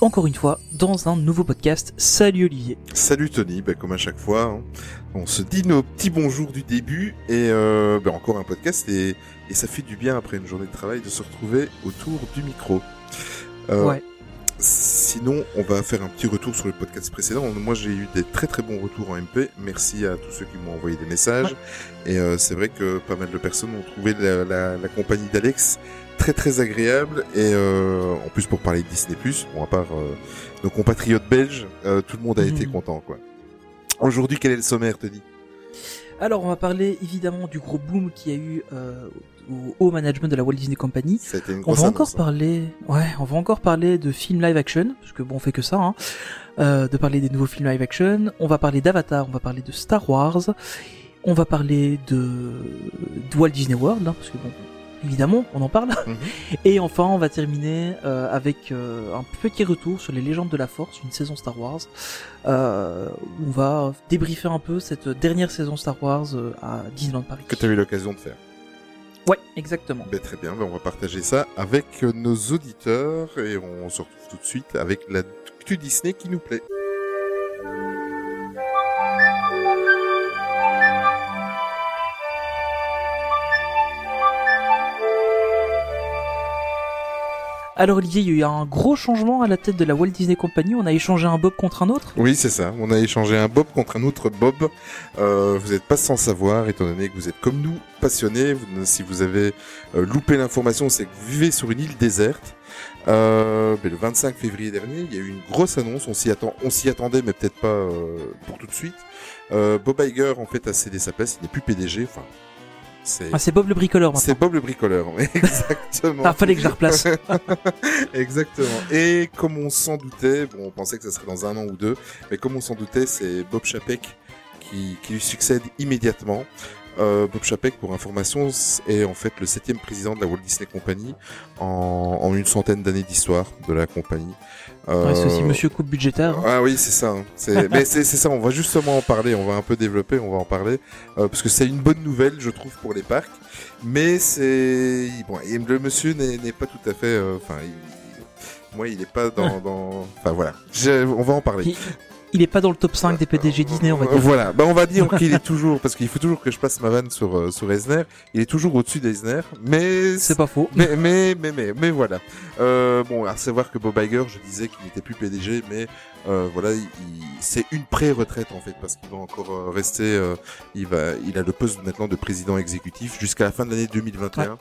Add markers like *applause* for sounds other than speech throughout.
encore une fois, dans un nouveau podcast. Salut Olivier. Salut Tony, bah, comme à chaque fois, hein. on se dit nos petits bonjours du début et euh, bah, encore un podcast et, et ça fait du bien après une journée de travail de se retrouver autour du micro. Euh, Ouais. Sinon, on va faire un petit retour sur le podcast précédent. Moi, j'ai eu des très très bons retours en MP. Merci à tous ceux qui m'ont envoyé des messages. Et euh, c'est vrai que pas mal de personnes ont trouvé la, la- la compagnie d'Alex très très agréable. Et euh, en plus, pour parler de Disney+, bon, à part euh, nos compatriotes belges, euh, tout le monde a Mhm. été content, quoi. Aujourd'hui, quel est le sommaire, Tony? Alors, on va parler évidemment du gros boom qu'il y a eu au haut management de la Walt Disney Company. Ça a été une On grosse va encore annonce, hein. parler, ouais, on va encore parler de films live action, parce que bon, on fait que ça, hein, de parler des nouveaux films live action. On va parler d'Avatar, on va parler de Star Wars, on va parler de, de Walt Disney World, hein, parce que bon, évidemment, on en parle. Mhm. *laughs* Et enfin, on va terminer euh, avec euh, un petit retour sur les légendes de la Force, une saison Star Wars. Euh, on va débriefer un peu cette dernière saison Star Wars euh, à Disneyland Paris. Que tu as eu l'occasion de faire. Ouais, exactement. Ben, très bien, ben, on va partager ça avec nos auditeurs et on se retrouve tout de suite avec la Disney qui nous plaît. Alors Olivier, il y a eu un gros changement à la tête de la Walt Disney Company. On a échangé un Bob contre un autre? Oui, c'est ça. On a échangé un Bob contre un autre Bob. Euh, vous n'êtes pas sans savoir, étant donné que vous êtes comme nous passionnés. Si vous avez euh, loupé l'information, c'est que vous vivez sur une île déserte. Euh, le 25 février dernier, il y a eu une grosse annonce. On s'y attend, on s'y attendait, mais peut-être pas euh, pour tout de suite. Euh, Bob Iger en fait a cédé sa place. Il n'est plus PDG. Enfin, c'est Ah, c'est Bob le bricoleur maintenant. c'est Bob le bricoleur. oui, *laughs* Exactement. Ah, fallait que je la replace. *laughs* Exactement. Et comme on s'en doutait, bon, on pensait que ça serait dans un an ou deux, mais comme on s'en doutait, c'est Bob Chapek qui, qui lui succède immédiatement. Euh, Bob Chapek, pour information, est en fait le septième président de la Walt Disney Company en, en une centaine d'années d'histoire de la compagnie. Euh, Ouais, c'est aussi Monsieur Coupe budgétaire. hein. ah oui, c'est ça. hein. *laughs* Mais c'est, ça. On va justement en parler. On va un peu développer. On va en parler euh, parce que c'est une bonne nouvelle, je trouve, pour les parcs. Mais c'est bon. le monsieur n'est, n'est pas tout à fait. euh, Enfin, il- moi, il est pas dans. *laughs* dans... Enfin voilà. Je- on va en parler. Il, il est pas dans le top 5 des PDG Disney, on va dire. Voilà, bah on va dire qu'il est *laughs* toujours, parce qu'il faut toujours que je passe ma vanne sur euh, sur Eisner. Il est toujours au-dessus d'Eisner, mais C'est pas faux. mais, mais, mais, mais, mais voilà. Euh, bon, à savoir que Bob Iger, je disais qu'il n'était plus PDG, mais euh, voilà, il, il- c'est une pré-retraite en fait, parce qu'il va encore euh, rester. euh, il va, il a le poste maintenant de président exécutif jusqu'à la fin de l'année 2021.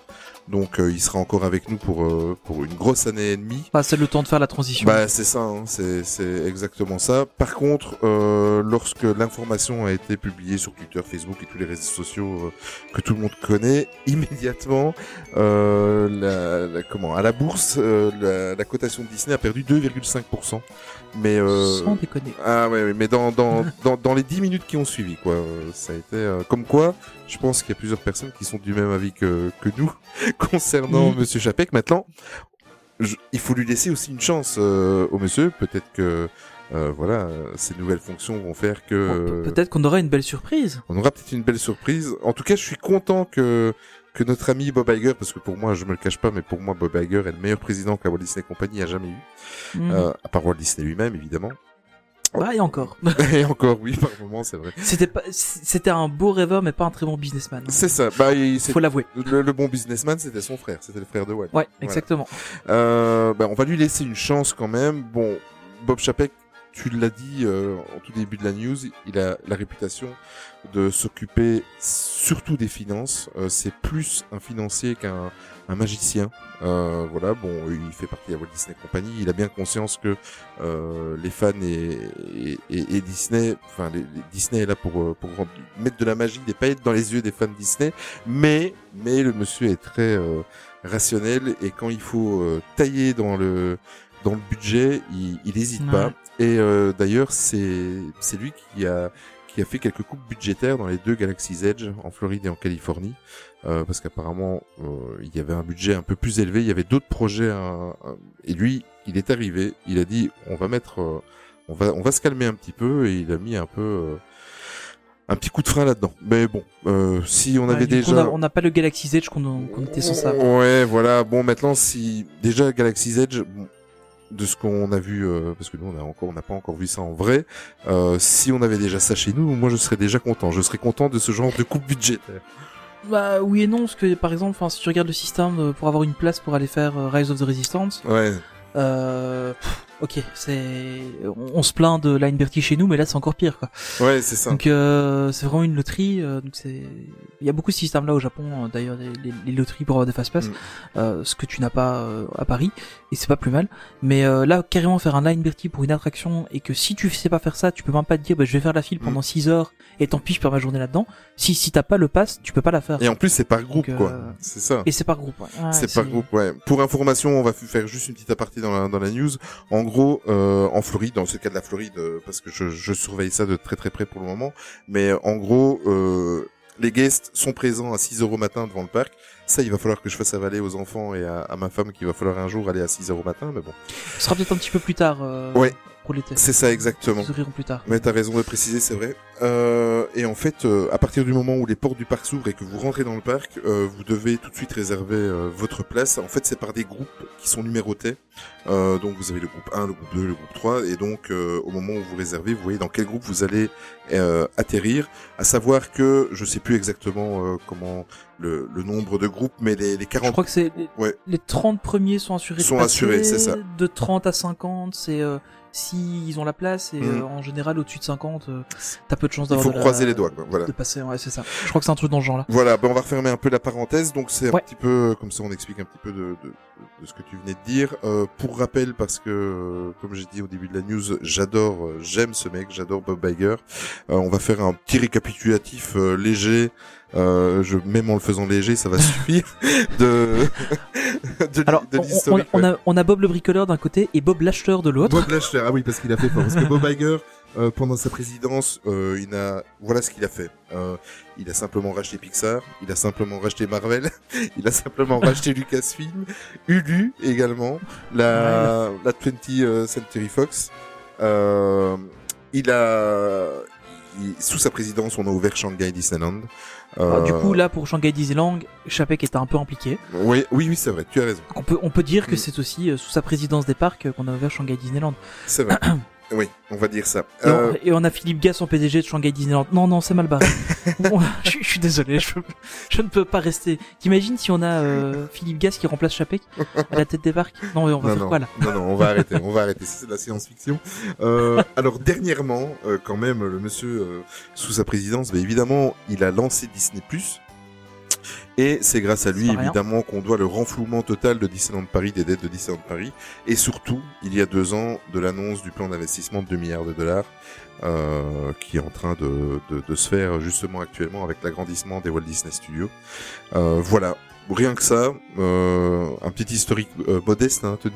Donc, euh, il sera encore avec nous pour euh, pour une grosse année et demie. Bah, c'est le temps de faire la transition. Bah c'est ça, hein, c'est exactement ça. Par contre, euh, lorsque l'information a été publiée sur Twitter, Facebook et tous les réseaux sociaux euh, que tout le monde connaît, *laughs* immédiatement, euh, la, la- comment à la bourse, euh, la, la cotation de Disney a perdu 2,5%. Mais euh, Sans déconner. ah ouais, ouais, mais dans dans, *laughs* dans dans les 10 minutes qui ont suivi, quoi, euh, ça a été euh, comme quoi. Je pense qu'il y a plusieurs personnes qui sont du même avis que que nous *laughs* concernant Mhm. Monsieur Chapek. Maintenant, je- il faut lui laisser aussi une chance euh, au monsieur. Peut-être que euh, voilà, ces nouvelles fonctions vont faire que Peut-être qu'on aura une belle surprise. on aura peut-être une belle surprise. En tout cas, je suis content que que notre ami Bob Iger, parce que pour moi, je me le cache pas, mais pour moi, Bob Iger est le meilleur président que la Walt Disney Company a jamais eu, Mhm. euh, à part Walt Disney lui-même, évidemment. Bah, et encore. *laughs* Et encore, oui, par moment, c'est vrai. C'était pas, c'était un beau rêveur, mais pas un très bon businessman. C'est ça. Bah, il- Faut l'avouer. le, le bon businessman, c'était son frère, c'était le frère de Walt. Ouais, exactement. Euh, bah, on va lui laisser une chance quand même. Bon, Bob Chapek, tu l'as dit euh, en tout début de la news, il a la réputation de s'occuper surtout des finances. Euh, c'est plus un financier qu'un un magicien. Euh, voilà, bon, il fait partie de la Walt Disney Company. Il a bien conscience que euh, les fans et, et, et- et Disney, enfin, les, les- Disney est là pour, euh, pour mettre de la magie, des paillettes dans les yeux des fans Disney. Mais, mais le monsieur est très euh, rationnel et quand il faut euh, tailler dans le dans le budget, il, il hésite Ouais. pas. Et euh, d'ailleurs, c'est c'est lui qui a qui a fait quelques coupes budgétaires dans les deux Galaxy's Edge en Floride et en Californie, euh, parce qu'apparemment euh, il y avait un budget un peu plus élevé, il y avait d'autres projets, à- à- et lui, il est arrivé, il a dit on va mettre, euh, on va on va se calmer un petit peu, et il a mis un peu euh, un petit coup de frein là-dedans. Mais bon, euh, si on Ouais, avait déjà on n'a pas le Galaxy's Edge qu'on était censé avoir. Ouais, voilà. Bon, maintenant, si déjà Galaxy's Edge, bon, de ce qu'on a vu, euh, parce que nous on a encore, on n'a pas encore vu ça en vrai. euh, si on avait déjà ça chez nous, moi je serais déjà content. Je serais content de ce genre de coupe budgétaire. Bah oui et non, parce que par exemple, si tu regardes le système euh, pour avoir une place pour aller faire euh, Rise of the Resistance, Ouais. euh, pff, ok, c'est, on, on se plaint de Line Bertie chez nous, mais là c'est encore pire quoi. Ouais, c'est ça. Donc euh, c'est vraiment une loterie. euh, donc c'est, il y a beaucoup de systèmes là au Japon. euh, D'ailleurs, les, les- les loteries pour avoir des fast pass, Mm. euh, ce que tu n'as pas euh, à Paris, et c'est pas plus mal. Mais euh, là, carrément faire un line Bertie pour une attraction et que si tu sais pas faire ça, tu peux même pas te dire, bah, je vais faire la file pendant 6 heures et tant pis, je perds ma journée là-dedans. Si si t'as pas le pass, tu peux pas la faire. Et en plus, c'est par groupe, Donc, quoi. C'est ça. Et c'est par groupe. ouais. C'est par groupe, ouais. Pour information, on va faire juste une petite aparté dans la, dans la news. En gros, euh, en Floride, dans ce cas de la Floride, euh, parce que je, je surveille ça de très très près pour le moment, mais euh, en gros, euh, les guests sont présents à 6 euros matin devant le parc. Ça, il va falloir que je fasse avaler aux enfants et à, à ma femme qu'il va falloir un jour aller à 6 euros matin, mais bon. Ce sera peut-être un petit peu plus tard. Euh, Ouais. Pour. C'est ça exactement. Ils ouvriront plus tard. Mais t'as raison de préciser, c'est vrai. Euh, et en fait, euh, à partir du moment où les portes du parc s'ouvrent et que vous rentrez dans le parc, euh, vous devez tout de suite réserver euh, votre place. En fait, c'est par des groupes qui sont numérotés. Euh, donc vous avez le groupe 1, le groupe 2, le groupe 3. Et donc, euh, au moment où vous réservez, vous voyez dans quel groupe vous allez euh, atterrir. À savoir que, je sais plus exactement euh, comment le, le nombre de groupes, mais les, les 40... Je crois que c'est les, Ouais. les 30 premiers sont assurés. Sont assurés, c'est ça. De 30 à 50, c'est euh, si ils ont la place et Mhm. euh, en général au-dessus de 50, euh, t'as peu de chances Il d'avoir faut de la- croiser les doigts, quoi. Voilà. de passer. Ouais, c'est ça. Je crois que c'est un truc dans ce genre-là. Voilà, ben on va refermer un peu la parenthèse. Donc c'est un petit peu comme ça, on explique un petit peu de, de, de ce que tu venais de dire. Euh, pour rappel, parce que euh, comme j'ai dit au début de la news, j'adore, euh, j'aime ce mec, j'adore Bob Iger. Euh, on va faire un petit récapitulatif euh, léger. Euh, je même en le faisant léger, ça va suffire *laughs* de de, Alors, de on, on- a, on a Bob le bricoleur d'un côté et Bob l'acheteur de l'autre. Bob Lashley, ah oui, parce qu'il a fait fort. Parce que Bob *laughs* Iger, euh, pendant sa présidence, euh, il a, voilà ce qu'il a fait. Euh, il a simplement racheté Pixar, il a simplement racheté Marvel, *laughs* il a simplement racheté Lucasfilm, Hulu également, la, la 20th Century Fox. Euh, il a, il- sous sa présidence, on a ouvert Shanghai Disneyland. Alors, du Euh, coup, là, pour Shanghai Disneyland, Chapek était un peu impliqué. oui, oui, oui, c'est vrai, tu as raison. On peut, on peut dire que Mm. c'est aussi euh, sous sa présidence des parcs euh, qu'on a ouvert Shanghai Disneyland. C'est vrai. *clears throat* oui, on va dire ça. Et, on, Euh, et on a Philippe Gass en PDG de Shanghai Disneyland. Non, non, c'est mal barré. *laughs* Bon, je, *laughs* je suis désolé, je, je ne peux pas rester. T'imagines si on a euh, Philippe Gass qui remplace Chapek à la tête des parcs? Non, mais on va non, faire non, quoi là? Non, non, on va arrêter, on va arrêter. C'est de la science-fiction. Euh, alors dernièrement, euh, quand même, le monsieur sous sa présidence, bah, évidemment, il a lancé Disney+. Et c'est grâce à lui, évidemment, qu'on doit le renflouement total de Disneyland Paris, des dettes de Disneyland Paris. Et surtout, il y a deux ans, de l'annonce du plan d'investissement de 2 milliards de dollars, euh, qui est en train de, de, de se faire justement actuellement avec l'agrandissement des Walt Disney Studios. Euh, voilà. Rien que ça, euh, un petit historique euh, modeste, hein, Tony?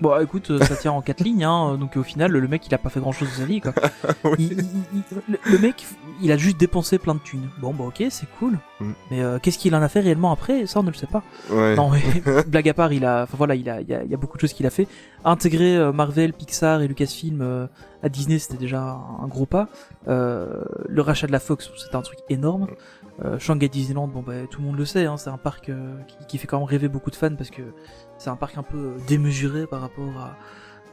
Bon, écoute, euh, ça tient en quatre lignes, hein, donc au final, le mec, il a pas fait grand chose de sa vie, quoi. *laughs* Oui. Il- il- il- le, mec, il a juste dépensé plein de thunes. Bon, bah ok, c'est cool. Mm. Mais euh, qu'est-ce qu'il en a fait réellement après? Ça, on ne le sait pas. Ouais. Non, mais *laughs* *laughs* blague à part, il a, enfin voilà, il a, il y a, a beaucoup de choses qu'il a fait. Intégrer euh, Marvel, Pixar et Lucasfilm euh, à Disney, c'était déjà un, un gros pas. Euh, le rachat de la Fox, c'était un truc énorme. Euh, Shanghai Disneyland, bon bah tout le monde le sait, hein, c'est un parc qui, qui fait quand même rêver beaucoup de fans parce que c'est un parc un peu démesuré par rapport à,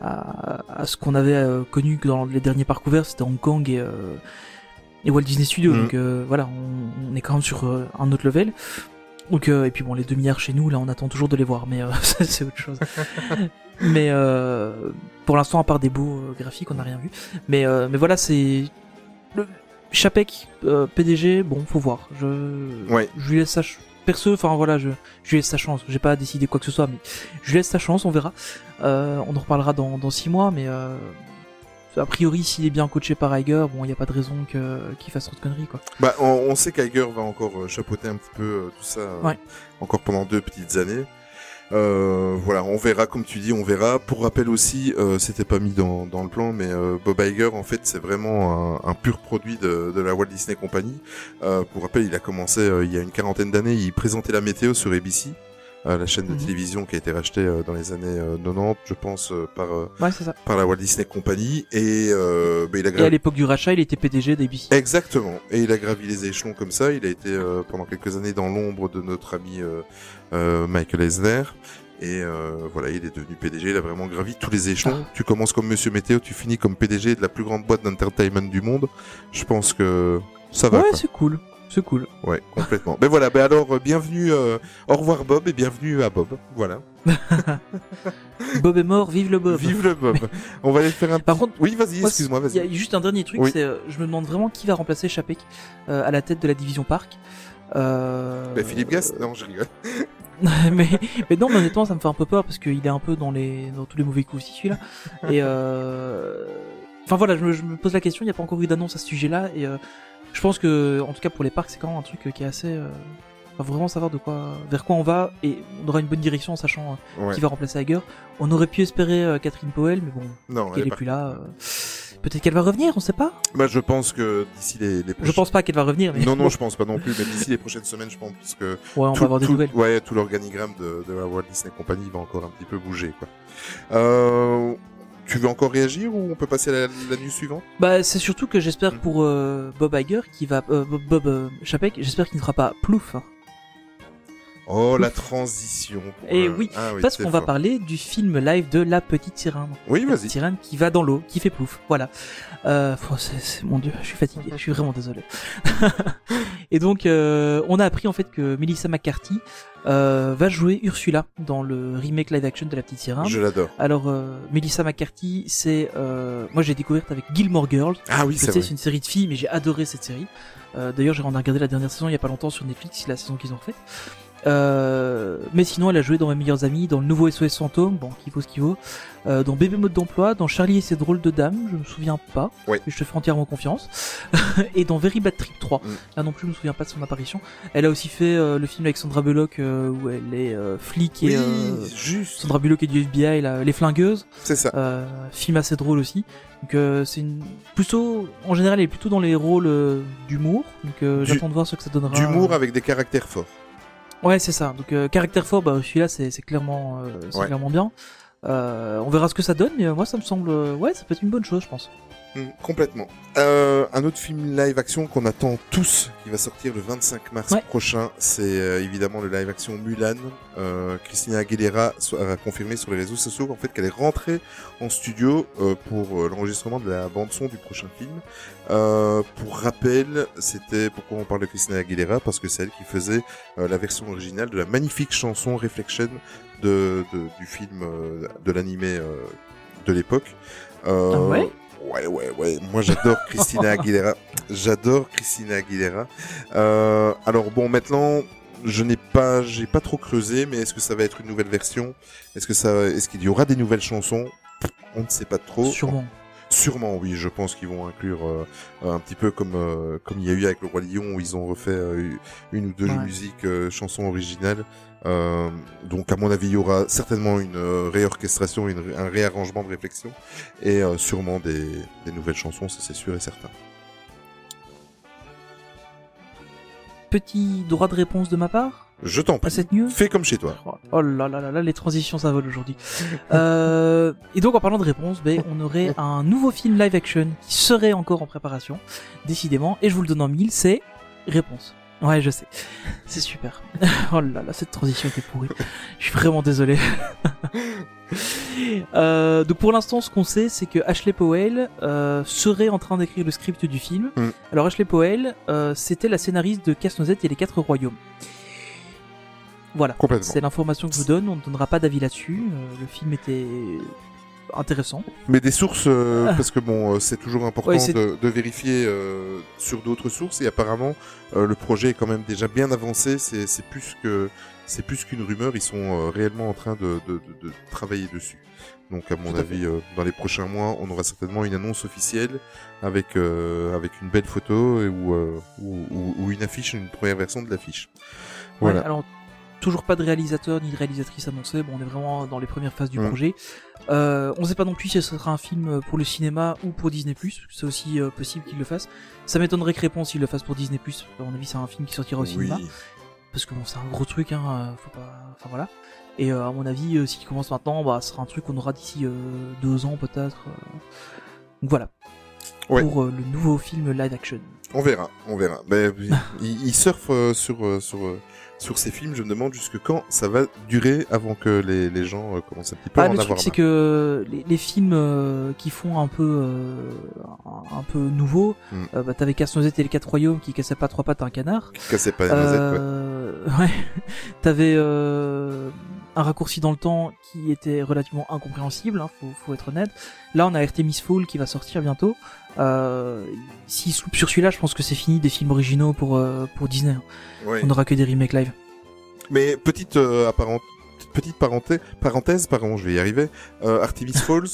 à, à ce qu'on avait euh, connu que dans les derniers parcs ouverts, c'était Hong Kong et, euh, et Walt Disney Studios. Mhm. Donc euh, voilà, on, on est quand même sur un autre level. Donc et puis bon, les 2 milliards chez nous, là, on attend toujours de les voir, mais *laughs* ça, c'est autre chose. *laughs* mais pour l'instant, à part des beaux graphiques, on n'a rien vu. Mais mais voilà, c'est le Chapek euh, PDG. Bon, faut voir. Je Ouais. je lui laisse ch- perso. Enfin voilà, je je lui laisse sa chance. J'ai pas décidé quoi que ce soit, mais je lui laisse sa chance. On verra. Euh, on en reparlera dans dans six mois, mais euh, a priori, s'il est bien coaché par Iger, bon, il y a pas de raison que qu'il fasse trop de conneries, quoi. Bah, on, on sait qu'Iger va encore euh, chapeauter un petit peu tout ça, Ouais. encore pendant deux petites années. Euh, voilà, on verra, comme tu dis, on verra. Pour rappel aussi, euh, c'était pas mis dans, dans le plan, mais euh, Bob Iger, en fait, c'est vraiment un, un pur produit de, de la Walt Disney Company. Euh, pour rappel, il a commencé euh, il y a une quarantaine d'années, il présentait la météo sur ABC, euh, la chaîne de Mhm. télévision qui a été rachetée euh, dans les années euh, 90, je pense, euh, par euh, Ouais, par la Walt Disney Company. Et euh, bah, il a Et à l'époque du rachat, il était PDG d'ABC. Exactement. Et il a gravi les échelons comme ça. Il a été euh, pendant quelques années dans l'ombre de notre ami Michael Eisner. Et euh, voilà, il est devenu PDG. Il a vraiment gravi tous les échelons. Tu commences comme Monsieur Météo, tu finis comme PDG de la plus grande boîte d'entertainment du monde. Je pense que ça va. Ouais, c'est cool. C'est cool. Ouais, complètement. ben voilà. Ben alors, euh, bienvenue. euh, au revoir Bob et bienvenue à Bob. Voilà. *laughs* *laughs* Bob est mort, vive le Bob. Vive le Bob. On va aller faire un. Par contre, Oui, vas-y. moi, Excuse-moi, Il y a vas-y. juste un dernier truc, Oui. c'est euh, je me demande vraiment qui va remplacer Chapek euh, à la tête de la division Parc. Euh... Ben, Philippe Gas. Non, je rigole. *laughs* mais, mais non, mais honnêtement, ça me fait un peu peur parce qu'il est un peu dans les dans tous les mauvais coups aussi celui-là. Et euh... enfin voilà, je me, je me pose la question. Il n'y a pas encore eu d'annonce à ce sujet-là et euh, je pense que, en tout cas pour les parcs, c'est quand même un truc qui est assez. Euh... faut vraiment savoir de quoi, vers quoi on va et on aura une bonne direction en sachant euh, Ouais. qui va remplacer Hager. On aurait pu espérer euh, Catherine Powell, mais bon, Non, elle est plus là. euh, Peut-être qu'elle va revenir, on sait pas. Bah, je pense que d'ici les, les Je pense pas qu'elle va revenir. Mais Non, non, je pense pas non plus, mais d'ici les prochaines semaines, je pense que Ouais, on tout, va avoir des tout- nouvelles. ouais, tout l'organigramme de, de la Walt Disney Company va encore un petit peu bouger, quoi. Euh, tu veux encore réagir ou on peut passer à la, la news suivante? Bah, c'est surtout que j'espère Mm. pour euh, Bob Iger qui va euh, Bob, Bob euh, Chapek, j'espère qu'il ne fera pas plouf. hein. Oh, la transition. pour, Eh euh, oui, ah parce qu'on va parler du film live de La Petite Sirène. Oui, vas-y. Sirène qui va dans l'eau, qui fait plouf. Voilà. Euh, oh, mon dieu, je suis fatigué, je suis vraiment désolé. *laughs* Et donc, euh, on a appris en fait que Melissa McCarthy euh, va jouer Ursula dans le remake live action de La Petite Sirène. Je l'adore. Alors, euh, Melissa McCarthy, c'est, euh, moi j'ai découvert avec Gilmore Girls. Ah oui, c'est c'est une série de filles, mais j'ai adoré cette série. Euh, D'ailleurs, j'ai regardé la dernière saison il y a pas longtemps sur Netflix, c'est la saison qu'ils ont faite. Euh, mais sinon, elle a joué dans Mes meilleurs amis, dans le nouveau SOS Fantôme, bon, qui vaut ce qu'il vaut, euh, dans Bébé mode d'emploi, dans Charlie et ses drôles de dames, je me souviens pas, Ouais. mais je te fais entièrement confiance, *laughs* et dans Very Bad Trip 3. Mm. Là non plus, je me souviens pas de son apparition. Elle a aussi fait euh, le film avec Sandra Bullock euh, où elle est flic et Oui, euh, juste. Sandra Bullock et du FBI, là, les flingueuses. C'est ça. Euh, film assez drôle aussi. Donc euh, c'est une plutôt en général elle est plutôt dans les rôles d'humour. Donc euh, Du- j'attends de voir ce que ça donnera. D'humour avec des caractères forts. Ouais, c'est ça. Donc euh, caractère fort bah celui-là c'est c'est clairement euh, c'est Ouais. clairement bien. Euh, on verra ce que ça donne mais euh, moi ça me semble euh, ouais, ça peut être une bonne chose je pense. Mm, complètement. Euh, un autre film live action qu'on attend tous, qui va sortir le 25 mars Ouais. prochain, c'est euh, évidemment le live action Mulan. Euh, Christina Aguilera a confirmé sur les réseaux sociaux en fait qu'elle est rentrée en studio euh, pour l'enregistrement de la bande son du prochain film. Euh, pour rappel, c'était pourquoi on parle de Christina Aguilera parce que c'est elle qui faisait la version originale de la magnifique chanson Reflection de, de- du film euh, de l'animé euh, de l'époque. Euh, Ah ouais? Ouais, ouais, ouais. Moi, j'adore *laughs* Christina Aguilera. J'adore Christina Aguilera. Euh, alors bon, maintenant, je n'ai pas, j'ai pas trop creusé, mais est-ce que ça va être une nouvelle version? Est-ce que ça, est-ce qu'il y aura des nouvelles chansons? On ne sait pas trop. Sûrement. Sûrement, oui. Je pense qu'ils vont inclure euh, un petit peu comme euh, comme il y a eu avec le roi Lion où ils ont refait euh, une ou deux Ouais. musiques chansons originales. Euh, donc à mon avis, il y aura certainement une euh, réorchestration, une, un réarrangement de réflexion et euh, sûrement des, des nouvelles chansons, ça c'est sûr et certain. Petit droit de réponse de ma part Je t'en à prie. cette news. Fais comme chez toi. Oh là là là là, les transitions ça vole aujourd'hui. *laughs* euh, et donc en parlant de réponse, ben, on aurait un nouveau film live action qui serait encore en préparation, décidément, et je vous le donne en mille, c'est Réponse. Ouais, je sais. C'est super. *laughs* oh là là, cette transition était pourrie. Je suis vraiment désolé. *laughs* euh, donc pour l'instant, ce qu'on sait, c'est que Ashley Powell euh, serait en train d'écrire le script du film. Mm. Alors Ashley Powell, euh, c'était la scénariste de Casse-Noisette et les Quatre Royaumes. Voilà. C'est l'information que je vous donne, on ne donnera pas d'avis là-dessus. Euh, le film était intéressant. Mais des sources, euh, Ah. parce que bon, euh, c'est toujours important Ouais, de, de vérifier euh, sur d'autres sources. Et apparemment, euh, le projet est quand même déjà bien avancé. C'est plus que c'est plus qu'une rumeur. Ils sont euh, réellement en train de, de, de- de travailler dessus. Donc, à mon Tout à avis, euh, dans les prochains mois, on aura certainement une annonce officielle avec euh, avec une belle photo et, ou, euh, ou, ou- ou une affiche, une première version de l'affiche. Voilà. Ouais, alors, toujours pas de réalisateur ni de réalisatrice annoncée. Bon, on est vraiment dans les premières phases du projet. Euh, on sait pas non plus si ce sera un film pour le cinéma ou pour Disney+. C'est aussi euh, possible qu'il le fasse. Ça m'étonnerait que Réponse il le fasse pour Disney+. À mon avis, c'est un film qui sortira au Oui. cinéma parce que bon, c'est un gros truc, hein, euh, faut pas, enfin voilà. Et euh, à mon avis, euh, s'il commence maintenant, bah, ce sera un truc qu'on aura d'ici euh, deux ans peut-être. Donc voilà. Ouais. Pour le nouveau film live action. On verra, on verra. Ben, *laughs* il, il surfe sur sur sur ces films. Je me demande jusque quand ça va durer avant que les, les gens euh, commencent un petit peu à Ah, en le avoir truc, c'est que les, les films euh, qui font un peu euh, un, peu nouveau, Mm. euh, bah, t'avais Casse-Noisette et les Quatre Royaumes qui cassaient pas trois pattes à un canard. Qui cassait pas les ouais. *laughs* Ouais. T'avais euh, un raccourci dans le temps qui était relativement incompréhensible, hein, faut, faut être honnête. Là, on a Artemis Fowl qui va sortir bientôt. Euh, S'ils se loupent sur celui-là, je pense que c'est fini des films originaux pour, euh, pour Disney. Ouais. On n'aura que des remakes live. Mais petite euh, apparente petite parenthèse, parenthèse, pardon, je vais y arriver. Euh, Artemis *laughs* Falls,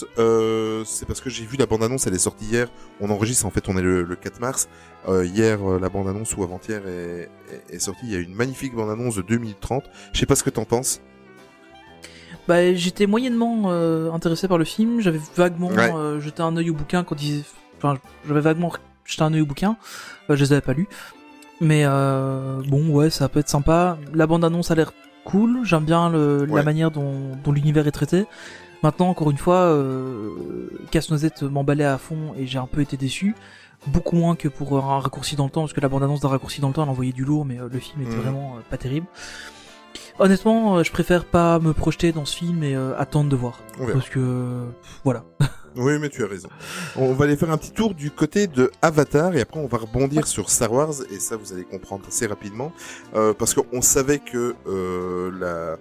c'est parce que j'ai vu la bande-annonce, elle est sortie hier. On enregistre, en fait, on est le, le 4 mars. Hier, la bande-annonce ou avant-hier est, est, est sortie. Il y a une magnifique bande-annonce de 2030. Je sais pas ce que t'en penses. Bah, j'étais moyennement euh, intéressé par le film. J'avais vaguement Ouais. euh, jeté un œil au bouquin quand ils... Enfin, j'avais vaguement jeté un œil au bouquin. Euh, je les avais pas lus. Mais euh, bon, ouais, ça peut être sympa. La bande-annonce a l'air cool. J'aime bien le, la manière dont, dont l'univers est traité. Maintenant, encore une fois, euh, Casse-Noisette m'emballait à fond et j'ai un peu été déçu. Beaucoup moins que pour un raccourci dans le temps, parce que la bande-annonce d'un raccourci dans le temps, elle envoyait du lourd, mais euh, le film était Mhm. vraiment euh, pas terrible. Honnêtement, je préfère pas me projeter dans ce film et attendre de voir. On verra. Parce que, voilà. *laughs* Oui, mais tu as raison. On va aller faire un petit tour du côté de Avatar et après on va rebondir sur Star Wars et ça vous allez comprendre assez rapidement euh, parce qu'on savait que euh, la euh,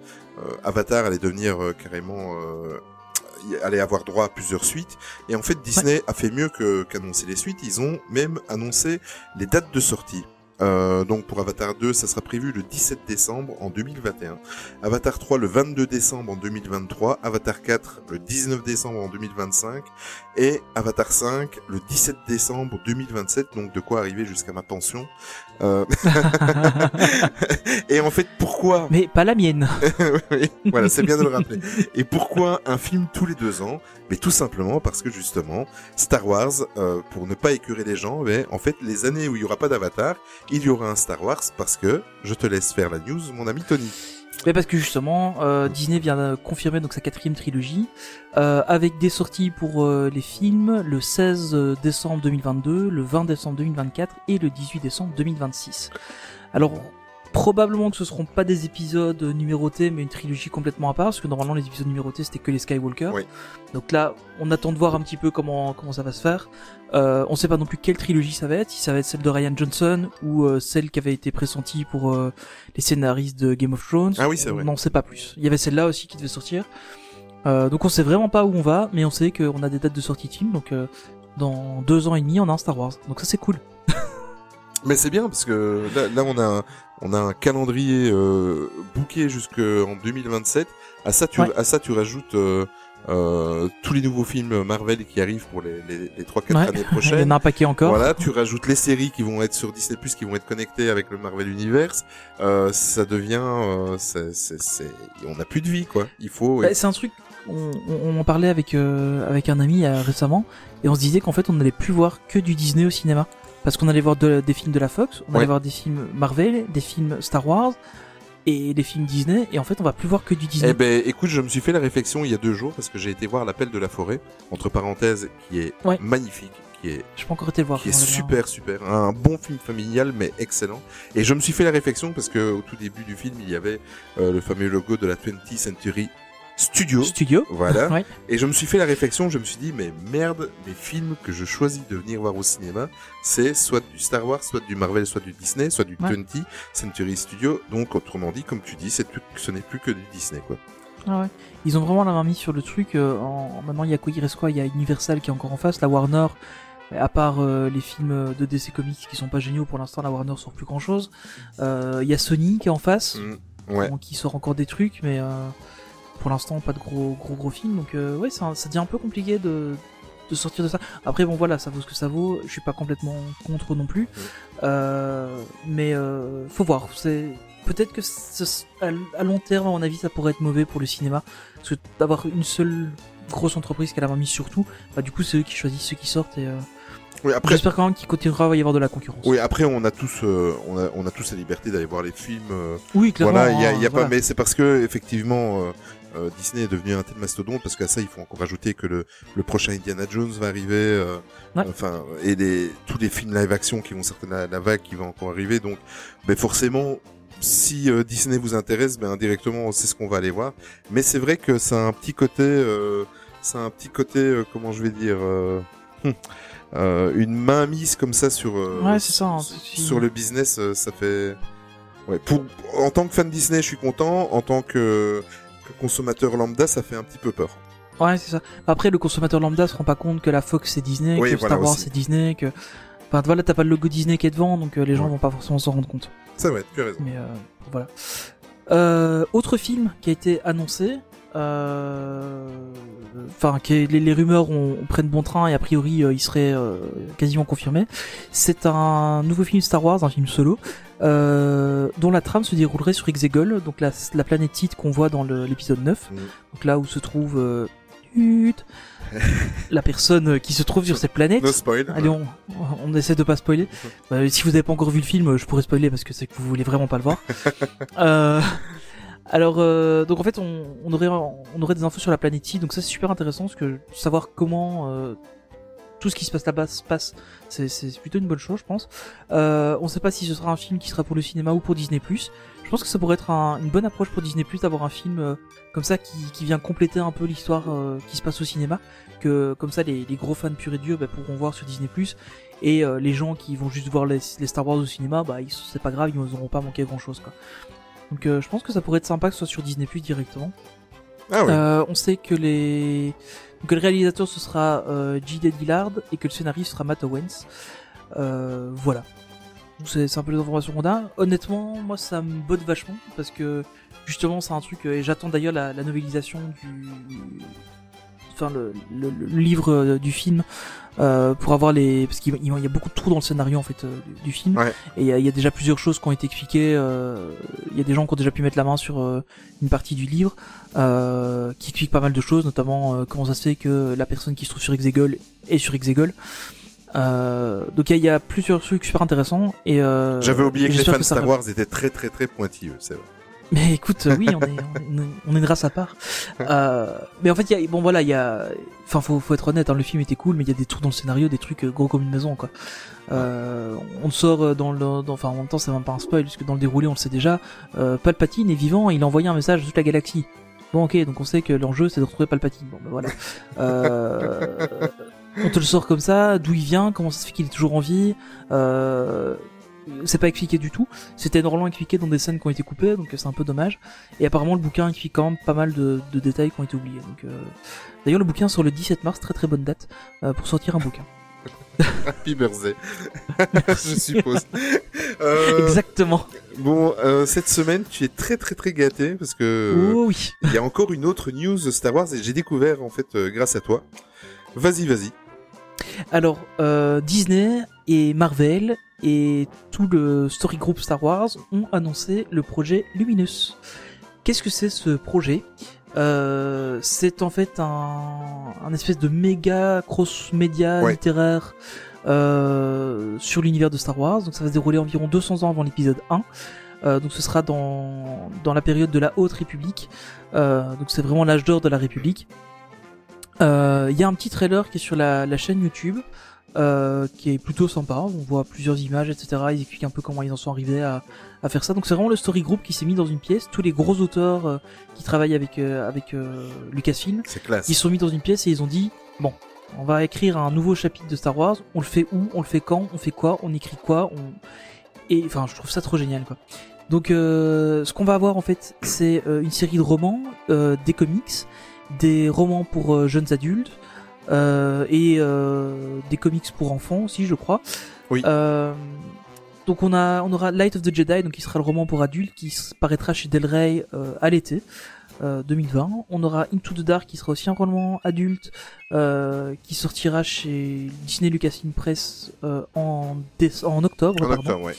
Avatar allait devenir euh, carrément euh, allait avoir droit à plusieurs suites et en fait Disney a fait mieux que qu'annoncer les suites. Ils ont même annoncé les dates de sortie. Euh, donc pour Avatar 2, ça sera prévu le 17 décembre en 2021. Avatar 3 le 22 décembre en 2023. Avatar 4 le 19 décembre en 2025. Et Avatar 5 le 17 décembre 2027. Donc de quoi arriver jusqu'à ma pension. Euh... *laughs* et en fait, pourquoi *laughs* Mais pas la mienne. *laughs* voilà, c'est bien de le rappeler. Et pourquoi un film tous les deux ans? Mais tout simplement parce que justement, Star Wars, euh, pour ne pas écurer les gens, mais en fait, les années où il y aura pas d'Avatar, il y aura un Star Wars parce que je te laisse faire la news, mon ami Tony. Mais parce que justement, euh, Disney vient de confirmer donc sa quatrième trilogie, euh, avec des sorties pour euh, les films le 16 décembre 2022, le 20 décembre 2024 et le 18 décembre 2026. Alors probablement que ce seront pas des épisodes numérotés, mais une trilogie complètement à part, parce que normalement les épisodes numérotés c'était que les Skywalker. Oui. Donc là, on attend de voir un petit peu comment comment ça va se faire. Euh, on sait pas non plus quelle trilogie ça va être, si ça va être celle de Ryan Johnson ou euh, celle qui avait été pressentie pour euh, les scénaristes de Game of Thrones. Ah oui, c'est vrai. On n'en sait pas plus. Il y avait celle-là aussi qui devait sortir. Euh, donc on sait vraiment pas où on va, mais on sait qu'on a des dates de sortie film. Donc euh, dans deux ans et demi, on a un Star Wars. Donc ça c'est cool. *laughs* Mais c'est bien parce que là, là, on a un, on a un calendrier euh, booké jusqu'en 2027. À ça, tu, Ouais. à ça, tu rajoutes euh, euh, tous les nouveaux films Marvel qui arrivent pour les, les, les 3-4 Ouais. années *laughs* Il y prochaines. en a un paquet encore. Voilà, tu rajoutes les séries qui vont être sur Disney Plus, qui vont être connectées avec le Marvel Universe. Euh, ça devient, euh, c'est, c'est, c'est- on n'a plus de vie quoi. Il faut. Bah, c'est un truc. On, on en parlait avec euh, avec un ami euh, récemment et on se disait qu'en fait on n'allait plus voir que du Disney au cinéma parce qu'on allait voir de- des films de la Fox, on Ouais. allait voir des films Marvel, des films Star Wars et des films Disney et en fait on va plus voir que du Disney. Eh ben, écoute, je me suis fait la réflexion il y a deux jours parce que j'ai été voir l'appel de la forêt entre parenthèses qui est Ouais. magnifique, qui est Je peux encore été le voir. qui est super super, un bon film familial mais excellent. Et je me suis fait la réflexion parce que au tout début du film il y avait euh, le fameux logo de la 20th Century Studio. Studio. Voilà. Ouais. Et je me suis fait la réflexion, je me suis dit, mais merde, les films que je choisis de venir voir au cinéma, c'est soit du Star Wars, soit du Marvel, soit du Disney, soit du Ouais. 20th Century Studio. Donc, autrement dit, comme tu dis, c'est ce n'est plus que du Disney, quoi. Ah ouais. Ils ont vraiment la main mise sur le truc. euh, en... Maintenant, il y a quoi Il reste quoi? Il y a Universal qui est encore en face, la Warner. À part euh, les films de DC Comics qui sont pas géniaux pour l'instant, la Warner sort plus grand chose. Il y a Sony qui est en face, Mm, ouais. qui sort encore des trucs, mais euh, pour l'instant pas de gros gros gros films. Donc euh, ouais, ça, ça devient un peu compliqué de, de sortir de ça. Après bon voilà, ça vaut ce que ça vaut. Je suis pas complètement contre non plus, euh, mais euh, faut voir. C'est peut-être que ce- à long terme, à mon avis, ça pourrait être mauvais pour le cinéma, parce que d'avoir une seule grosse entreprise qui a la main mise sur tout, bah du coup c'est eux qui choisissent ceux qui sortent et euh, Oui, après, j'espère quand même qu'il continuera à y avoir de la concurrence. oui, après, on a tous, euh, on a, on a tous la liberté d'aller voir les films. euh, Oui, clairement. voilà, il y a, y pas, mais c'est parce que effectivement, euh, euh, Disney est devenu un tel mastodonte parce qu'à ça, il faut encore rajouter que le, le prochain Indiana Jones va arriver. euh, Ouais. Enfin, et les, tous les films live action qui vont certainement la, la vague qui va encore arriver. Donc, ben forcément, si euh, Disney vous intéresse, ben indirectement, c'est ce qu'on va aller voir. Mais c'est vrai que c'est un petit côté, euh, c'est un petit côté, euh, comment je vais dire. euh, hum, *laughs* euh, une main mise comme ça sur euh, Ouais, ça, hein, sur- le business euh, ça fait ouais pour en tant que fan Disney je suis content en tant que, que consommateur lambda ça fait un petit peu peur Ouais, c'est ça. Après, le consommateur lambda se rend pas compte que la Fox c'est Disney, Oui, que voilà Star Wars c'est Disney, que. Enfin, voilà, t'as pas le logo Disney qui est devant, donc euh, les gens Ouais. vont pas forcément s'en rendre compte. c'est vrai tu as raison Mais euh, voilà. Euh, autre film qui a été annoncé, euh, enfin, que les, les rumeurs ont, prennent bon train et a priori euh, il serait euh, quasiment confirmé. C'est un nouveau film Star Wars, un film solo, euh, dont la trame se déroulerait sur Exegol, donc la, la planète titre qu'on voit dans l'épisode 9, Mm. donc là où se trouve euh, *laughs* la personne qui se trouve sur cette planète. no spoil Allez, on, on essaie de pas spoiler. *laughs* Euh, si vous n'avez pas encore vu le film, je pourrais spoiler parce que c'est que vous voulez vraiment pas le voir. *laughs* euh, alors, euh, donc en fait, on, aurait on aurait des infos sur la planète T, donc ça c'est super intéressant parce que savoir comment euh, tout ce qui se passe là-bas se passe, c'est plutôt une bonne chose, je pense. Euh, on sait pas si ce sera un film qui sera pour le cinéma ou pour Disney+. Je pense que ça pourrait être un- une bonne approche pour Disney+, d'avoir un film comme ça qui, vient compléter un peu l'histoire qui se passe au cinéma, que comme ça les, gros fans purs et durs bah, pourront voir sur Disney+, et les gens qui vont juste voir les, Star Wars au cinéma, bah ils- c'est pas grave, ils n'auront pas manqué grand-chose. Donc euh, je pense que ça pourrait être sympa que ce soit sur Disney+, directement. ah ouais Euh, on sait que les que le réalisateur ce sera euh, J.D. Dillard et que le scénariste sera Matt Owens. Euh, voilà. Donc c'est un peu les informations qu'on a. Honnêtement, moi ça me botte vachement parce que justement c'est un truc euh, et j'attends d'ailleurs la, la novélisation du enfin le, le- le livre euh, du film euh, pour avoir les parce qu'il il y a beaucoup de trous dans le scénario en fait euh, du, film. Ouais. et il y, a- il y a déjà plusieurs choses qui ont été expliquées euh, il y a des gens qui ont déjà pu mettre la main sur une partie du livre qui explique pas mal de choses notamment comment ça se fait que la personne qui se trouve sur Exegol est sur Exegol. Donc il y, a- il y a plusieurs trucs super intéressants et j'avais oublié que les fans ça Star Wars étaient très très très pointilleux c'est vrai mais écoute, oui, on est, on est, on est une race à part. Euh, mais en fait, y a, bon voilà, il y a, enfin, faut, faut être honnête, hein, le film était cool, mais il y a des trous dans le scénario, des trucs euh, gros comme une maison, quoi. Euh, on sort euh, dans le, enfin, en même temps, c'est même pas un spoil, puisque dans le déroulé, on le sait déjà. Euh, Palpatine est vivant, il a envoyé un message à toute la galaxie. Bon, ok, donc on sait que l'enjeu, c'est de retrouver Palpatine. Bon, ben voilà. Euh, *laughs* on te le sort comme ça, d'où il vient, comment ça se fait qu'il est toujours en vie. Euh, c'est pas expliqué du tout. C'était énormément expliqué dans des scènes qui ont été coupées, donc c'est un peu dommage. Et apparemment, le bouquin explique quand même pas mal de, de détails qui ont été oubliés. Donc, euh, D'ailleurs, le bouquin sort le 17 mars, très très bonne date euh, pour sortir un bouquin. *laughs* happy birthday *laughs* je suppose Euh, Exactement. bon euh, cette semaine tu es très très très gâté parce que oh oui. il y a encore une autre news de Star Wars et j'ai découvert en fait euh, grâce à toi vas-y vas-y Alors, Disney et Marvel et tout le story group Star Wars ont annoncé le projet Luminous. Qu'est-ce que c'est ce projet Euh, C'est en fait un, un espèce de méga cross-média Ouais. littéraire euh, sur l'univers de Star Wars. Donc ça va se dérouler environ 200 ans avant l'épisode 1. Euh, donc ce sera dans, dans la période de la Haute République. Euh, donc c'est vraiment l'âge d'or de la République. Euh, Il y a un petit trailer qui est sur la, la chaîne YouTube. Euh, qui est plutôt sympa, on voit plusieurs images, etc. Ils expliquent un peu comment ils en sont arrivés à, à faire ça. Donc c'est vraiment le story group qui s'est mis dans une pièce. Tous les gros auteurs euh, qui travaillent avec euh, avec euh, Lucasfilm, ils se sont mis dans une pièce et ils ont dit bon, on va écrire un nouveau chapitre de Star Wars. On le fait où? On le fait quand? On fait quoi? On écrit quoi? On et enfin, je trouve ça trop génial quoi. Donc euh, ce qu'on va avoir en fait, c'est une série de romans, euh, des comics, des romans pour jeunes adultes et euh, des comics pour enfants aussi, je crois. Oui. Euh, donc on a, on aura Light of the Jedi, donc qui sera le roman pour adultes, qui paraîtra chez Del Rey euh, à l'été. euh, 2020. On aura Into the Dark qui sera aussi un roman adulte euh, qui sortira chez Disney Lucasfilm Press euh, en, en octobre. En octobre, ouais.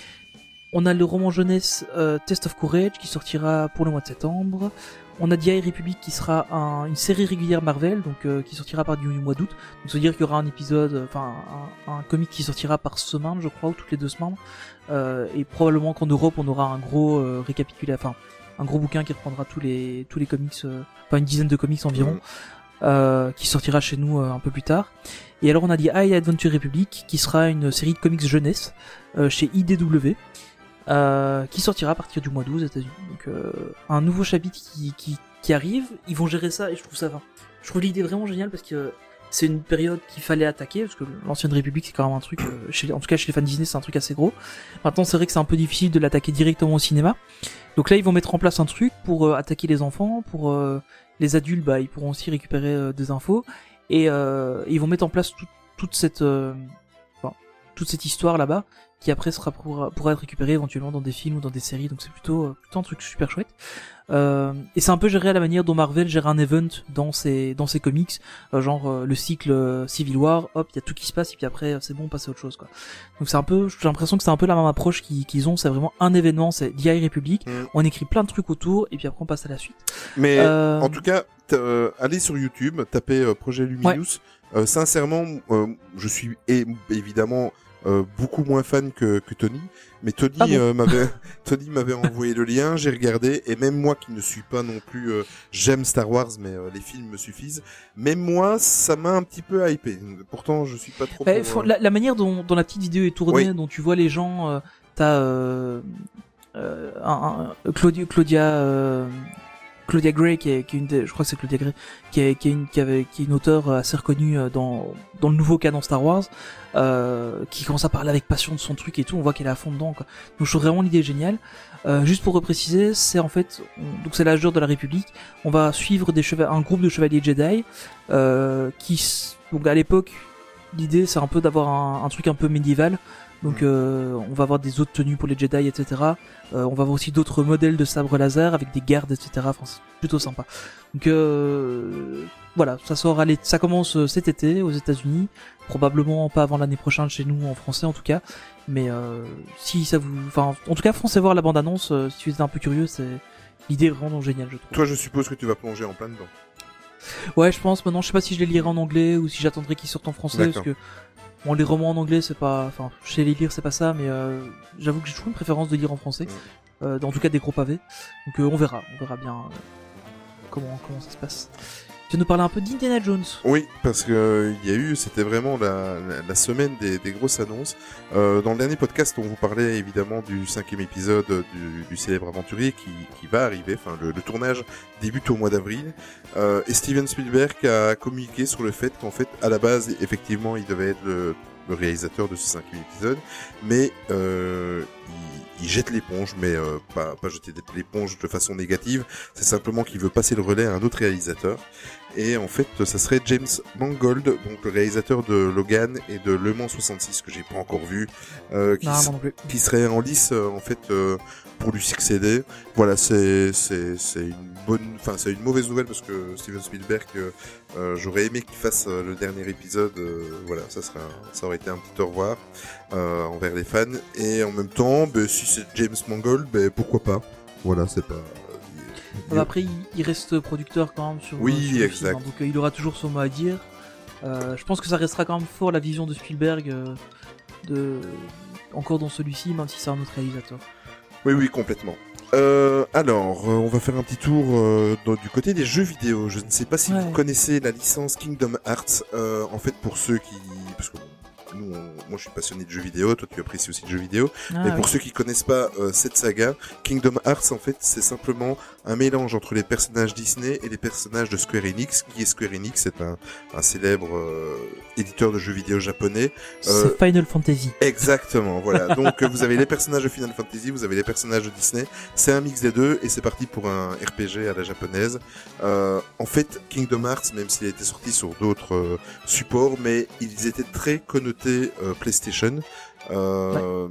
On a le roman jeunesse euh, Test of Courage qui sortira pour le mois de septembre. On a High Republic qui sera un- une série régulière Marvel, donc euh, qui sortira par du, du mois d'août. Donc ça veut dire qu'il y aura un épisode, euh, enfin un, un comic qui sortira par semaine, je crois, ou toutes les deux semaines. Euh, et probablement qu'en Europe on aura un gros euh, récapitulatif, enfin un gros bouquin qui reprendra tous les tous les comics, euh, enfin une dizaine de comics environ, qui sortira chez nous euh, un peu plus tard. Et alors on a dit High Adventure Republic qui sera une série de comics jeunesse euh, chez IDW. Euh, qui sortira à partir du mois 12 aux. Donc euh, un nouveau chapitre qui, qui, qui arrive, ils vont gérer ça et je trouve ça, je trouve l'idée vraiment géniale parce que c'est une période qu'il fallait attaquer parce que l'ancienne République c'est quand même un truc, euh, chez, en tout cas chez les fans Disney c'est un truc assez gros. Maintenant c'est vrai que c'est un peu difficile de l'attaquer directement au cinéma. Donc là ils vont mettre en place un truc pour euh, attaquer les enfants, pour les adultes bah ils pourront aussi récupérer des infos et ils vont mettre en place tout- toute cette toute cette histoire là-bas qui après sera pour, pourra être récupérée éventuellement dans des films ou dans des séries donc c'est plutôt euh, plutôt un truc super chouette euh, et c'est un peu géré à la manière dont Marvel gère un event dans ses dans ses comics euh, genre euh, le cycle euh, Civil War hop il y a tout qui se passe et puis après euh, c'est bon on passe à autre chose quoi donc c'est un peu j'ai l'impression que c'est un peu la même approche qu'ils qu'ils ont c'est vraiment un événement c'est The High Republic Mm. on écrit plein de trucs autour et puis après on passe à la suite Mais Euh, en tout cas, euh, allez sur YouTube, tapez euh, Projet Luminous. Euh, sincèrement, euh, je suis évidemment euh, beaucoup moins fan que, que Tony, mais Tony Ah bon euh, m'avait *laughs* Tony m'avait envoyé le lien, j'ai regardé et même moi qui ne suis pas non plus euh, j'aime Star Wars mais les films me suffisent. Même moi, ça m'a un petit peu hypé. Pourtant, je suis pas trop. Bah, pour, la, la manière dont, dont la petite vidéo est tournée, Oui. dont tu vois les gens, t'as un, un- Claudia, Claudia, Claudia Gray qui est, une, des, je crois que c'est Claudia Gray, qui est, une, auteure assez reconnue euh, dans le nouveau canon Star Wars, euh, qui commence à parler avec passion de son truc et tout. On voit qu'elle est à fond dedans. Donc je trouve vraiment l'idée géniale. Euh, juste pour repréciser, c'est en fait, on- donc c'est l'âge de la République. On va suivre un groupe de chevaliers Jedi euh, qui, donc à l'époque, l'idée c'est un peu d'avoir un truc un peu médiéval. Donc euh, on va avoir des autres tenues pour les Jedi, etc. Euh, on va avoir aussi d'autres modèles de sabres laser avec des gardes, etc. Enfin, c'est plutôt sympa. Donc euh, voilà, ça sort, à l'é- ça commence euh, cet été aux États-Unis, probablement pas avant l'année prochaine chez nous en français en tout cas. Mais euh, si ça vous, enfin, en tout cas, foncez voir la bande-annonce. si vous êtes un peu curieux, c'est l'idée est vraiment géniale, je trouve. Toi, je suppose que tu vas plonger en plein dedans. Ouais, je pense maintenant, je sais pas si je les lirai en anglais ou si j'attendrai qu'ils sortent en français parce que bon, les romans en anglais, c'est pas enfin, je sais les lire, c'est pas ça mais euh, j'avoue que j'ai toujours une préférence de lire en français. Euh, en tout cas des gros pavés. Donc euh, on verra, on verra bien euh, comment comment ça se passe. Tu nous parler un peu d'Indiana Jones? Oui, parce que euh, il y a eu, c'était vraiment la, la, la semaine des, des grosses annonces. Euh, dans le dernier podcast, on vous parlait évidemment du cinquième épisode du, du célèbre aventurier qui, qui va arriver. Enfin, le, le tournage débute au mois d'avril. Euh, et Steven Spielberg a communiqué sur le fait qu'en fait, à la base, effectivement, il devait être le, le réalisateur de ce cinquième épisode, mais euh, il, il jette l'éponge, mais euh, pas, pas jeter l'éponge de façon négative. C'est simplement qu'il veut passer le relais à un autre réalisateur. Et en fait, ça serait James Mangold, donc le réalisateur de Logan et de Le Mans 66 que j'ai pas encore vu, euh, qui, Non, s- moi non plus. qui serait en lice euh, en fait euh, pour lui succéder. Voilà, c'est c'est c'est une bonne, enfin c'est une mauvaise nouvelle parce que Steven Spielberg, euh, j'aurais aimé qu'il fasse le dernier épisode. voilà, ça serait ça aurait été un petit au revoir envers les fans. Et en même temps, ben, si c'est James Mangold, ben pourquoi pas. Voilà, c'est pas. Après, il, reste producteur quand même sur, Oui, sur le exact. film, hein, donc euh, il aura toujours son mot à dire. Euh, je pense que ça restera quand même fort la vision de Spielberg, euh, de encore dans celui-ci, même si c'est un autre réalisateur. Oui, oui, complètement. Euh, alors, on va faire un petit tour dans- du côté des jeux vidéo. Je ne sais pas si Ouais. vous connaissez la licence Kingdom Hearts. En fait, pour ceux qui, parce que nous, on- moi, je suis passionné de jeux vidéo. Toi, tu apprécies aussi de jeux vidéo. Ah, Mais oui. pour ceux qui connaissent pas euh, cette saga, Kingdom Hearts, en fait, c'est simplement un mélange entre les personnages Disney et les personnages de Square Enix. Qui est Square Enix? C'est un, un célèbre euh, éditeur de jeux vidéo japonais. euh, C'est Final Fantasy. Exactement, voilà. *laughs* Donc euh, vous avez les personnages de Final Fantasy, vous avez les personnages de Disney. C'est un mix des deux et c'est parti pour un RPG à la japonaise. Euh, en fait, Kingdom Hearts, même s'il a été sorti sur d'autres supports, mais ils étaient très connotés euh, PlayStation. Euh,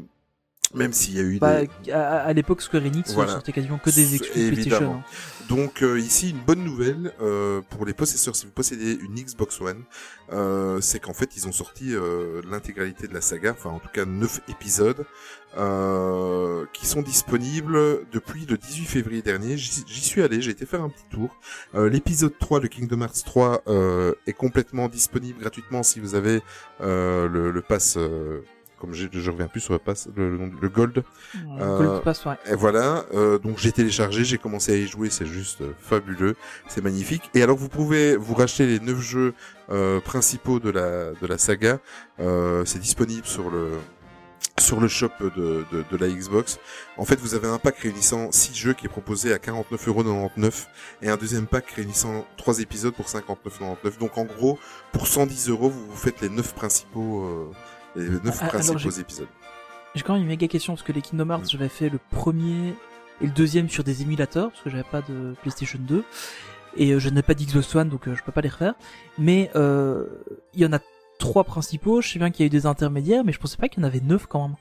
Même s'il y a eu Bah, des... à, à l'époque, Square Enix Voilà. sortait quasiment que des exclus PlayStation. Hein. Donc euh, ici une bonne nouvelle euh, pour les possesseurs si vous possédez une Xbox One, euh, c'est qu'en fait ils ont sorti euh, l'intégralité de la saga, enfin en tout cas 9 épisodes euh, qui sont disponibles depuis le 18 février dernier. J'y suis allé, j'ai été faire un petit tour. Euh, L'épisode 3 de Kingdom Hearts 3 euh, est complètement disponible gratuitement si vous avez euh, le, le pass. Comme j'ai- je reviens plus sur le pass, le, le, le gold. Euh, Gold Pass, ouais. Et voilà, euh, donc j'ai téléchargé, j'ai commencé à y jouer, c'est juste euh, fabuleux, c'est magnifique. Et alors vous pouvez vous racheter les neuf jeux euh, principaux de la de la saga, euh, c'est disponible sur le sur le shop de, de, de la Xbox. En fait, vous avez un pack réunissant 6 jeux qui est proposé à 49,99€ et un deuxième pack réunissant 3 épisodes pour 59,99€. Donc en gros, pour 110 euros, vous vous faites les 9 principaux, euh, les 9 Ah, principaux épisodes. J'ai quand même une méga question parce que les Kingdom Hearts, Mm. j'avais fait le premier et le deuxième sur des émulateurs parce que j'avais pas de PlayStation 2 et euh, je n'ai pas d'Xbox One donc euh, je peux pas les refaire. Mais euh, il y en a trois principaux. Je sais bien qu'il y a eu des intermédiaires, mais je pensais pas qu'il y en avait neuf quand même.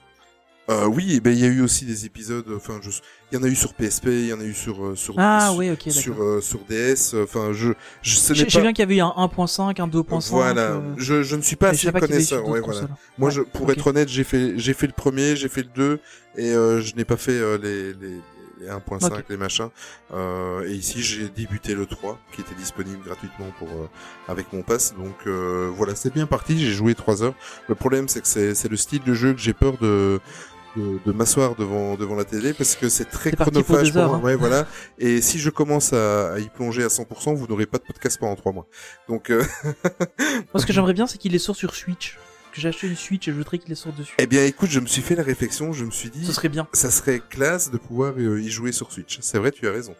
Euh, oui, ben il y a eu aussi des épisodes. Enfin, je, il y en a eu sur PSP, il y en a eu sur euh, sur Ah sur, oui, ok, sur, euh, sur DS. Enfin, je je Je je sais pas. bien qu'il y avait eu un 1.5, un 2.5. Voilà, euh, je je ne suis pas je assez connaisseur. Ouais, voilà. Moi, Ouais, je, pour ok. être honnête, j'ai fait j'ai fait le premier, j'ai fait le 2 et euh, je n'ai pas fait euh, les les les 1.5 Ok. les machins. Euh, et ici, j'ai débuté le 3 qui était disponible gratuitement pour euh, avec mon pass. Donc euh, voilà, c'est bien parti. J'ai joué 3 heures. Le problème, c'est que c'est c'est le style de jeu que j'ai peur de de, de m'asseoir devant devant la télé parce que c'est très pour chronophage heures, moi. hein. Ouais, voilà. *laughs* Et si je commence à, à y plonger à 100%, vous n'aurez pas de podcast pendant 3 mois. Donc euh, *laughs* Moi, ce que j'aimerais bien, c'est qu'il les sorte sur Switch. Que j'ai acheté une Switch et je voudrais qu'il les sorte dessus. Eh bien, écoute, je me suis fait la réflexion, je me suis dit, Ce serait bien. ça serait classe de pouvoir euh, y jouer sur Switch. C'est vrai, tu as raison.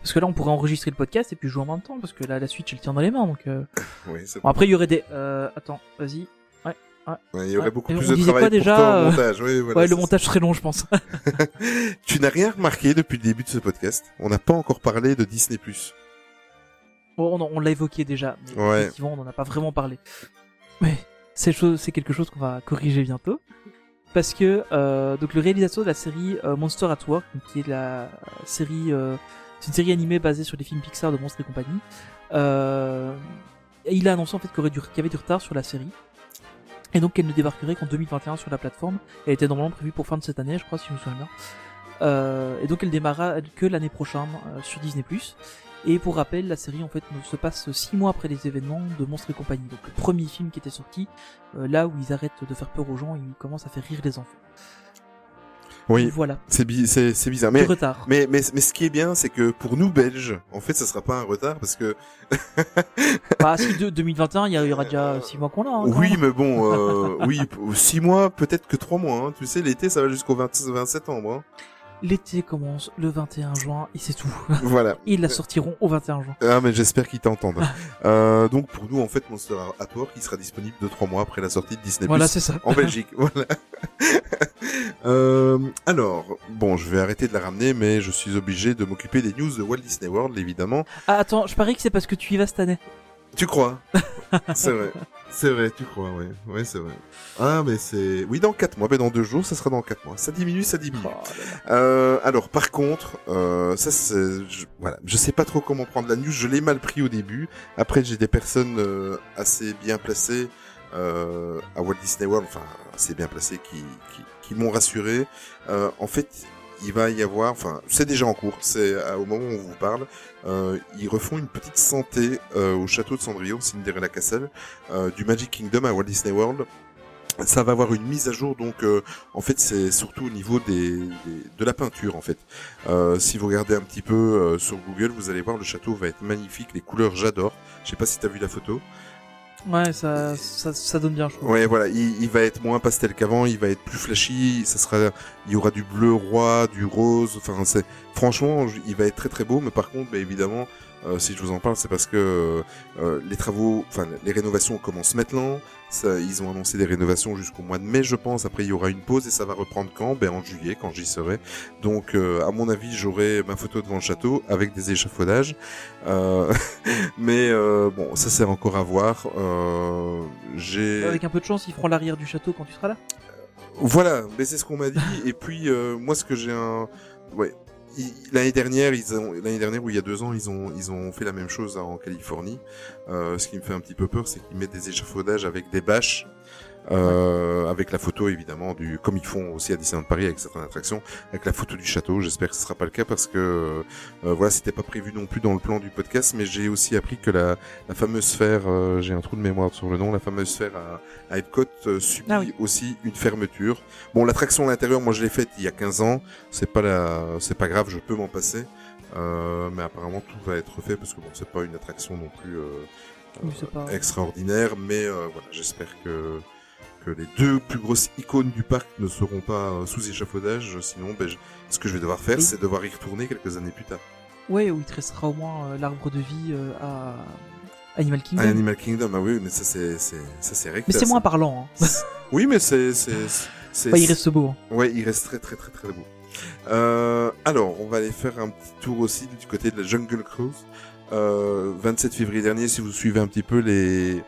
Parce que là, on pourrait enregistrer le podcast et puis jouer en même temps. Parce que là, la Switch, elle tient dans les mains. Donc, euh... *laughs* Oui, bon, après, il y aurait des. Euh... Attends, vas-y. Ouais, il y aurait beaucoup plus de travail déjà, pour toi au euh, montage. Oui, voilà, ouais, le montage serait long, je pense. *laughs* Tu n'as rien remarqué depuis le début de ce podcast. On n'a pas encore parlé de Disney+. Bon, on, on l'a évoqué déjà, mais Ouais. effectivement, on n'en a pas vraiment parlé. Mais c'est quelque chose qu'on va corriger bientôt, parce que euh, donc le réalisateur de la série euh, Monster at Work, qui est la série, euh, c'est une série animée basée sur les films Pixar de monstres et compagnie. Euh, il a annoncé en fait qu'il y avait du retard sur la série. Et donc qu'elle ne débarquerait qu'en 2021 sur la plateforme. Elle était normalement prévue pour fin de cette année, je crois, si je me souviens bien. Euh, et donc elle démarra que l'année prochaine euh, sur Disney+. Et pour rappel, la série en fait se passe six mois après les événements de Monstres et compagnie. Donc le premier film qui était sorti, euh, là où ils arrêtent de faire peur aux gens, ils commencent à faire rire les enfants. Oui, Voilà, c'est bi- c'est c'est bizarre. du Mais, retard. mais, mais, mais ce qui est bien, c'est que pour nous Belges, en fait, ça sera pas un retard parce que *laughs* Bah si de 2021, il y, a- aura déjà six mois qu'on l'a. hein, oui, mais bon, euh, *laughs* oui, p- six mois, peut-être que trois mois. Hein. Tu sais, l'été, ça va jusqu'au 20 20 septembre. Hein. L'été commence le 21 juin et c'est tout. *laughs* Voilà. Ils la sortiront au 21 juin. Ah, mais j'espère qu'ils t'entendent. *laughs* euh, donc pour nous, en fait, Monster at Work, il sera disponible deux trois mois après la sortie de Disney+. Voilà, c'est ça. en Belgique, *laughs* voilà. euh, alors, bon, je vais arrêter de la ramener, mais je suis obligé de m'occuper des news de Walt Disney World, évidemment. Ah attends, je parie que c'est parce que tu y vas cette année. Tu crois? C'est vrai. C'est vrai, tu crois, ouais. Ouais, c'est vrai. Ah, mais c'est... Oui, dans 4 mois. Ben, dans 2 jours, ça sera dans 4 mois. Ça diminue, ça diminue. Oh. Euh, alors, par contre, euh, ça, c'est... Je, voilà. Je sais pas trop comment prendre la news. Je l'ai mal pris au début. Après, j'ai des personnes euh, assez bien placées euh, à Walt Disney World, enfin, assez bien placées qui, qui, qui m'ont rassuré. Euh, en fait, il va y avoir... Enfin, c'est déjà en cours. C'est euh, au moment où on vous parle. Euh, ils refont une petite santé euh, au château de Cendrillon, Cinderella Castle, euh, du Magic Kingdom à Walt Disney World. Ça va avoir une mise à jour, donc en fait c'est surtout au niveau de la peinture en fait. Si vous regardez un petit peu sur Google, vous allez voir le château va être magnifique, les couleurs j'adore. Je sais pas si t'as vu la photo. Ouais, ça, ça, ça donne bien, trouve. Ouais, voilà, il, il va être moins pastel qu'avant, il va être plus flashy, ça sera, il y aura du bleu roi, du rose, enfin c'est, franchement, il va être très très beau, mais par contre, bah, évidemment, euh, si je vous en parle, c'est parce que euh, les travaux, enfin les rénovations commencent maintenant. Ça, ils ont annoncé des rénovations jusqu'au mois de mai, je pense. Après, il y aura une pause et ça va reprendre quand? Ben en juillet, quand j'y serai. Donc, euh, à mon avis, j'aurai ma photo devant le château avec des échafaudages. Euh, *laughs* mais euh, bon, ça sert encore à voir. Euh, J'ai Avec un peu de chance, ils feront l'arrière du château quand tu seras là. Voilà, mais c'est ce qu'on m'a dit. Et puis euh, moi, ce que j'ai un, ouais, l'année dernière, ils ont l'année dernière ou il y a deux ans, ils ont ils ont fait la même chose en Californie. Euh, ce qui me fait un petit peu peur, c'est qu'ils mettent des échafaudages avec des bâches. Euh, avec la photo évidemment du comme ils font aussi à Disneyland Paris avec certaines attractions avec la photo du château. J'espère que ce sera pas le cas parce que euh, voilà c'était pas prévu non plus dans le plan du podcast mais j'ai aussi appris que la, la fameuse sphère euh, j'ai un trou de mémoire sur le nom la fameuse sphère à, à Epcot euh, subit Ah oui. aussi une fermeture. Bon l'attraction à l'intérieur moi je l'ai faite il y a 15 ans. C'est pas la c'est pas grave je peux m'en passer. Euh, mais apparemment tout va être fait parce que bon c'est pas une attraction non plus euh, Oui, pas- extraordinaire, mais euh, voilà, j'espère que que les deux plus grosses icônes du parc ne seront pas euh, sous échafaudage. Sinon, ben, je- ce que je vais devoir faire, Oui. c'est devoir y retourner quelques années plus tard. Ouais, où il te restera au moins euh, l'arbre de vie euh, à Animal Kingdom. À Animal Kingdom, ah oui, mais ça c'est c'est ça c'est Mais c'est moins parlant. Hein. Oui, mais c'est. Enfin, *laughs* il reste beau. hein. Ouais, il reste très très très très beau. Euh, alors, on va aller faire un petit tour aussi du côté de la Jungle Cruise. Euh, 27 février dernier, si vous suivez un petit peu les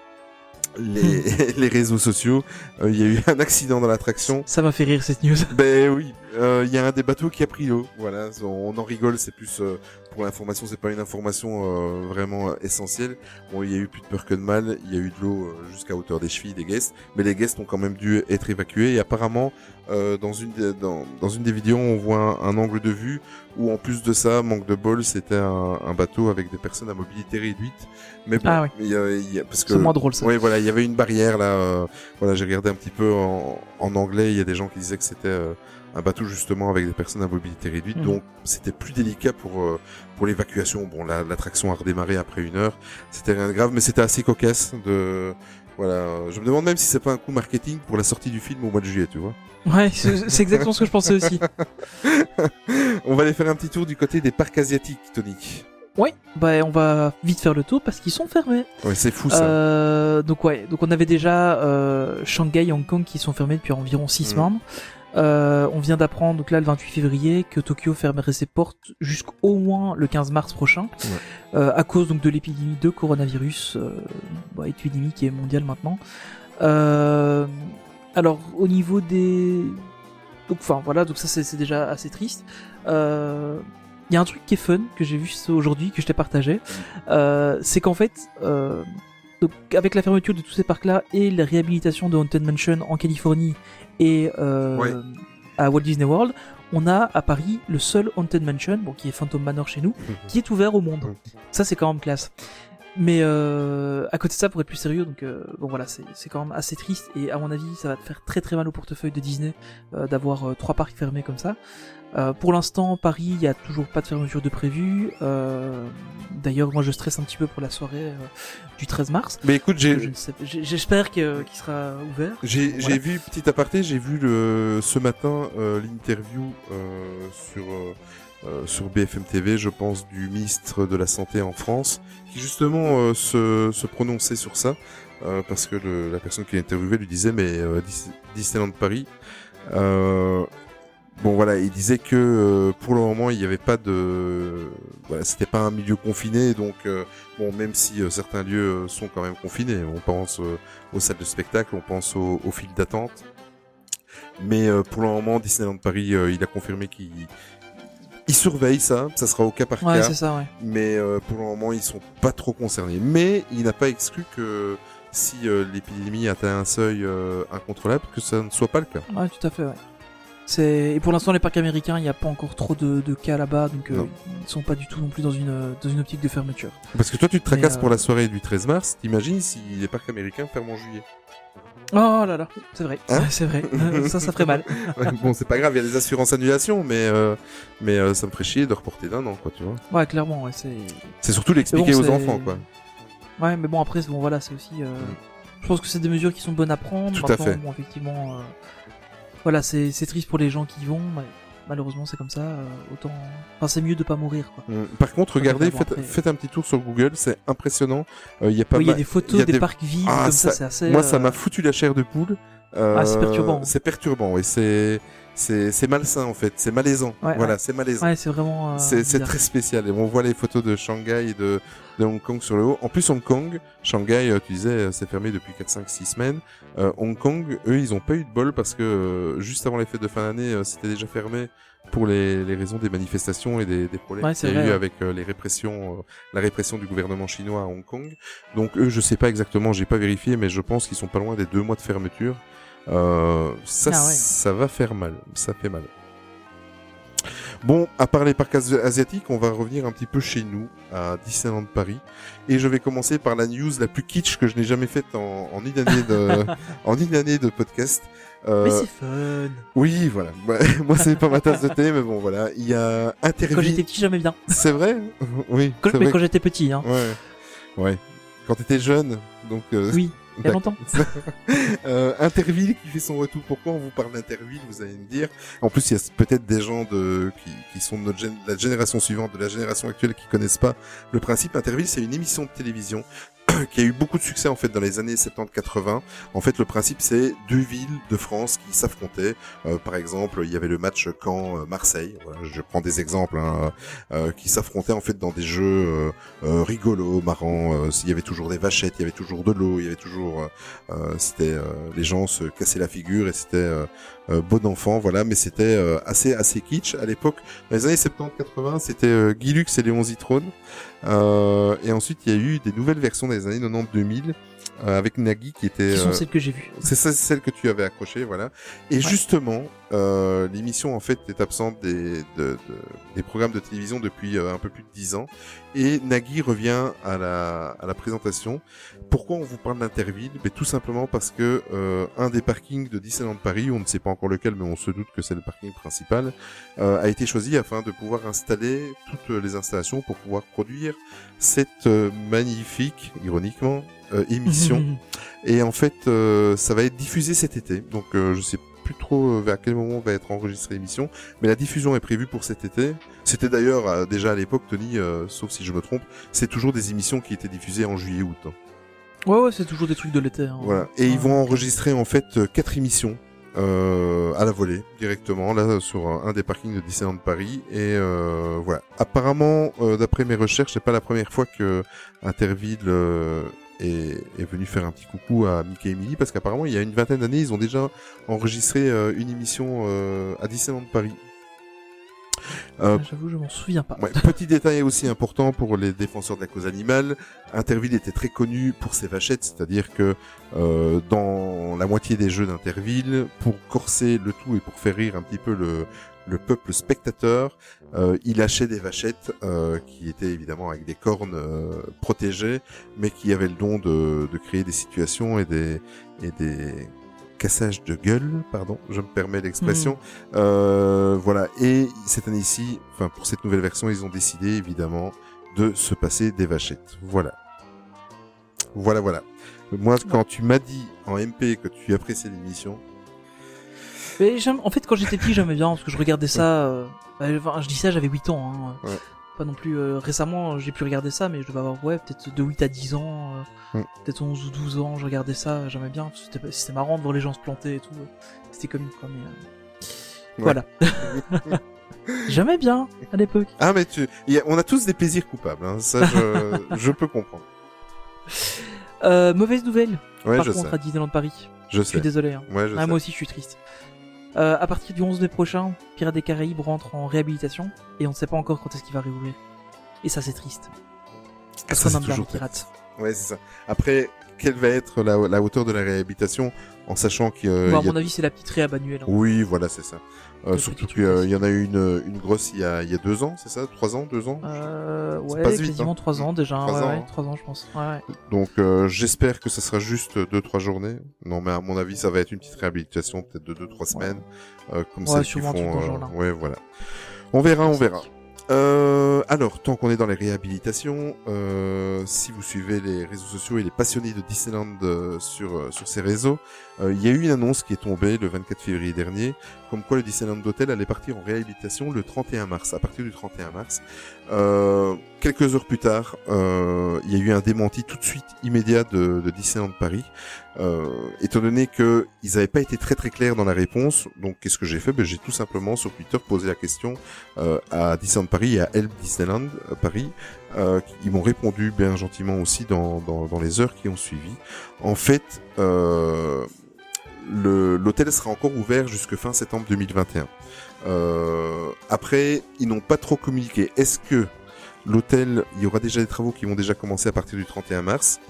les, *laughs* les réseaux sociaux, euh, il y a eu un accident dans l'attraction. Ça m'a fait rire cette news. Ben oui, euh, il y a un des bateaux qui a pris l'eau. Voilà, on en rigole, c'est plus euh, pour l'information, c'est pas une information euh, vraiment euh, essentielle. Bon, il y a eu plus de peur que de mal, il y a eu de l'eau euh, jusqu'à hauteur des chevilles des guests, mais les guests ont quand même dû être évacués. Et apparemment, euh, dans une des, dans, dans une des vidéos, on voit un, un angle de vue où en plus de ça, manque de bol, c'était un, un bateau avec des personnes à mobilité réduite. Mais bon, Ah oui. y a- y a- parce que C'est moins drôle ça. oui, voilà, il y avait une barrière là. euh, voilà, j'ai regardé un petit peu en, en anglais. Il y a des gens qui disaient que c'était euh, un bateau justement avec des personnes à mobilité réduite, Mhm. donc c'était plus délicat pour euh, pour l'évacuation. Bon, la- l'attraction a redémarré après une heure. C'était rien de grave, mais c'était assez cocasse. De voilà, je me demande même si c'est pas un coup marketing pour la sortie du film au mois de juillet, tu vois. Ouais, c'est c'est exactement ce que je pensais aussi. *laughs* On va aller faire un petit tour du côté des parcs asiatiques, Tonic. Ouais, bah on va vite faire le tour parce qu'ils sont fermés. Ouais, c'est fou ça. Euh, donc ouais, donc on avait déjà euh, Shanghai, Hong Kong qui sont fermés depuis environ 6 Mhm. mois. Euh, on vient d'apprendre donc là le 28 février que Tokyo fermerait ses portes jusqu'au moins le 15 mars prochain euh, à cause donc de l'épidémie de coronavirus, euh, bah, épidémie qui est mondiale maintenant. Euh, alors au niveau des donc enfin voilà donc ça c'est déjà assez triste. Euh, Il y a un truc qui est fun que j'ai vu aujourd'hui que je t'ai partagé, euh, c'est qu'en fait euh, donc, avec la fermeture de tous ces parcs-là et la réhabilitation de Haunted Mansion en Californie et euh, Ouais. à Walt Disney World, on a à Paris le seul Haunted Mansion, bon, qui est Phantom Manor chez nous, *laughs* qui est ouvert au monde. Ça, c'est quand même classe. Mais euh, à côté de ça, pour être plus sérieux, donc euh, bon voilà, c'est c'est quand même assez triste et à mon avis, ça va te faire très très mal au portefeuille de Disney euh, d'avoir euh, trois parcs fermés comme ça. Euh, pour l'instant, Paris, il y a toujours pas de fermeture de prévu. Euh, D'ailleurs, moi, je stresse un petit peu pour la soirée du 13 mars. Mais écoute, J'espère qu'il sera ouvert. J'ai Voilà. j'ai vu, petit aparté, j'ai vu le, ce matin euh, l'interview euh, sur, euh, sur BFM TV, je pense, du ministre de la Santé en France, qui justement euh, se, se prononçait sur ça, euh, parce que le- la personne qui l'interviewait lui disait, mais euh, Dis- Disneyland Paris, euh, bon voilà, il disait que euh, pour le moment, il n'y avait pas de... Voilà, c'était pas un milieu confiné, donc bon, même si certains lieux sont quand même confinés, on pense... aux salles de spectacle, on pense aux, aux files d'attente. Mais pour le moment, Disneyland Paris, il a confirmé qu'il il surveille ça, ça sera au cas par Ouais, cas. c'est ça, ouais. Mais euh, pour le moment, ils sont pas trop concernés. Mais il n'a pas exclu que si euh, l'épidémie atteint un seuil euh, incontrôlable, que ça ne soit pas le cas. Ouais, tout à fait, ouais. C'est et pour l'instant les parcs américains, il n'y a pas encore trop de, de cas là-bas, donc ils sont pas du tout non plus dans une dans une optique de fermeture. Parce que toi, tu te tracasses pour la soirée du 13 mars. T'imagines si les parcs américains ferment en juillet? Oh là là, c'est vrai, Hein c'est vrai. Euh, ça, ça ferait mal. *laughs* Ouais, Bon, c'est pas grave, il y a des assurances annulations, mais euh, mais euh, ça me ferait chier de reporter d'un an, quoi, tu vois. Ouais, clairement, ouais, c'est. C'est surtout l'expliquer bon, aux enfants, quoi. Ouais, mais bon après, c'est- bon voilà, c'est aussi. euh, Je pense que c'est des mesures qui sont bonnes à prendre. Mm. Tout à fait. Bon, effectivement, euh, voilà, c'est c'est triste pour les gens qui y vont. mais malheureusement, c'est comme ça. euh, autant, enfin, c'est mieux de pas mourir, quoi. Mm. Par contre, regardez, faites, après- faites un petit tour sur Google, c'est impressionnant. Euh, Il y a pas Oui, y a des photos a des, des- parcs vides Ah, comme ça, ça- c'est assez. Moi, ça euh, m'a foutu la chair de poule. Ah, c'est perturbant. C'est perturbant, et c'est c'est malsain en fait, c'est malaisant. Ouais, voilà, ouais. c'est malaisant. Ouais, c'est vraiment. euh, C'est très spécial. Et on voit les photos de Shanghai et de, de Hong Kong sur le haut. En plus, Hong Kong, Shanghai, euh, tu disais, euh, c'est fermé depuis 4, 5, 6 semaines. Euh, Hong Kong, eux, ils ont pas eu de bol parce que euh, juste avant les fêtes de fin d'année, euh, c'était déjà fermé pour les, les raisons des manifestations et des, des problèmes Ouais, qu'il y a eu ouais. avec euh, les répressions, euh, la répression du gouvernement chinois à Hong Kong. Donc eux, je sais pas exactement, j'ai pas vérifié, mais je pense qu'ils sont pas loin des deux mois de fermeture. Euh, ça, Ah ouais. ça va faire mal. Ça fait mal. Bon, à part les parcs asi- asiatiques, on va revenir un petit peu chez nous, à Disneyland Paris. Et je vais commencer par la news la plus kitsch que je n'ai jamais faite en, en une année de, *laughs* en une année de podcast. Euh, Mais c'est fun. oui, voilà. Ouais, *laughs* Moi, c'est pas ma tasse de thé, mais bon, voilà. Il y a Quand Interville. j'étais petit, j'aimais bien. C'est vrai? Oui. Quand- c'est mais vrai. quand j'étais petit, hein. Ouais. Ouais. Quand t'étais jeune, donc. euh, Oui, il *laughs* euh, Interville qui fait son retour. Pourquoi on vous parle d'Interville Vous allez me dire? En plus, il y a peut-être des gens qui, sont de notre la génération suivante, de la génération actuelle, qui connaissent pas le principe. Interville, c'est une émission de télévision *coughs* qui a eu beaucoup de succès en fait dans les années 70-80. En fait, le principe c'est deux villes de France qui s'affrontaient. Euh, par exemple, il y avait le match Caen-Marseille. Voilà, je prends des exemples hein, euh, qui s'affrontaient en fait dans des jeux euh, euh, rigolos, marrants. Euh, il y avait toujours des vachettes, il y avait toujours de l'eau, il y avait toujours. euh, c'était les gens se cassaient la figure et c'était bon enfant, voilà. Mais c'était assez assez kitsch à l'époque. Dans les années 70-80, c'était Guy Lux et Léon Zitrone. Euh, et ensuite, il y a eu des nouvelles versions les années 90-2000 euh, avec Nagui qui était. Qui sont euh, celles que j'ai vues. c'est celle que tu avais accrochée, voilà. Et justement, euh, l'émission en fait est absente des, de, de- des programmes de télévision depuis euh, un peu plus de dix ans. Et Nagui revient à la, à la présentation. Pourquoi on vous parle d'Interville? Ben, Tout simplement parce que euh, un des parkings de Disneyland Paris, on ne sait pas encore lequel, mais on se doute que c'est le parking principal, euh, a été choisi afin de pouvoir installer toutes les installations pour pouvoir produire cette magnifique, ironiquement, émission. *laughs* Et en fait, euh, ça va être diffusé cet été. Donc, euh, je sais plus trop euh, vers quel moment va être enregistrée l'émission, mais la diffusion est prévue pour cet été. C'était d'ailleurs euh, déjà à l'époque, Tony, euh, sauf si je me trompe, c'est toujours des émissions qui étaient diffusées en juillet-août. hein. Ouais, ouais, c'est toujours des trucs de l'été. hein. Voilà. Et ils vont enregistrer en fait euh, quatre émissions euh, à la volée directement là sur un, un des parkings de Disneyland Paris. Et euh, voilà. Apparemment, euh, d'après mes recherches, c'est pas la première fois que Interville euh, est, est venu faire un petit coucou à Mickey et Minnie parce qu'apparemment il y a une vingtaine d'années ils ont déjà enregistré euh, une émission euh, à Disneyland Paris. Euh, Ouais, J'avoue, je m'en souviens pas. Ouais, petit détail aussi important pour les défenseurs de la cause animale, Interville était très connu pour ses vachettes, c'est-à-dire que euh, dans la moitié des jeux d'Interville, pour corser le tout et pour faire rire un petit peu le, le peuple spectateur, euh, il lâchait des vachettes euh, qui étaient évidemment avec des cornes euh, protégées, mais qui avaient le don de, de créer des situations et des, et des cassages de gueule, pardon, je me permets l'expression, euh, voilà. Et cette année-ci, enfin pour cette nouvelle version, ils ont décidé évidemment de se passer des vachettes. Voilà. Voilà, voilà. Moi, quand tu m'as dit en MP que tu appréciais l'émission, Mais en fait, quand j'étais petit, j'aimais bien parce que je regardais ça. euh, bah, enfin, je dis ça, j'avais 8 ans. Hein. Ouais. Pas non plus euh, récemment, j'ai pu regarder ça, mais je devais avoir ouais, peut-être de 8 à 10 ans, euh, Mm. peut-être 11 ou 12 ans. Je regardais ça, j'aimais bien. C'était marrant de voir les gens se planter et tout. C'était comique quoi, mais euh, Ouais. voilà. *laughs* j'aimais bien à l'époque. ah mais tu, a- on a tous des plaisirs coupables. Hein. Ça, je, *laughs* je peux comprendre. Euh, mauvaise nouvelle. Ouais, par je contre, sais. à Disneyland Paris. Je Je suis sais. désolé. Hein. Ouais, je Ah, sais. moi aussi, je suis triste. Euh, à partir du 11 mai prochain, Pirates des Caraïbes rentre en réhabilitation et on ne sait pas encore quand est-ce qu'il va réouvrir. Et ça, c'est triste. Parce qu'on c'est aime bien les toujours pirates. Ouais, c'est ça. Après, quelle va être la, la hauteur de la réhabilitation en sachant qu'il Bon, à a... mon avis, c'est la petite réhab annuelle. hein. Oui, voilà, c'est ça. Euh, surtout qu'il truc y en a eu une, une grosse il y a, il y a deux ans, c'est ça? Trois ans Deux ans? Euh, ouais, passe vite, quasiment hein. 3 ans déjà. Trois ouais, ans, ouais, hein. 3 ans, je pense. Ouais, ouais. Donc euh, j'espère que ça sera juste deux trois journées. Non mais à mon avis ça va être une petite réhabilitation peut-être de deux trois semaines euh, comme qui sûrement font. genre-là. ouais voilà. On verra, on verra. Euh, alors, tant qu'on est dans les réhabilitations, euh, si vous suivez les réseaux sociaux et les passionnés de Disneyland euh, sur euh, sur ces réseaux, euh, il y a eu une annonce qui est tombée le 24 février dernier, comme quoi le Disneyland d'hôtel allait partir en réhabilitation le 31 mars, à partir du 31 mars. Euh, quelques heures plus tard, euh, il y a eu un démenti tout de suite immédiat de, de Disneyland Paris, euh, étant donné que ils n'avaient pas été très très clairs dans la réponse. Donc, qu'est-ce que j'ai fait? Ben, J'ai tout simplement sur Twitter posé la question euh, à Disneyland Paris et à Help Disneyland euh, Paris. Euh, ils m'ont répondu bien gentiment aussi dans, dans, dans les heures qui ont suivi. En fait, euh, l'hôtel sera encore ouvert jusque fin septembre 2021. Euh, après, ils n'ont pas trop communiqué. Est-ce que l'hôtel, il y aura déjà des travaux qui vont déjà commencer à partir du 31 mars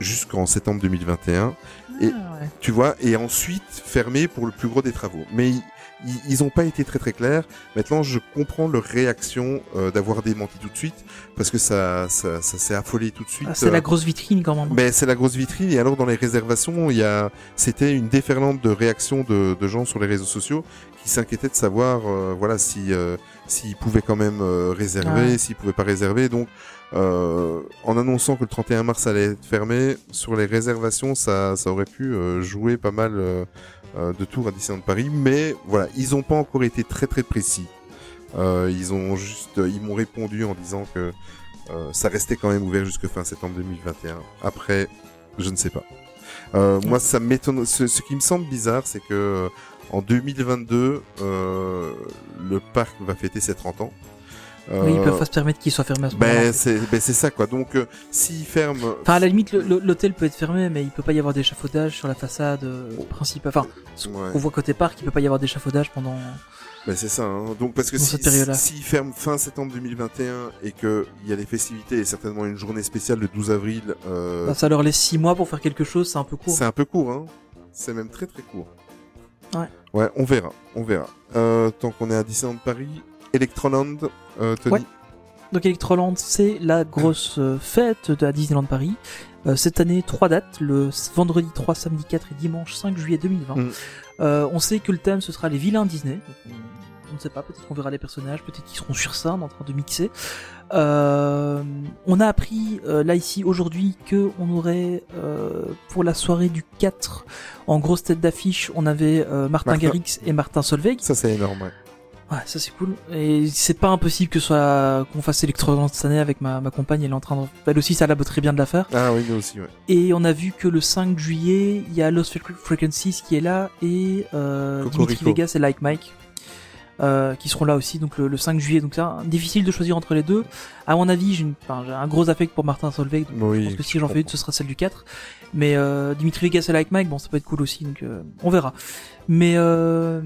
jusqu'en septembre 2021 Et- Ah, ouais. tu vois, et ensuite fermé pour le plus gros des travaux. Mais ils- ils ils ont pas été très très clairs. Maintenant, je comprends leur réaction euh, d'avoir démenti tout de suite parce que ça ça, ça s'est affolé tout de suite. Ah, c'est euh, la grosse vitrine quand même. ben, c'est la grosse vitrine et alors dans les réservations, il y a c'était une déferlante de réactions de, de gens sur les réseaux sociaux qui s'inquiétaient de savoir euh, voilà si euh, s'ils pouvaient quand même euh, réserver, Ouais. s'ils pouvaient pas réserver. Donc euh, en annonçant que le 31 mars allait être fermé sur les réservations, ça ça aurait pu euh, jouer pas mal euh, euh, de tours à Disneyland Paris, mais voilà, ils ont pas encore été très très précis. Euh, ils ont juste ils m'ont répondu en disant que euh, ça restait quand même ouvert jusque fin septembre 2021. Après, je ne sais pas. Euh, moi, ça m'étonne. Ce, ce qui me semble bizarre, c'est que euh, en 2022, euh, le parc va fêter ses 30 ans. Euh, Oui, ils peuvent pas se permettre qu'il soit fermé à ce moment-là. ben c'est ben, c'est ça quoi. Donc euh, s'ils ferment, Enfin, à la limite, l'hôtel peut être fermé, mais il peut pas y avoir d'échafaudage sur la façade euh, principale. Enfin, Ouais. qu'on voit côté parc, il peut pas y avoir d'échafaudage pendant. Ben c'est ça. Hein. Donc parce que si, s'ils ferment fin septembre 2021 et que il y a les festivités et certainement une journée spéciale le 12 avril, euh, Enfin, ça leur laisse 6 mois pour faire quelque chose, c'est un peu court. C'est un peu court, hein. C'est même très très court. Ouais. Ouais, on verra, on verra. Euh, tant qu'on est à Disneyland Paris, Electroland, euh, Tony. Ouais. Donc Electroland, c'est la grosse euh, fête de la Disneyland Paris. Euh, cette année, trois dates, le vendredi 3, samedi 4 et dimanche 5 juillet 2020. Mm. Euh, on sait que le thème, ce sera les vilains Disney. Donc, on, on ne sait pas, peut-être qu'on verra les personnages, peut-être qu'ils seront sur scène en train de mixer. Euh, on a appris euh, là ici aujourd'hui que on aurait euh, pour la soirée du 4 en grosse tête d'affiche, on avait euh, Martin Martin. Garrix et Martin Solveig. Ça c'est énorme, ouais. Ouais, ça c'est cool. Et c'est pas impossible que soit qu'on fasse Electroland cette année avec ma, ma compagne. Elle est en train de... Elle aussi, ça la très bien de la faire. Ah oui, nous aussi, ouais. Et on a vu que le 5 juillet, il y a Lost Fre- Frequencies qui est là et euh. Dimitri Vegas et Like Mike euh, qui seront là aussi. Donc le, le 5 juillet. Donc c'est difficile de choisir entre les deux. À mon avis, j'ai enfin, un gros affect pour Martin Solveig. Donc Oui, je pense que si je j'en fais une, ce sera celle du 4. Mais euh, Dimitri Vegas et Like Mike, bon, ça peut être cool aussi. Donc euh, on verra. Mais euh,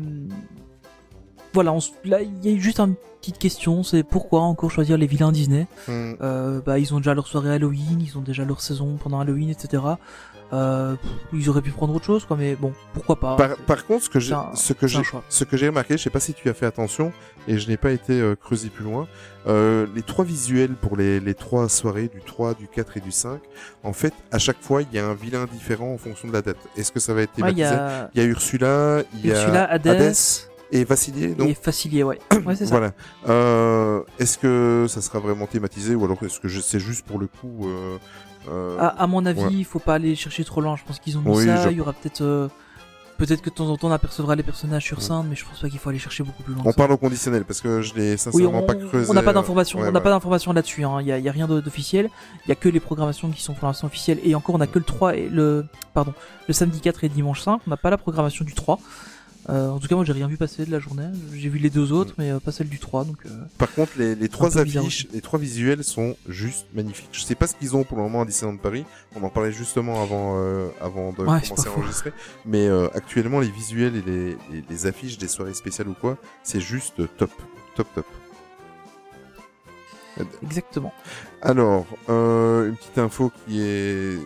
voilà, on là il y a eu juste une petite question, c'est pourquoi encore choisir les vilains Disney Hmm. euh, Bah ils ont déjà leur soirée Halloween, ils ont déjà leur saison pendant Halloween, etc. Euh, ils auraient pu prendre autre chose, quoi, mais bon, pourquoi pas Par, par contre, ce que j'ai, ce que j'ai, ce que j'ai remarqué, je sais pas si tu as fait attention, et je n'ai pas été euh, creusé plus loin, euh, les trois visuels pour les, les trois soirées, du 3, du 4 et du 5, en fait, à chaque fois, il y a un vilain différent en fonction de la date. Est-ce que ça va être Ouais, il y thématisé? A Il y a Ursula, il y a Ursula, Hades, et Vassilier, donc et Facilier, ouais. *clears throat* Ouais, c'est ça. Voilà. Euh, est-ce que ça sera vraiment thématisé ou alors est-ce que je- c'est juste pour le coup euh, euh, À, à mon avis, Ouais. il faut pas aller chercher trop loin. Je pense qu'ils ont mis Oui, ça. je- Il y aura peut-être, euh, peut-être que de temps en temps on apercevra les personnages sur scène, mais je pense pas qu'il faut aller chercher beaucoup plus loin. On parle au conditionnel parce que je l'ai Oui, sincèrement on pas creusé. on n'a pas euh, d'informations. ouais, on n'a ouais. pas d'informations là-dessus. hein. Il y, a, y a rien d'officiel. Il y a que les programmations qui sont pour l'instant officielles. Et encore, on a que le 3 et le pardon, le samedi 4 et dimanche 5. On n'a pas la programmation du 3. Euh, en tout cas, moi, j'ai rien vu passer de la journée. J'ai vu les deux autres, mais euh, pas celle du 3. Donc, euh, Par contre, les, les trois affiches, les trois visuels sont juste magnifiques. Je sais pas ce qu'ils ont pour le moment à Disneyland Paris. On en parlait justement avant, euh, avant de Ouais, commencer à enregistrer. Mais euh, actuellement, les visuels et les, les, les affiches des soirées spéciales ou quoi, c'est juste top, top, top. exactement. Alors, euh, une petite info qui est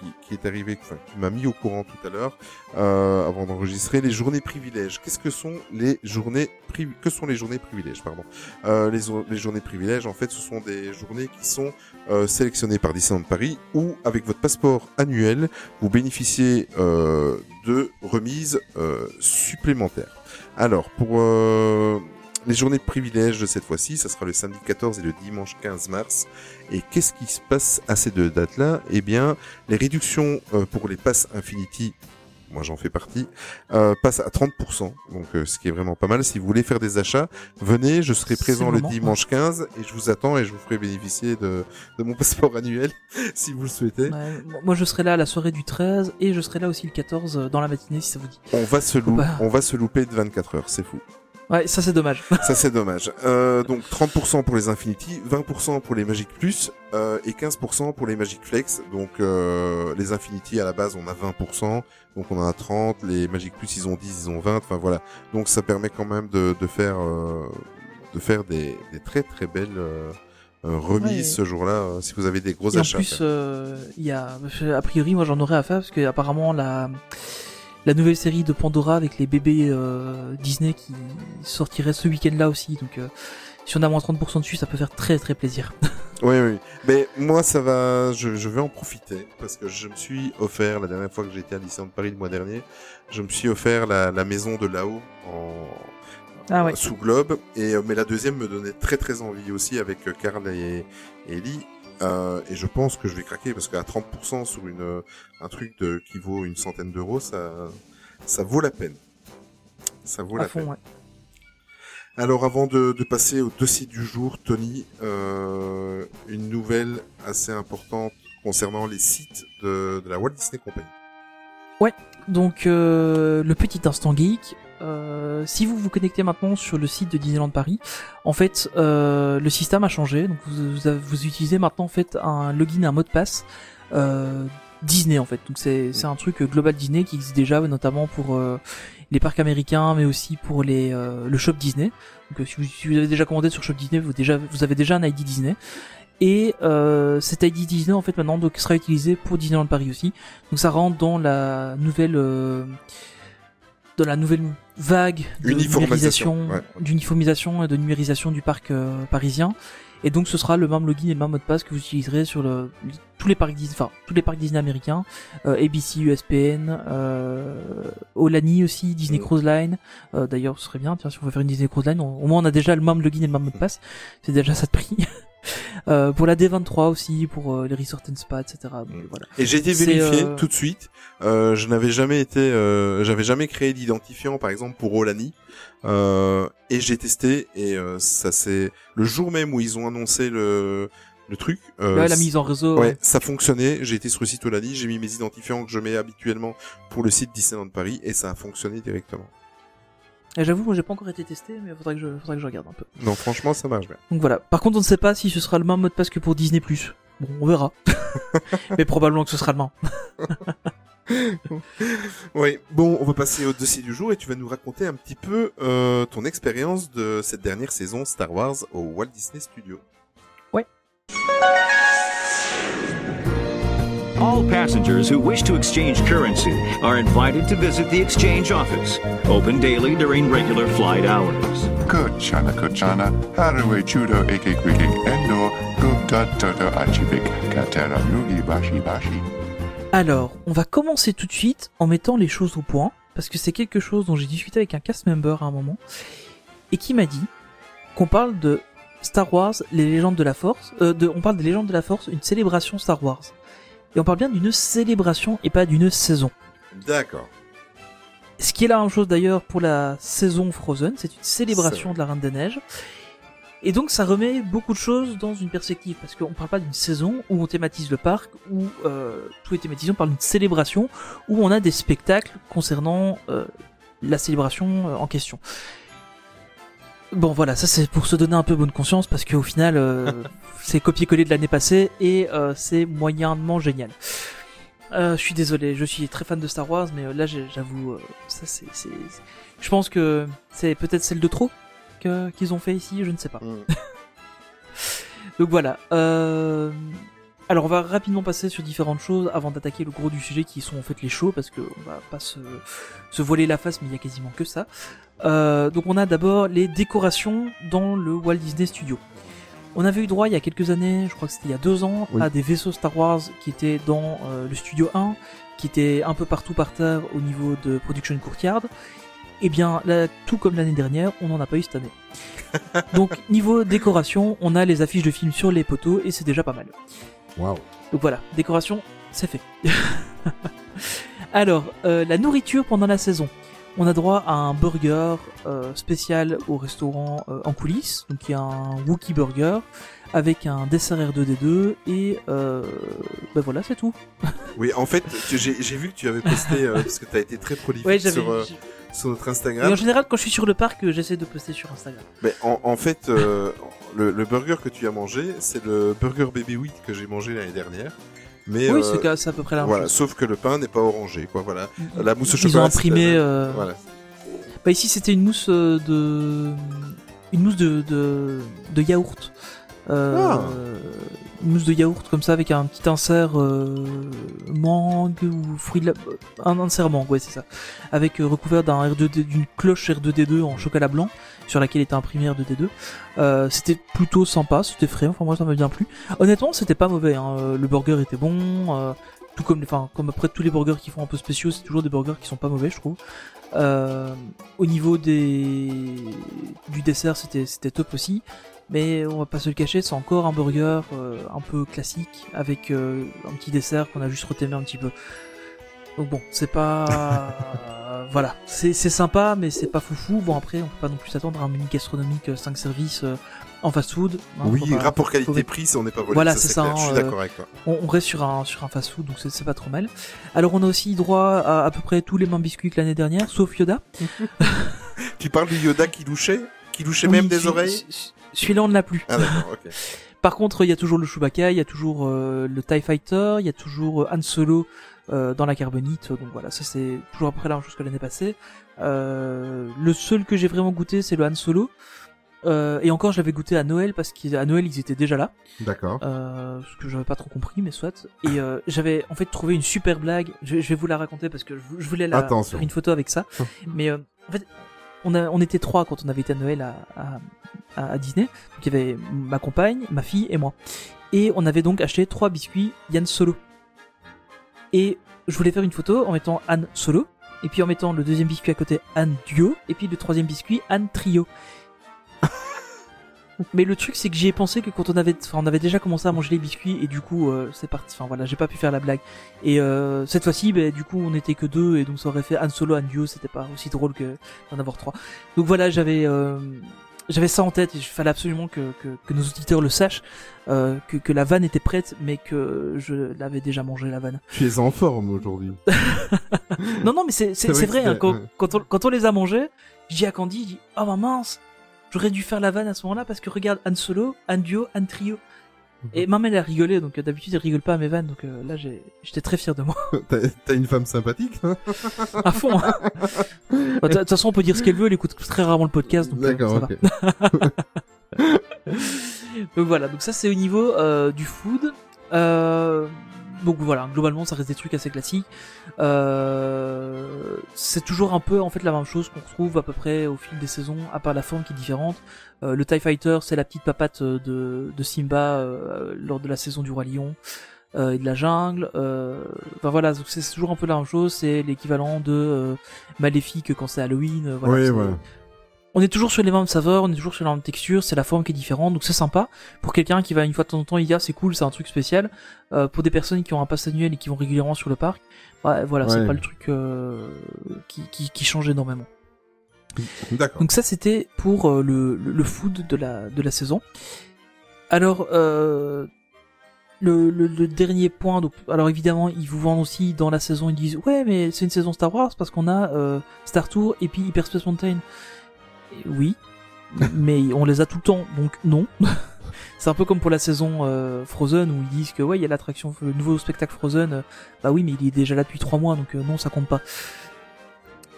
qui, qui est arrivée, enfin, qui m'a mis au courant tout à l'heure, euh, avant d'enregistrer, les journées privilèges. Qu'est-ce que sont les journées priv- que sont les journées privilèges, pardon? Euh, les, journées privilèges, en fait, ce sont des journées qui sont euh, sélectionnées par Disneyland Paris où, avec votre passeport annuel, vous bénéficiez euh, de remises euh, supplémentaires. Alors, pour euh, les journées privilèges de cette fois-ci, ça sera le samedi 14 et le dimanche 15 mars. Et qu'est-ce qui se passe à ces deux dates-là? Eh bien, les réductions euh, pour les passes Infinity moi j'en fais partie, euh, passe à 30%, donc euh, ce qui est vraiment pas mal. Si vous voulez faire des achats, venez, je serai présent le dimanche 15 et je vous attends et je vous ferai bénéficier de, de mon *laughs* passeport annuel si vous le souhaitez. Ouais, moi je serai là à la soirée du 13 et je serai là aussi le 14 euh, dans la matinée si ça vous dit. On va se louper, pas- on va se louper de 24 heures, c'est fou. Ouais, ça c'est dommage. *laughs* Ça c'est dommage. Euh, donc 30% pour les Infinity, 20% pour les Magic Plus euh, et 15% pour les Magic Flex. Donc euh, les Infinity à la base on a 20%, donc on en a 30. Les Magic Plus ils ont 10, ils ont 20. Enfin voilà. Donc ça permet quand même de, de faire euh, de faire des, des très très belles euh, euh, remises Ouais. ce jour-là euh, si vous avez des gros Et en achats. à plus, euh, il y a, a priori, moi j'en aurais à faire parce que apparemment la la nouvelle série de Pandora avec les bébés euh, Disney qui sortirait ce week-end-là aussi. Donc, euh, si on a moins 30% dessus, ça peut faire très très plaisir. *laughs* Oui, oui. Mais moi, ça va. Je, je vais en profiter parce que je me suis offert la dernière fois que j'étais à Disneyland Paris le mois dernier. Je me suis offert la, la maison de là-haut en Ah ouais. sous globe. Et euh, mais la deuxième me donnait très très envie aussi avec euh, Karl et, et Ellie. Euh, et je pense que je vais craquer parce qu'à 30% sur une euh, un truc de qui vaut une centaine d'euros, ça ça vaut la peine. Ça vaut à la fond, peine. ouais. Alors avant de, de passer au dossier du jour, Tony, euh, une nouvelle assez importante concernant les sites de, de la Walt Disney Company. Donc, euh, le petit instant geek. Euh, si vous vous connectez maintenant sur le site de Disneyland Paris, en fait, euh, le système a changé. Donc, vous, vous, vous utilisez maintenant en fait un login, un mot de passe euh, Disney en fait. Donc, c'est c'est un truc global Disney qui existe déjà, notamment pour euh, les parcs américains, mais aussi pour les euh, le shop Disney. Donc, si, vous, si vous avez déjà commandé sur shop Disney, vous déjà vous avez déjà un ID Disney. Et euh, cet ID Disney en fait maintenant donc sera utilisé pour Disneyland Paris aussi. Donc ça rentre dans la nouvelle dans la nouvelle vague de ouais. d'uniformisation et de numérisation du parc euh, parisien. Et donc ce sera le même login et le même mot de passe que vous utiliserez sur le, tous les parcs Disney, enfin tous les parcs Disney américains, euh, ABC, USPN, euh, Olani aussi, Disney. Cruise Line. Euh, D'ailleurs, ce serait bien, tiens, si on veut faire une Disney Cruise Line, on- au moins on a déjà le même login et le même mot de passe. C'est déjà ça de prix. *laughs* Euh, pour la D23 aussi, pour euh, les Resort and Spa, etc. Donc, Mm. voilà. Et j'ai été vérifié euh, tout de suite. Je n'avais jamais été, j'avais jamais créé d'identifiant, par exemple pour Olani. Et j'ai testé et ça c'est le jour même où ils ont annoncé le le truc. euh, Là, la mise en réseau. Ouais, ouais. ça fonctionnait. J'ai été sur le site Olani, j'ai mis mes identifiants que je mets habituellement pour le site Disneyland Paris et ça a fonctionné directement. Et J'avoue, moi j'ai pas encore été testé, mais faudrait que je, faudrait que je regarde un peu. Non, franchement, ça marche bien. Donc voilà. Par contre, on ne sait pas si ce sera le même mot de passe que pour Disney+. Bon, on verra. *laughs* mais probablement que ce sera le même. *laughs* Oui, bon, on va passer au dossier du jour et tu vas nous raconter un petit peu euh, ton expérience de cette dernière saison Star Wars au Walt Disney Studios. All passengers who wish to exchange currency are invited to visit the exchange office, open daily during regular flight hours. Kuchana Kuchana, Haraway Chudo Eke Quicking Endo, Gupta Toto Achibik, Katera Nugi Bashi Bashi. Alors, on va commencer tout de suite en mettant les choses au point, parce que c'est quelque chose dont j'ai discuté avec un cast member à un moment, et qui m'a dit qu'on parle de Star Wars, les légendes de la Force, euh, de, on parle des légendes de la Force, une célébration Star Wars. Et on parle bien d'une célébration et pas d'une saison. D'accord. Ce qui est la même chose d'ailleurs pour la saison Frozen, c'est une célébration de la Reine des Neiges. Et donc ça remet beaucoup de choses dans une perspective, parce qu'on parle pas d'une saison où on thématise le parc, où euh, tout est thématisé, on parle d'une célébration, où on a des spectacles concernant euh, la célébration euh, en question. Bon voilà, ça c'est pour se donner un peu bonne conscience, parce qu'au final, euh, *laughs* c'est copier-coller de l'année passée, et euh, c'est moyennement génial. Euh, je suis désolé, je suis très fan de Star Wars, mais euh, là j'avoue, euh, ça c'est, je pense que c'est peut-être celle de trop que qu'ils ont fait ici, je ne sais pas. Mm. *laughs* Donc voilà. Euh... Alors on va rapidement passer sur différentes choses avant d'attaquer le gros du sujet qui sont en fait les shows parce que on va pas se, se voiler la face mais il y a quasiment que ça. Euh, donc on a d'abord les décorations dans le Walt Disney Studio. On avait eu droit il y a quelques années, je crois que c'était il y a deux ans, Oui. à des vaisseaux Star Wars qui étaient dans euh, le Studio 1, qui étaient un peu partout par terre au niveau de Production Courtyard. Eh bien, là, tout comme l'année dernière, on n'en a pas eu cette année. *laughs* Donc, niveau décoration, on a les affiches de films sur les poteaux et c'est déjà pas mal. Waouh. Donc voilà, décoration, c'est fait. *laughs* Alors, euh, la nourriture pendant la saison. On a droit à un burger euh, spécial au restaurant euh, en coulisses. Donc il y a un Wookie Burger avec un dessert R2D2 et euh, ben voilà, c'est tout. Oui, en fait, j'ai vu que tu avais posté, euh, parce que tu as été très prolifique Ouais, sur, euh, notre Et Instagram. en général, quand je suis sur le parc, j'essaie de poster sur Instagram. Mais en, en fait, euh, le, le burger que tu as mangé, c'est le burger Baby Wheat que j'ai mangé l'année dernière. Mais oui, euh, c'est à peu près la même voilà, chose. sauf que le pain n'est pas orangé, quoi. Voilà. Ils- La mousse au Ils chocolat. ont imprimé. euh, Voilà. Bah ici c'était une mousse euh, de une mousse de de, de yaourt. Euh, Ah. Une mousse de yaourt comme ça avec un petit insert euh, mangue ou fruit de la... un insert mangue ouais c'est ça avec euh, recouvert d'un R2D d'une cloche R2D2 en chocolat blanc sur laquelle était imprimé R2D2 euh, c'était plutôt sympa c'était frais enfin moi ça m'a bien plu honnêtement c'était pas mauvais hein. Euh, le burger était bon euh, tout comme enfin comme après tous les burgers qui font un peu spéciaux c'est toujours des burgers qui sont pas mauvais je trouve euh, au niveau des du dessert, c'était c'était top aussi. Mais on va pas se le cacher, c'est encore un burger euh, un peu classique avec euh, un petit dessert qu'on a juste retémé un petit peu. Donc bon, c'est pas *laughs* voilà, c'est c'est sympa, mais c'est pas foufou. Bon après, on peut pas non plus s'attendre à un menu gastronomique 5 services euh, en fast-food. hein, oui, rapport qualité-prix, on n'est pas volé. Voilà, c'est c'est ça, clair. Je suis hein, d'accord avec toi. on, on reste sur un sur un fast-food, donc c'est c'est pas trop mal. Alors on a aussi droit à à peu près tous les mêmes biscuits que l'année dernière, sauf Yoda. *laughs* Tu parles du Yoda qui louchait Qui louchait Oui, même des oreilles? celui- Celui-là on ne l'a plus. Ah d'accord, ok. Par contre, il y a toujours le Chewbacca, il y a toujours euh, le TIE Fighter, il y a toujours euh, Han Solo euh, dans la carbonite. Donc voilà, ça c'est toujours à peu près la même chose que l'année passée. Euh, le seul que j'ai vraiment goûté, c'est le Han Solo. Euh, et encore, je l'avais goûté à Noël parce qu'à Noël ils étaient déjà là, D'accord. euh, ce que j'avais pas trop compris, mais soit. Et euh, j'avais en fait trouvé une super blague. Je, je vais vous la raconter parce que je, je voulais la, Attention. faire une photo avec ça. mais euh, en fait, on, a, on était trois quand on avait été à Noël à, à, à- à Disney. Donc il y avait ma compagne, ma fille et moi. Et on avait donc acheté trois biscuits Yann Solo. Et je voulais faire une photo en mettant Anne Solo, et puis en mettant le deuxième biscuit à côté Anne Duo, et puis le troisième biscuit Anne Trio. *laughs* Mais le truc c'est que j'y ai pensé que quand on avait, enfin on avait déjà commencé à manger les biscuits et du coup euh, c'est parti. Enfin voilà, j'ai pas pu faire la blague. Et euh, cette fois-ci, ben, du coup on était que deux et donc ça aurait fait Han Solo, Han Duo, c'était pas aussi drôle que d'en avoir trois. Donc voilà, j'avais euh, j'avais ça en tête et il fallait absolument que, que, que nos auditeurs le sachent, euh, que, que la vanne était prête, mais que je l'avais déjà mangé la vanne. Tu es en forme aujourd'hui. *laughs* Non non mais c'est c'est C'est c'est vrai vrai, hein, quand, quand, on, quand on les a mangés, je dis à Candy, je dis oh bah mince, j'aurais dû faire la vanne à ce moment-là parce que regarde Han Solo, Han Duo, Han Trio. Et maman elle a rigolé donc euh, d'habitude elle rigole pas à mes vannes donc euh, là j'ai j'étais très fier de moi *laughs* T'as t'as une femme sympathique hein *laughs* à fond. hein. *laughs* Bah, De toute façon on peut dire ce qu'elle veut elle écoute très rarement le podcast donc euh, D'accord, ça va. ok. Donc voilà, donc ça c'est au niveau euh, du food. Euh, donc voilà, globalement ça reste des trucs assez classiques. Euh, c'est toujours un peu en fait la même chose qu'on retrouve à peu près au fil des saisons, à part la forme qui est différente. Euh, le TIE Fighter c'est la petite papate euh, de, de Simba euh, lors de la saison du Roi Lion. euh, et de la jungle, euh, enfin voilà, donc c'est toujours un peu la même chose, c'est l'équivalent de euh, Maléfique quand c'est Halloween. voilà, Oui, c'est- voilà. On est toujours sur les mêmes saveurs, on est toujours sur la même texture, c'est la forme qui est différente, donc c'est sympa. Pour quelqu'un qui va une fois de temps en temps, il dit ah c'est cool, c'est un truc spécial. Euh, pour des personnes qui ont un pass annuel et qui vont régulièrement sur le parc, ouais, voilà, c'est pas le truc euh, qui, qui, qui change énormément. D'accord. Donc ça c'était pour euh, le, food de la, de la saison. Alors le, le, le dernier point, donc alors évidemment ils vous vendent aussi dans la saison, ils disent ouais mais c'est une saison Star Wars parce qu'on a Star Tour et puis Hyperspace Mountain. Oui, mais on les a tout le temps, donc non. *laughs* c'est un peu comme pour la saison euh, Frozen où ils disent que ouais il y a l'attraction, le nouveau spectacle Frozen. euh, bah oui mais il est déjà là depuis trois mois donc euh, non ça compte pas.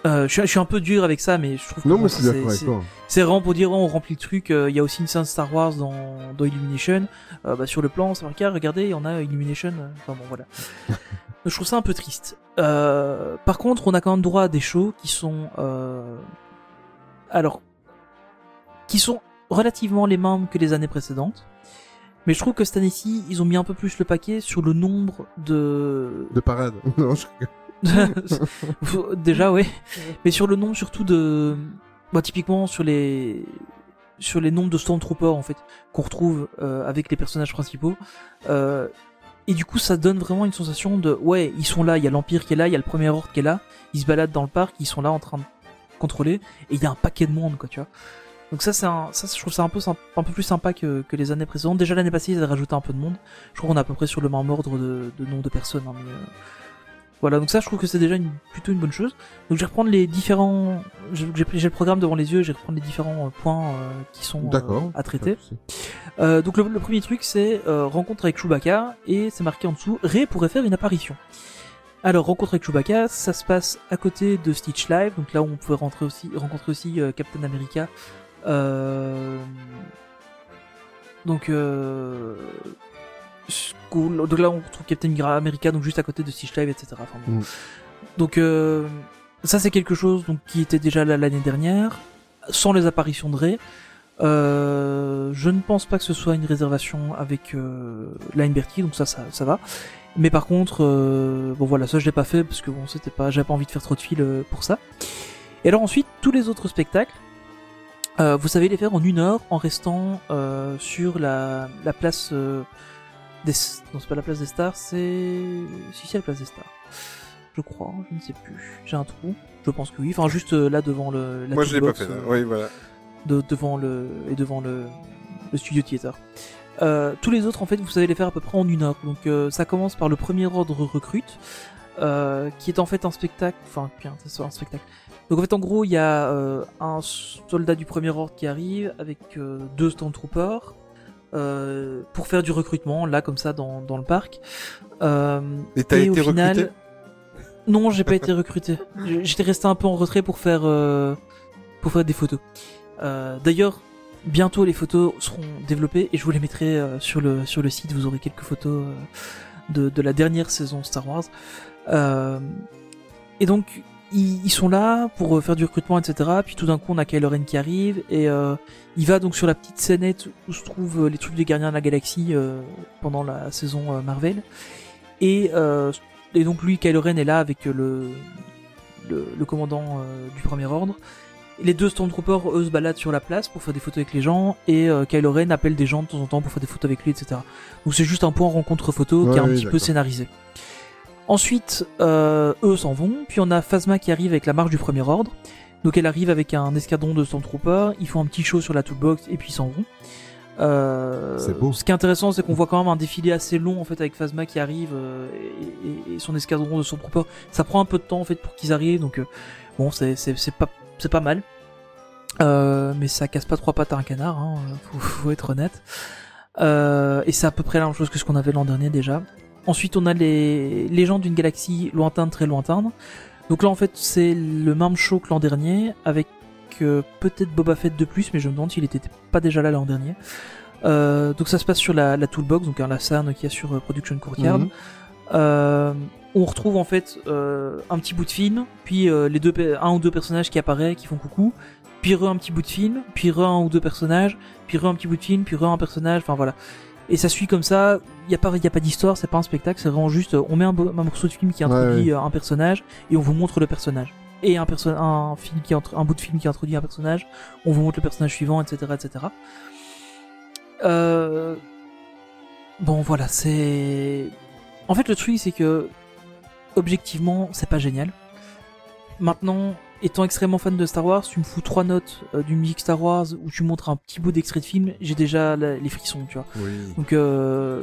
Euh, je, suis, je suis un peu dur avec ça mais je trouve que Non, bon, mais c'est c'est- toi. c'est vraiment pour dire, ouais, on remplit le truc. euh, Il y a aussi une scène Star Wars dans, dans Illumination. Euh, bah, sur le plan, c'est marqué, ah, regardez, on a Illumination. Enfin bon, voilà. *laughs* Je trouve ça un peu triste. Euh, par contre, on a quand même droit à des shows qui sont, euh, alors, qui sont relativement les mêmes que les années précédentes. Mais je trouve que cette année-ci, ils ont mis un peu plus le paquet sur le nombre de, De parade. *laughs* Non, je... *laughs* Déjà, oui. Mais sur le nombre surtout de, bah, typiquement sur les sur les nombres de Stormtroopers en fait qu'on retrouve euh, avec les personnages principaux. Euh, et du coup, ça donne vraiment une sensation de ouais, ils sont là, il y a l'Empire qui est là, il y a le Premier Ordre qui est là, ils se baladent dans le parc, ils sont là en train de contrôler, et il y a un paquet de monde, quoi, tu vois. Donc ça, c'est un, ça, je trouve ça un peu, un peu plus sympa que, que les années précédentes. Déjà l'année passée, ils avaient rajouté un peu de monde. Je crois qu'on est à peu près sur le même ordre de, de nombre de personnes. hein, mais, euh, Voilà, donc ça, je trouve que c'est déjà une, plutôt une bonne chose. Donc je vais reprendre les différents, j'ai le programme devant les yeux, je vais reprendre les différents euh, points euh, qui sont euh, à traiter. Donc le, le premier truc c'est euh, rencontre avec Chewbacca et c'est marqué en dessous Ray pourrait faire une apparition. Alors rencontre avec Chewbacca, ça se passe à côté de Stitch Live, donc là où on pouvait rentrer aussi, rencontrer aussi euh, Captain America. Euh, donc euh, School- donc là on retrouve Captain America donc juste à côté de Stitch Live, etc. Enfin, bon. Mm. Donc euh, ça c'est quelque chose donc qui était déjà là l'année dernière, sans les apparitions de Ray. Euh, je ne pense pas que ce soit une réservation avec euh, Line Bertie, donc ça, ça, ça va. Mais par contre, euh, bon voilà, ça je l'ai pas fait parce que bon, c'était pas, j'avais pas envie de faire trop de fil euh, pour ça. Et alors ensuite, tous les autres spectacles, euh, vous savez les faire en une heure en restant euh, sur la, la place euh, des, non c'est pas la place des stars, c'est si c'est la place des stars. Je crois, je ne sais plus. J'ai un trou. Je pense que oui. Enfin, juste euh, là devant le. La Moi, je l'ai pas fait. là. Oui, voilà. de, devant le et devant le, le studio theater. Euh, tous les autres en fait vous savez les faire à peu près en une heure. Donc euh, ça commence par le premier ordre recrute, euh, qui est en fait un spectacle, enfin c'est un spectacle. Donc en fait en gros il y a euh, un soldat du premier ordre qui arrive avec euh, deux stormtroopers euh, pour faire du recrutement là comme ça dans, dans le parc. Euh, Et t'as au été final- recruté? Non, j'ai pas été recruté. J'étais resté un peu en retrait pour faire euh, pour faire des photos. Euh, D'ailleurs, bientôt les photos seront développées et je vous les mettrai euh, sur le site. Vous aurez quelques photos euh, de la dernière saison Star Wars. Euh, et donc ils, sont là pour faire du recrutement, etc. Puis tout d'un coup, on a Kylo Ren qui arrive et il va donc sur la petite scénette où se trouvent les trucs des Gardiens de la Galaxie pendant la saison Marvel. Et, donc lui, Kylo Ren est là avec le commandant du Premier Ordre. Les deux Stormtroopers, eux, se baladent sur la place pour faire des photos avec les gens, et euh, Kylo Ren appelle des gens de temps en temps pour faire des photos avec lui, etc. Donc c'est juste un point rencontre photo qui est un oui, petit peu scénarisé. Ensuite, euh, eux s'en vont, puis on a Phasma qui arrive avec la marche du Premier Ordre. Donc elle arrive avec un escadron de Stormtroopers, ils font un petit show sur la toolbox et puis ils s'en vont. Euh, beau. Ce qui est intéressant, c'est qu'on voit quand même un défilé assez long en fait avec Phasma qui arrive euh, et, son escadron de Stormtroopers. Ça prend un peu de temps en fait pour qu'ils arrivent, donc euh, bon, c'est pas c'est pas mal. Euh, mais ça casse pas trois pattes à un canard, hein, faut, faut être honnête. Euh, et c'est à peu près la même chose que ce qu'on avait l'an dernier déjà. Ensuite, on a les légendes d'une galaxie lointaine, très lointaine. Donc là, en fait, c'est le même show que l'an dernier, avec euh, peut-être Boba Fett de plus, mais je me demande s'il était pas déjà là l'an dernier. Euh, donc ça se passe sur la, la toolbox, donc hein, la scène qu'il y a sur euh, Production Courtyard. Mhm. Euh, on retrouve en fait euh, un petit bout de film, puis euh, les deux, un ou deux personnages qui apparaissent, qui font coucou, puis re un petit bout de film, puis re un ou deux personnages, puis re un petit bout de film, puis re un personnage, enfin voilà. Et ça suit comme ça, il y a pas y a pas d'histoire, c'est pas un spectacle, c'est vraiment juste on met un, un morceau de film qui introduit ouais. euh, un personnage et on vous montre le personnage. Et un perso un film qui entre un bout de film qui introduit un personnage, on vous montre le personnage suivant, etc., etc. Euh... Bon voilà, c'est en fait le truc c'est que objectivement c'est pas génial. Maintenant, étant extrêmement fan de Star Wars, tu me fous trois notes euh, d'une musique Star Wars où tu montres un petit bout d'extrait de film, j'ai déjà la- les frissons, tu vois. Oui. Donc euh,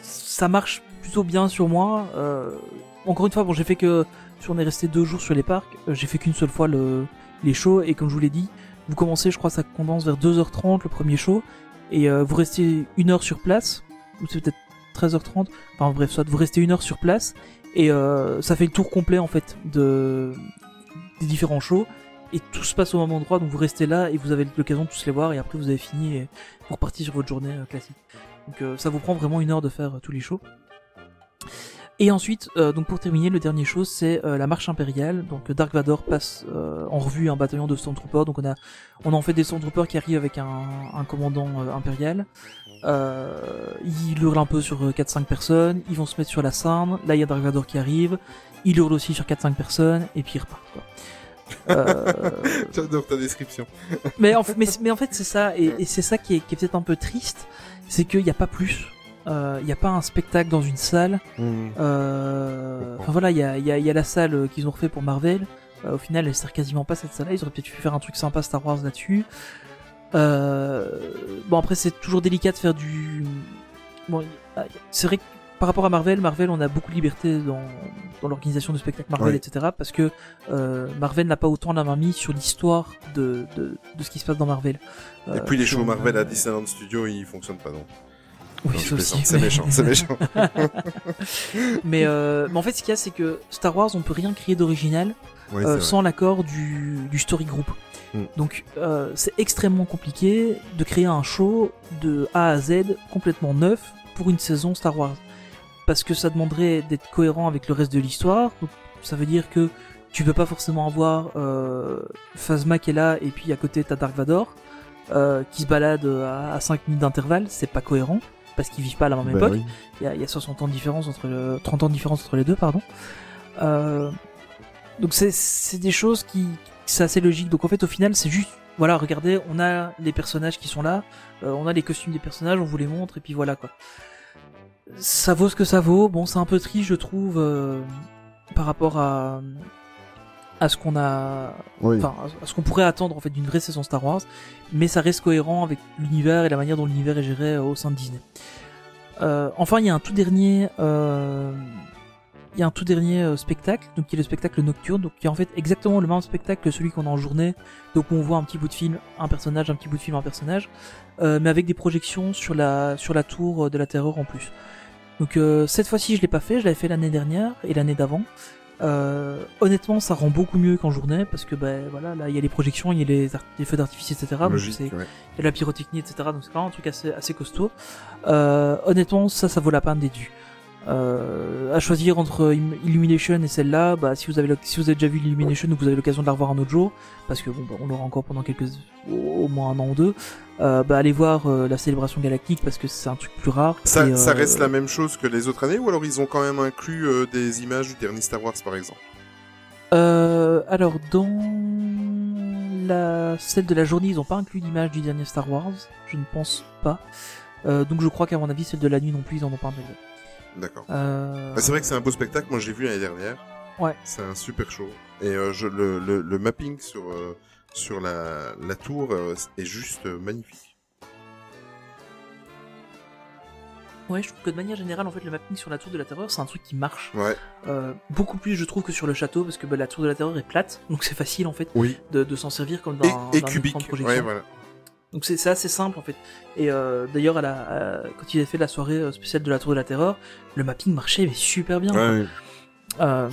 ça marche plutôt bien sur moi. Euh, encore une fois, bon, j'ai fait que si on est resté deux jours sur les parcs, euh, j'ai fait qu'une seule fois le, les shows et comme je vous l'ai dit, vous commencez, je crois, ça commence vers 2h30 le premier show et euh, vous restez une heure sur place ou c'est peut-être 13h30. Enfin bref, soit vous restez une heure sur place et euh, ça fait le tour complet en fait de des différents shows et tout se passe au même endroit donc vous restez là et vous avez l'occasion de tous les voir et après vous avez fini et vous repartez sur votre journée euh, classique. Donc euh, ça vous prend vraiment une heure de faire tous les shows. Et ensuite, donc pour terminer, le dernier show, c'est la marche impériale. Donc Dark Vador passe en revue un bataillon de Stormtroopers. Donc on a, on en fait des Stormtroopers qui arrivent avec un, commandant impérial. Euh, il hurle un peu sur euh, 4-5 personnes, ils vont se mettre sur la scène, là il y a Dark Vador qui arrive, il hurle aussi sur 4-5 personnes, et puis il repart. Quoi. Euh, *laughs* J'adore ta description. *laughs* mais, en, fait- mais, mais en fait c'est ça, et, et c'est ça qui est, qui est peut-être un peu triste, c'est qu'il n'y a pas plus. Euh, Il n'y a pas un spectacle dans une salle. Euh, Enfin voilà, il y a, y, a, il y a la salle euh, qu'ils ont refait pour Marvel. Euh, au final, elle sert quasiment pas cette salle-là. Ils auraient peut-être pu faire un truc sympa Star Wars là-dessus. Euh, bon après, c'est toujours délicat de faire du. Bon, a- c'est vrai que par rapport à Marvel, Marvel, on a beaucoup de liberté dans, dans l'organisation de spectacles Marvel, etc. Parce que euh, Marvel n'a pas autant la main mise sur l'histoire de, de, de ce qui se passe dans Marvel. Et Euh, puis les sur- shows Marvel à Disneyland Studio, ils fonctionnent pas non. Oui, C'est mais- méchant, c'est méchant. *laughs* *laughs* mais, euh, mais en fait, ce qu'il y a, c'est que Star Wars, on peut rien créer d'original Oui, euh, sans l'accord du, du story group. Mm. Donc, euh, c'est extrêmement compliqué de créer un show de A à Z complètement neuf pour une saison Star Wars. Parce que ça demanderait d'être cohérent avec le reste de l'histoire. Ça veut dire que tu peux pas forcément avoir euh, Phasma qui est là et puis à côté t'as Dark Vador euh, qui se balade à, à 5 minutes d'intervalle. C'est pas cohérent parce qu'ils vivent pas à la même Bah époque. oui. Il y, a, il y a 60 ans de différence entre le, 30 ans de différence entre les deux, pardon. Euh, donc c'est, c'est des choses qui, c'est assez logique. Donc en fait, au final, c'est juste, voilà, regardez, on a les personnages qui sont là, euh, on a les costumes des personnages, on vous les montre, et puis voilà quoi. Ça vaut ce que ça vaut. Bon, c'est un peu triste, je trouve, euh, par rapport à à ce qu'on a, Oui. enfin, à ce qu'on pourrait attendre en fait d'une vraie saison Star Wars, mais ça reste cohérent avec l'univers et la manière dont l'univers est géré euh, au sein de Disney. Euh, enfin, il y a un tout dernier, euh, il y a un tout dernier euh, spectacle, donc qui est le spectacle nocturne, donc qui est en fait exactement le même spectacle que celui qu'on a en journée, donc où on voit un petit bout de film, un personnage, un petit bout de film, un personnage, euh, mais avec des projections sur la sur la tour euh, de la terreur en plus. Donc euh, cette fois-ci, je l'ai pas fait, je l'avais fait l'année dernière et l'année d'avant. Euh, honnêtement, ça rend beaucoup mieux qu'en journée parce que ben voilà, là il y a les projections, il y a les, feux d'artifice, etc. Logique, ouais. il y a la pyrotechnie, etc. Donc c'est vraiment un truc assez, assez costaud. Euh, honnêtement, ça, ça vaut la peine d'être vu. Euh, à choisir entre Illumination et celle-là, bah, si vous avez, si vous avez déjà vu Illumination ou que vous avez l'occasion de la revoir un autre jour, parce que bon, bah, on l'aura encore pendant quelques, au, moins un an ou deux, euh, bah, allez voir euh, la célébration galactique parce que c'est un truc plus rare. Ça, Et, ça euh, reste la même chose que les autres années ou alors ils ont quand même inclus euh, des images du dernier Star Wars par exemple? Euh, alors dans la celle de la journée, ils ont pas inclus d'image du dernier Star Wars, je ne pense pas. Euh, donc je crois qu'à mon avis, celle de la nuit non plus, ils en ont pas intégré. D'accord. Euh... Bah, c'est vrai que c'est un beau spectacle, moi je l'ai vu l'année dernière. Ouais. C'est un super show. Et euh, je, le, le, le mapping sur, euh, sur la, la tour euh, est juste euh, magnifique. Ouais, je trouve que de manière générale, en fait, le mapping sur la tour de la terreur, c'est un truc qui marche. Ouais. Euh, beaucoup plus, je trouve, que sur le château, parce que bah, la tour de la terreur est plate, donc c'est facile, en fait, Oui. de, de s'en servir comme Et, d'un et d'un cubique. Ouais, voilà. Donc c'est assez simple, en fait. Et euh, d'ailleurs, quand il a fait la soirée euh, spéciale de la tour de la terreur, le mapping marchait mais super bien. Ouais, Euh,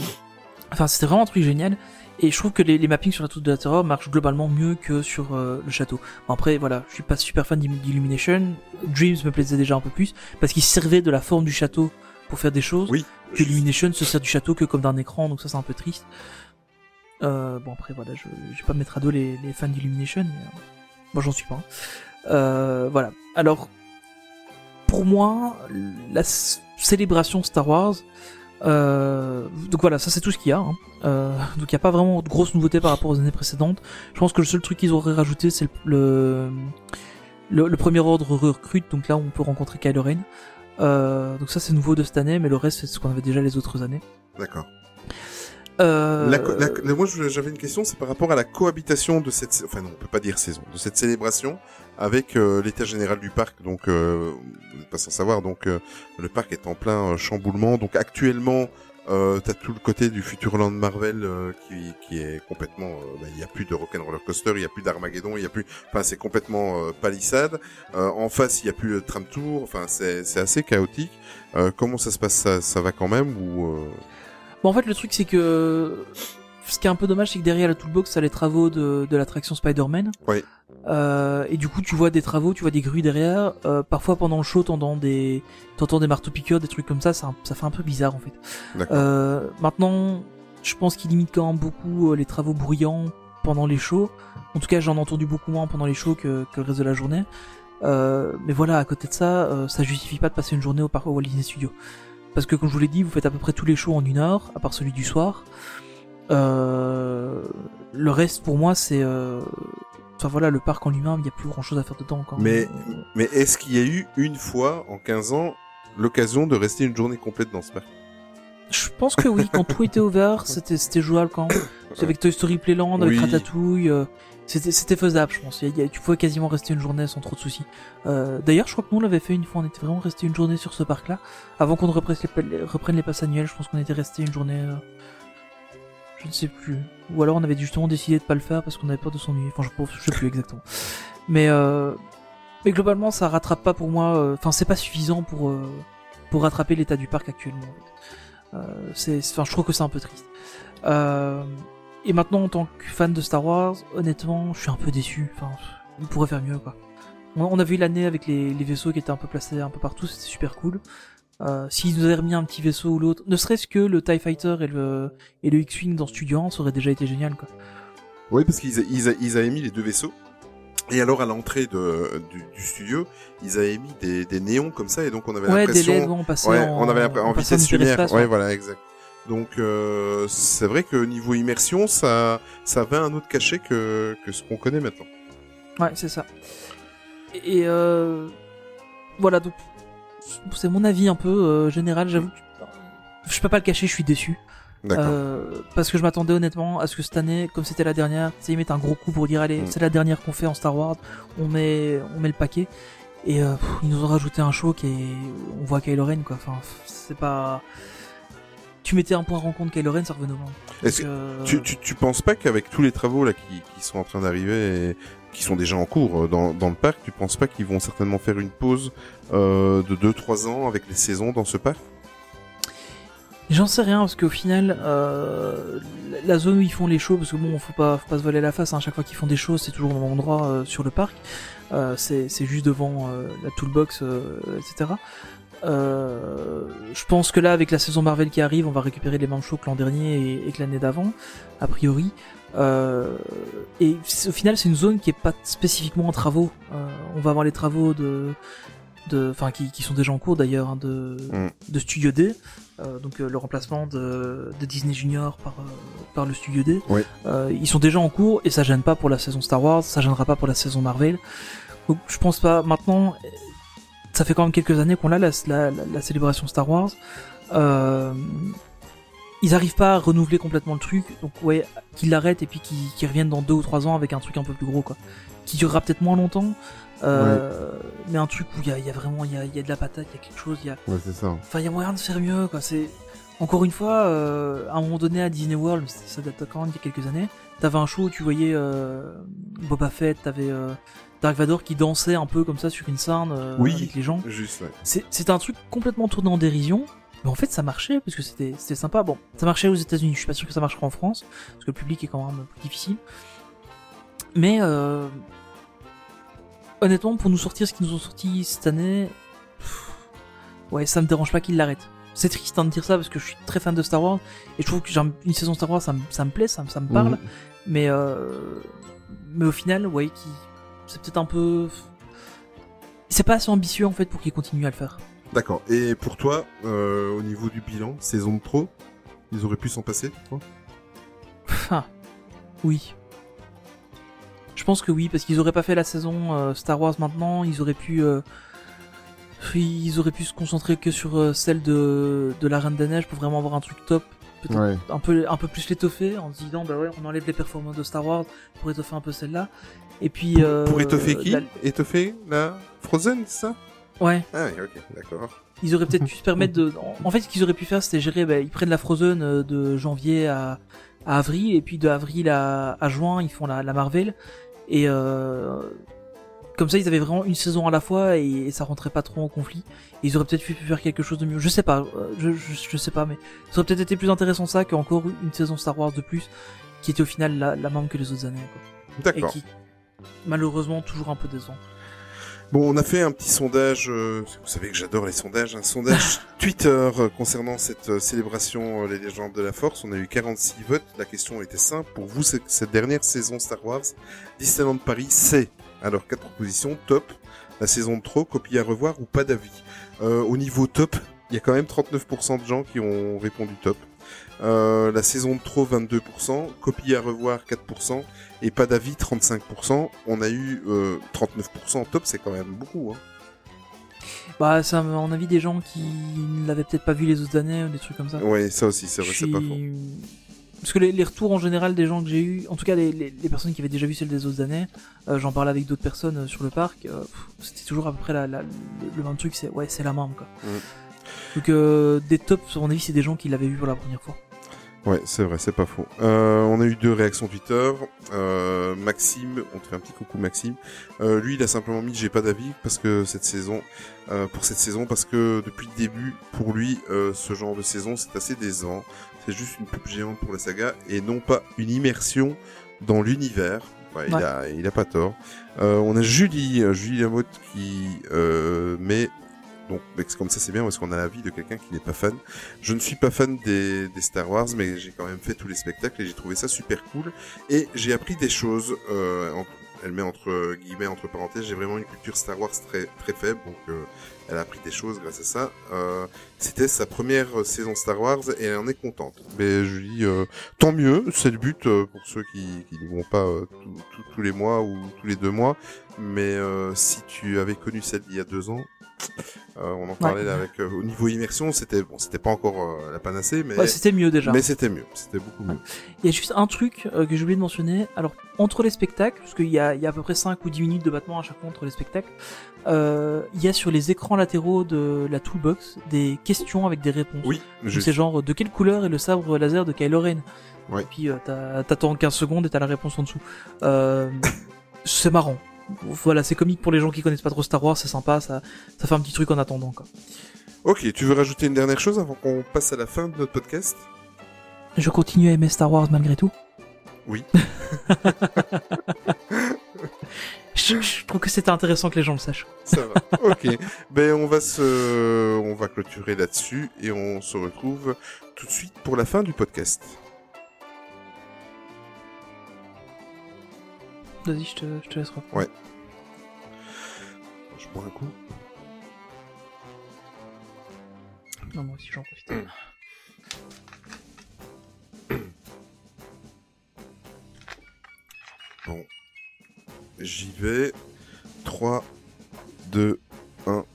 enfin, c'était vraiment un truc génial. Et je trouve que les, les mappings sur la tour de la terreur marchent globalement mieux que sur euh, le château. Bon, après, voilà, je suis pas super fan d'Illumination. Dreams me plaisait déjà un peu plus parce qu'il servait de la forme du château pour faire des choses. Oui. Que Illumination se sert du château que comme d'un écran, donc ça c'est un peu triste. Euh, bon après voilà, je, je vais pas mettre à dos les, les fans d'Illumination. mais, euh, moi j'en suis pas. hein. Euh, voilà. Alors pour moi, la célébration Star Wars. Euh, donc voilà, ça c'est tout ce qu'il y a. hein. Euh, donc il n'y a pas vraiment de grosses nouveautés par rapport aux années précédentes. Je pense que le seul truc qu'ils auraient rajouté c'est le, le, le premier ordre recrute, donc là on peut rencontrer Kylo Ren. Euh, donc ça c'est nouveau de cette année, mais le reste c'est ce qu'on avait déjà les autres années. D'accord. Euh, La la- moi, j'avais une question, c'est par rapport à la cohabitation de cette, enfin non, on peut pas dire saison, de cette célébration avec euh, l'état général du parc. Donc, euh, vous n'êtes pas sans savoir, donc euh, le parc est en plein euh, chamboulement. Donc actuellement, euh, t'as tout le côté du Futureland Marvel euh, qui, qui est complètement, euh, bah, il y a plus de Rock'n'Roller Coaster, il y a plus d'Armageddon, il y a plus, enfin c'est complètement euh, palissade. Euh, en face, il y a plus le tram tour. Enfin, c'est assez chaotique. Euh, comment ça se passe? Ça, ça va quand même ou euh, Bon, en fait, le truc, c'est que ce qui est un peu dommage, c'est que derrière la toolbox, t'as les travaux de, de l'attraction Spider-Man. Oui. Euh, et du coup, tu vois des travaux, tu vois des grues derrière. Euh, parfois, pendant le show, t'entends des, t'entends des marteaux piqueurs, des trucs comme ça. Ça, ça fait un peu bizarre, en fait. D'accord. Euh, maintenant, je pense qu'ils limitent quand même beaucoup euh, les travaux bruyants pendant les shows. En tout cas, j'en ai entendu beaucoup moins pendant les shows que, que le reste de la journée. Euh, mais voilà, à côté de ça, euh, ça justifie pas de passer une journée au parc au Walt Disney Studio. Parce que comme je vous l'ai dit, vous faites à peu près tous les shows en une heure, à part celui du soir. Euh, le reste, pour moi, c'est... euh, Enfin voilà, le parc en lui-même, il n'y a plus grand-chose à faire dedans. Quand Mais, mais est-ce qu'il y a eu une fois, en 15 ans, l'occasion de rester une journée complète dans ce parc? Je pense que oui, quand tout était ouvert, *laughs* c'était c'était jouable quand. Avec Toy Story Playland, avec Oui. Ratatouille, euh, c'était faisable, je pense. Y a- tu pouvais quasiment rester une journée sans trop de soucis. Euh, D'ailleurs, je crois que nous on l'avait fait une fois, on était vraiment resté une journée sur ce parc-là, avant qu'on ne reprenne les, reprenne les passes annuelles. Je pense qu'on était resté une journée, euh, je ne sais plus. Ou alors on avait justement décidé de pas le faire parce qu'on avait peur de s'ennuyer. Enfin, je, je sais plus exactement. Mais euh, mais globalement, ça rattrape pas pour moi. euh, Enfin, c'est pas suffisant pour euh, pour rattraper l'état du parc actuellement. Euh, c'est, enfin, je trouve que c'est un peu triste. Euh, et maintenant, en tant que fan de Star Wars, honnêtement, je suis un peu déçu. Enfin, on pourrait faire mieux, quoi. On, on a vu l'année avec les, les vaisseaux qui étaient un peu placés un peu partout, c'était super cool. Euh, S'ils nous avaient remis un petit vaisseau ou l'autre, ne serait-ce que le TIE Fighter et le, et le X-Wing dans Studio 1, ça aurait déjà été génial, quoi. Oui, parce qu'ils ils, ils avaient mis les deux vaisseaux. Et alors, à l'entrée de, du, du studio, ils avaient mis des, des néons comme ça, et donc on avait Ouais, des l'impression... LED, on passait Ouais, en, on avait en passant vitesse lumière. Ouais, ouais. voilà, exact. Donc, euh, c'est vrai que niveau immersion, ça, ça avait un autre cachet que, que ce qu'on connaît maintenant. Ouais, c'est ça. Et euh, voilà, donc c'est mon avis un peu euh, général. J'avoue, que je peux pas le cacher, je suis déçu. D'accord. Euh, parce que je m'attendais honnêtement à ce que cette année, comme c'était la dernière, y mettre un gros coup pour dire allez, Mm. c'est la dernière qu'on fait en Star Wars, on met, on met le paquet. Et euh, pff, ils nous ont rajouté un show qui est, on voit Kylo Ren quoi. Enfin, c'est pas. Tu mettais un point rencontre Kylo Ren, ça revenait au. Est-ce que euh, tu, tu, tu penses pas qu'avec tous les travaux là qui, qui sont en train d'arriver et qui sont déjà en cours euh, dans, dans le parc, tu penses pas qu'ils vont certainement faire une pause euh, de 2-3 ans avec les saisons dans ce parc? J'en sais rien parce qu'au final, euh, la- zone où ils font les shows, parce que bon, faut pas, faut pas se voiler la face. Hein, chaque fois qu'ils font des shows, c'est toujours au même endroit euh, sur le parc. Euh, c'est c'est juste devant euh, la toolbox, euh, etc. Euh, je pense que là, avec la saison Marvel qui arrive, on va récupérer les mêmes shows que l'an dernier et, et que l'année d'avant, a priori. Euh, et au final, c'est une zone qui est pas spécifiquement en travaux. Euh, on va avoir les travaux de, de, enfin, qui, qui sont déjà en cours d'ailleurs, hein, de, Mm. de Studio D. Euh, donc euh, le remplacement de, de Disney Junior par, par le Studio D. Oui. Euh, ils sont déjà en cours et ça gêne pas pour la saison Star Wars, ça gênera pas pour la saison Marvel. Donc je pense pas. Maintenant, ça fait quand même quelques années qu'on a la, la, la, célébration Star Wars. Euh, ils arrivent pas à renouveler complètement le truc, donc ouais, qu'ils l'arrêtent et puis qu'ils reviennent dans deux ou trois ans avec un truc un peu plus gros quoi, qui durera peut-être moins longtemps, euh, mais un truc où il y a, y a vraiment il y a, y a de la patate, il y a quelque chose, il y a Ouais, c'est ça. Enfin, il y a moyen de faire mieux, quoi. C'est encore une fois, euh, à un moment donné à Disney World, ça date quand même il y a quelques années, t'avais un show où tu voyais euh, Boba Fett, t'avais euh, Dark Vador qui dansait un peu comme ça sur une scène euh, Oui. avec les gens. Juste, ouais. C'est- un truc complètement tourné en dérision. Mais en fait, ça marchait parce que c'était c'était sympa. Bon, ça marchait aux États-Unis. Je suis pas sûr que ça marchera en France parce que le public est quand même plus difficile. Mais euh, honnêtement, pour nous sortir ce qu'ils nous ont sorti cette année, pff, ouais, ça me dérange pas qu'ils l'arrêtent. C'est triste hein, de dire ça parce que je suis très fan de Star Wars et je trouve que une saison Star Wars, ça me, ça me plaît, ça, me- ça me parle. Mhm. Mais euh, mais au final, ouais, qui c'est peut-être un peu, c'est pas assez ambitieux en fait pour qu'ils continuent à le faire. D'accord. Et pour toi, euh, au niveau du bilan, saison de trop, ils auraient pu s'en passer, tu crois Ah, oui. Je pense que oui, parce qu'ils auraient pas fait la saison euh, Star Wars maintenant, ils auraient pu, euh, ils auraient pu se concentrer que sur euh, celle de, de la Reine des Neiges pour vraiment avoir un truc top, peut-être Ouais. un peu, un peu plus l'étoffer en se disant bah ouais, on enlève les performances de Star Wars pour étoffer un peu celle-là. Et puis euh, Pour étoffer qui la- Étoffer la Frozen, c'est ça Ouais. Ah oui, ok, d'accord. Ils auraient peut-être pu se permettre de. *laughs* En fait, ce qu'ils auraient pu faire, c'était gérer. Bah, ils prennent la Frozen euh, de janvier à, à avril, et puis de avril à, à juin, ils font la, la Marvel. Et euh, comme ça, ils avaient vraiment une saison à la fois, et, et ça rentrait pas trop en conflit. Et ils auraient peut-être pu faire quelque chose de mieux. Je sais pas. euh, Je, je, je sais pas, mais ça aurait peut-être été plus intéressant ça qu'encore une saison Star Wars de plus, qui était au final la, la même que les autres années. Quoi. Et D'accord. qui, malheureusement, toujours un peu décevant. Bon, on a fait un petit sondage, euh, vous savez que j'adore les sondages, un sondage *laughs* Twitter euh, concernant cette euh, célébration Les légendes de la Force. On a eu 46 votes. La question était simple. Pour vous, cette, cette dernière saison Star Wars, Disneyland Paris, c'est alors quatre propositions top, la saison de trop, copie à revoir ou pas d'avis? Au niveau top, il y a quand même 39% de gens qui ont répondu top. Euh, la saison de trop 22%, copie à revoir 4% et pas d'avis 35%. On a eu euh, 39% top, c'est quand même beaucoup. Hein. Bah, c'est à mon avis des gens qui ne l'avaient peut-être pas vu les autres années ou des trucs comme ça. Ouais, ça aussi, c'est vrai, c'est pas faux. Parce que les, les retours en général des gens que j'ai eu, en tout cas les, les, les personnes qui avaient déjà vu celles des autres années, euh, j'en parlais avec d'autres personnes sur le parc, c'était toujours à peu près la, la- le, même truc, c'est ouais, c'est la même quoi. Donc euh, des tops, à mon avis, c'est des gens qui l'avaient vu pour la première fois. Ouais, c'est vrai, c'est pas faux. Euh, on a eu deux réactions Twitter. Euh, Maxime, on te fait un petit coucou Maxime. Euh, lui, il a simplement mis j'ai pas d'avis parce que cette saison, euh, pour cette saison, parce que depuis le début, pour lui, euh, ce genre de saison, c'est assez décevant. C'est juste une pub géante pour la saga et non pas une immersion dans l'univers. Ouais, il a, il a pas tort. Euh, on a Julie, Julie Lamotte qui euh, met donc comme ça c'est bien parce qu'on a l'avis de quelqu'un qui n'est pas fan. Je ne suis pas fan des, des Star Wars, mais j'ai quand même fait tous les spectacles et j'ai trouvé ça super cool. Et j'ai appris des choses. Euh, elle met entre guillemets entre parenthèses. J'ai vraiment une culture Star Wars très très faible, donc euh, elle a appris des choses grâce à ça. Euh, C'était sa première saison Star Wars et elle en est contente. Mais je lui dis euh, tant mieux. C'est le but euh, pour ceux qui qui n'y vont pas euh, tous- tous les mois ou tous les deux mois. Mais euh, si tu avais connu celle d'il y a deux ans. Euh, on en parlait là avec euh, au niveau immersion, c'était bon, c'était pas encore euh, la panacée, mais Ouais, c'était mieux déjà. mais c'était mieux, c'était beaucoup mieux. Il y a juste un truc que j'ai oublié de mentionner. Alors, entre les spectacles, parce qu'il y a, il y a à peu près 5 ou 10 minutes de battement à chaque fois entre les spectacles, il y a sur les écrans latéraux de la toolbox des questions avec des réponses. Oui, C'est genre, de quelle couleur est le sabre laser de Kylo Ren? Ouais. Et puis, t'attends 15 secondes et t'as la réponse en dessous. Euh, *laughs* c'est marrant. Voilà, c'est comique pour les gens qui connaissent pas trop Star Wars, c'est sympa, ça, ça fait un petit truc en attendant, quoi. Ok, tu veux rajouter une dernière chose avant qu'on passe à la fin de notre podcast? Je continue à aimer Star Wars malgré tout. Oui. *laughs* je, je trouve que c'était intéressant que les gens le sachent. Ça va. ok. Ben on va se, on va clôturer là-dessus et on se retrouve tout de suite pour la fin du podcast. Vas-y, je te, je te laisse reprendre. Ouais. Je bois un coup. Non, moi aussi j'en profite. Bon. J'y vais. 3, 2, 1.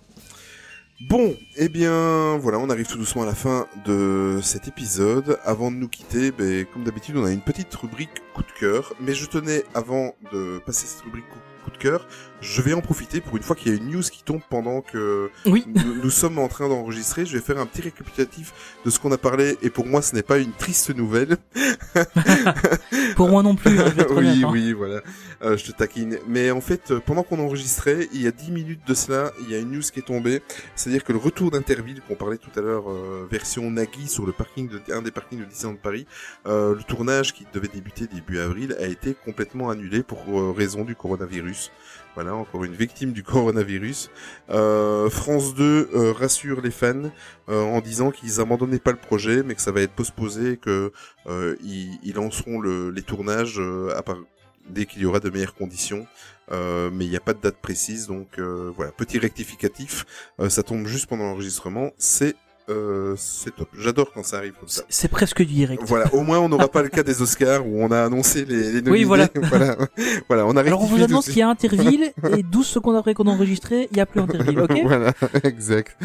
Bon, eh bien, voilà, on arrive tout doucement à la fin de cet épisode. Avant de nous quitter, ben, comme d'habitude, on a une petite rubrique coup de cœur. Mais je tenais, avant de passer cette rubrique coup, coup de cœur, je vais en profiter pour une fois qu'il y a une news qui tombe pendant que Oui. nous, nous sommes en train d'enregistrer. Je vais faire un petit récapitulatif de ce qu'on a parlé. Et pour moi, ce n'est pas une triste nouvelle. *laughs* Pour moi non plus, hein, je vais être oui, honnête, hein. oui, voilà. Euh, je te taquine. Mais en fait, euh, pendant qu'on enregistrait, il y a 10 minutes de cela, il y a une news qui est tombée. C'est-à-dire que le retour d'Interville, qu'on parlait tout à l'heure, euh, version Nagui sur le parking de, un des parkings de Disneyland de Paris, euh, le tournage qui devait débuter début avril a été complètement annulé pour raison du coronavirus. Voilà, encore une victime du coronavirus. Euh, France 2 euh, rassure les fans euh, en disant qu'ils abandonnaient pas le projet, mais que ça va être postposé, et que ils, lanceront le, les tournages à part, dès qu'il y aura de meilleures conditions. Mais il n'y a pas de date précise, donc voilà, petit rectificatif. Ça tombe juste pendant l'enregistrement. C'est euh, c'est top. J'adore quand ça arrive comme ça. C'est- presque du direct. Voilà, au moins on n'aura pas le cas des Oscars où on a annoncé les, les nominés. voilà. *laughs* voilà, voilà, on a Alors on vous annonce qu'il y a Interville *laughs* et 12 secondes après qu'on a enregistré, il n'y a plus Interville, ok *laughs* voilà, exact.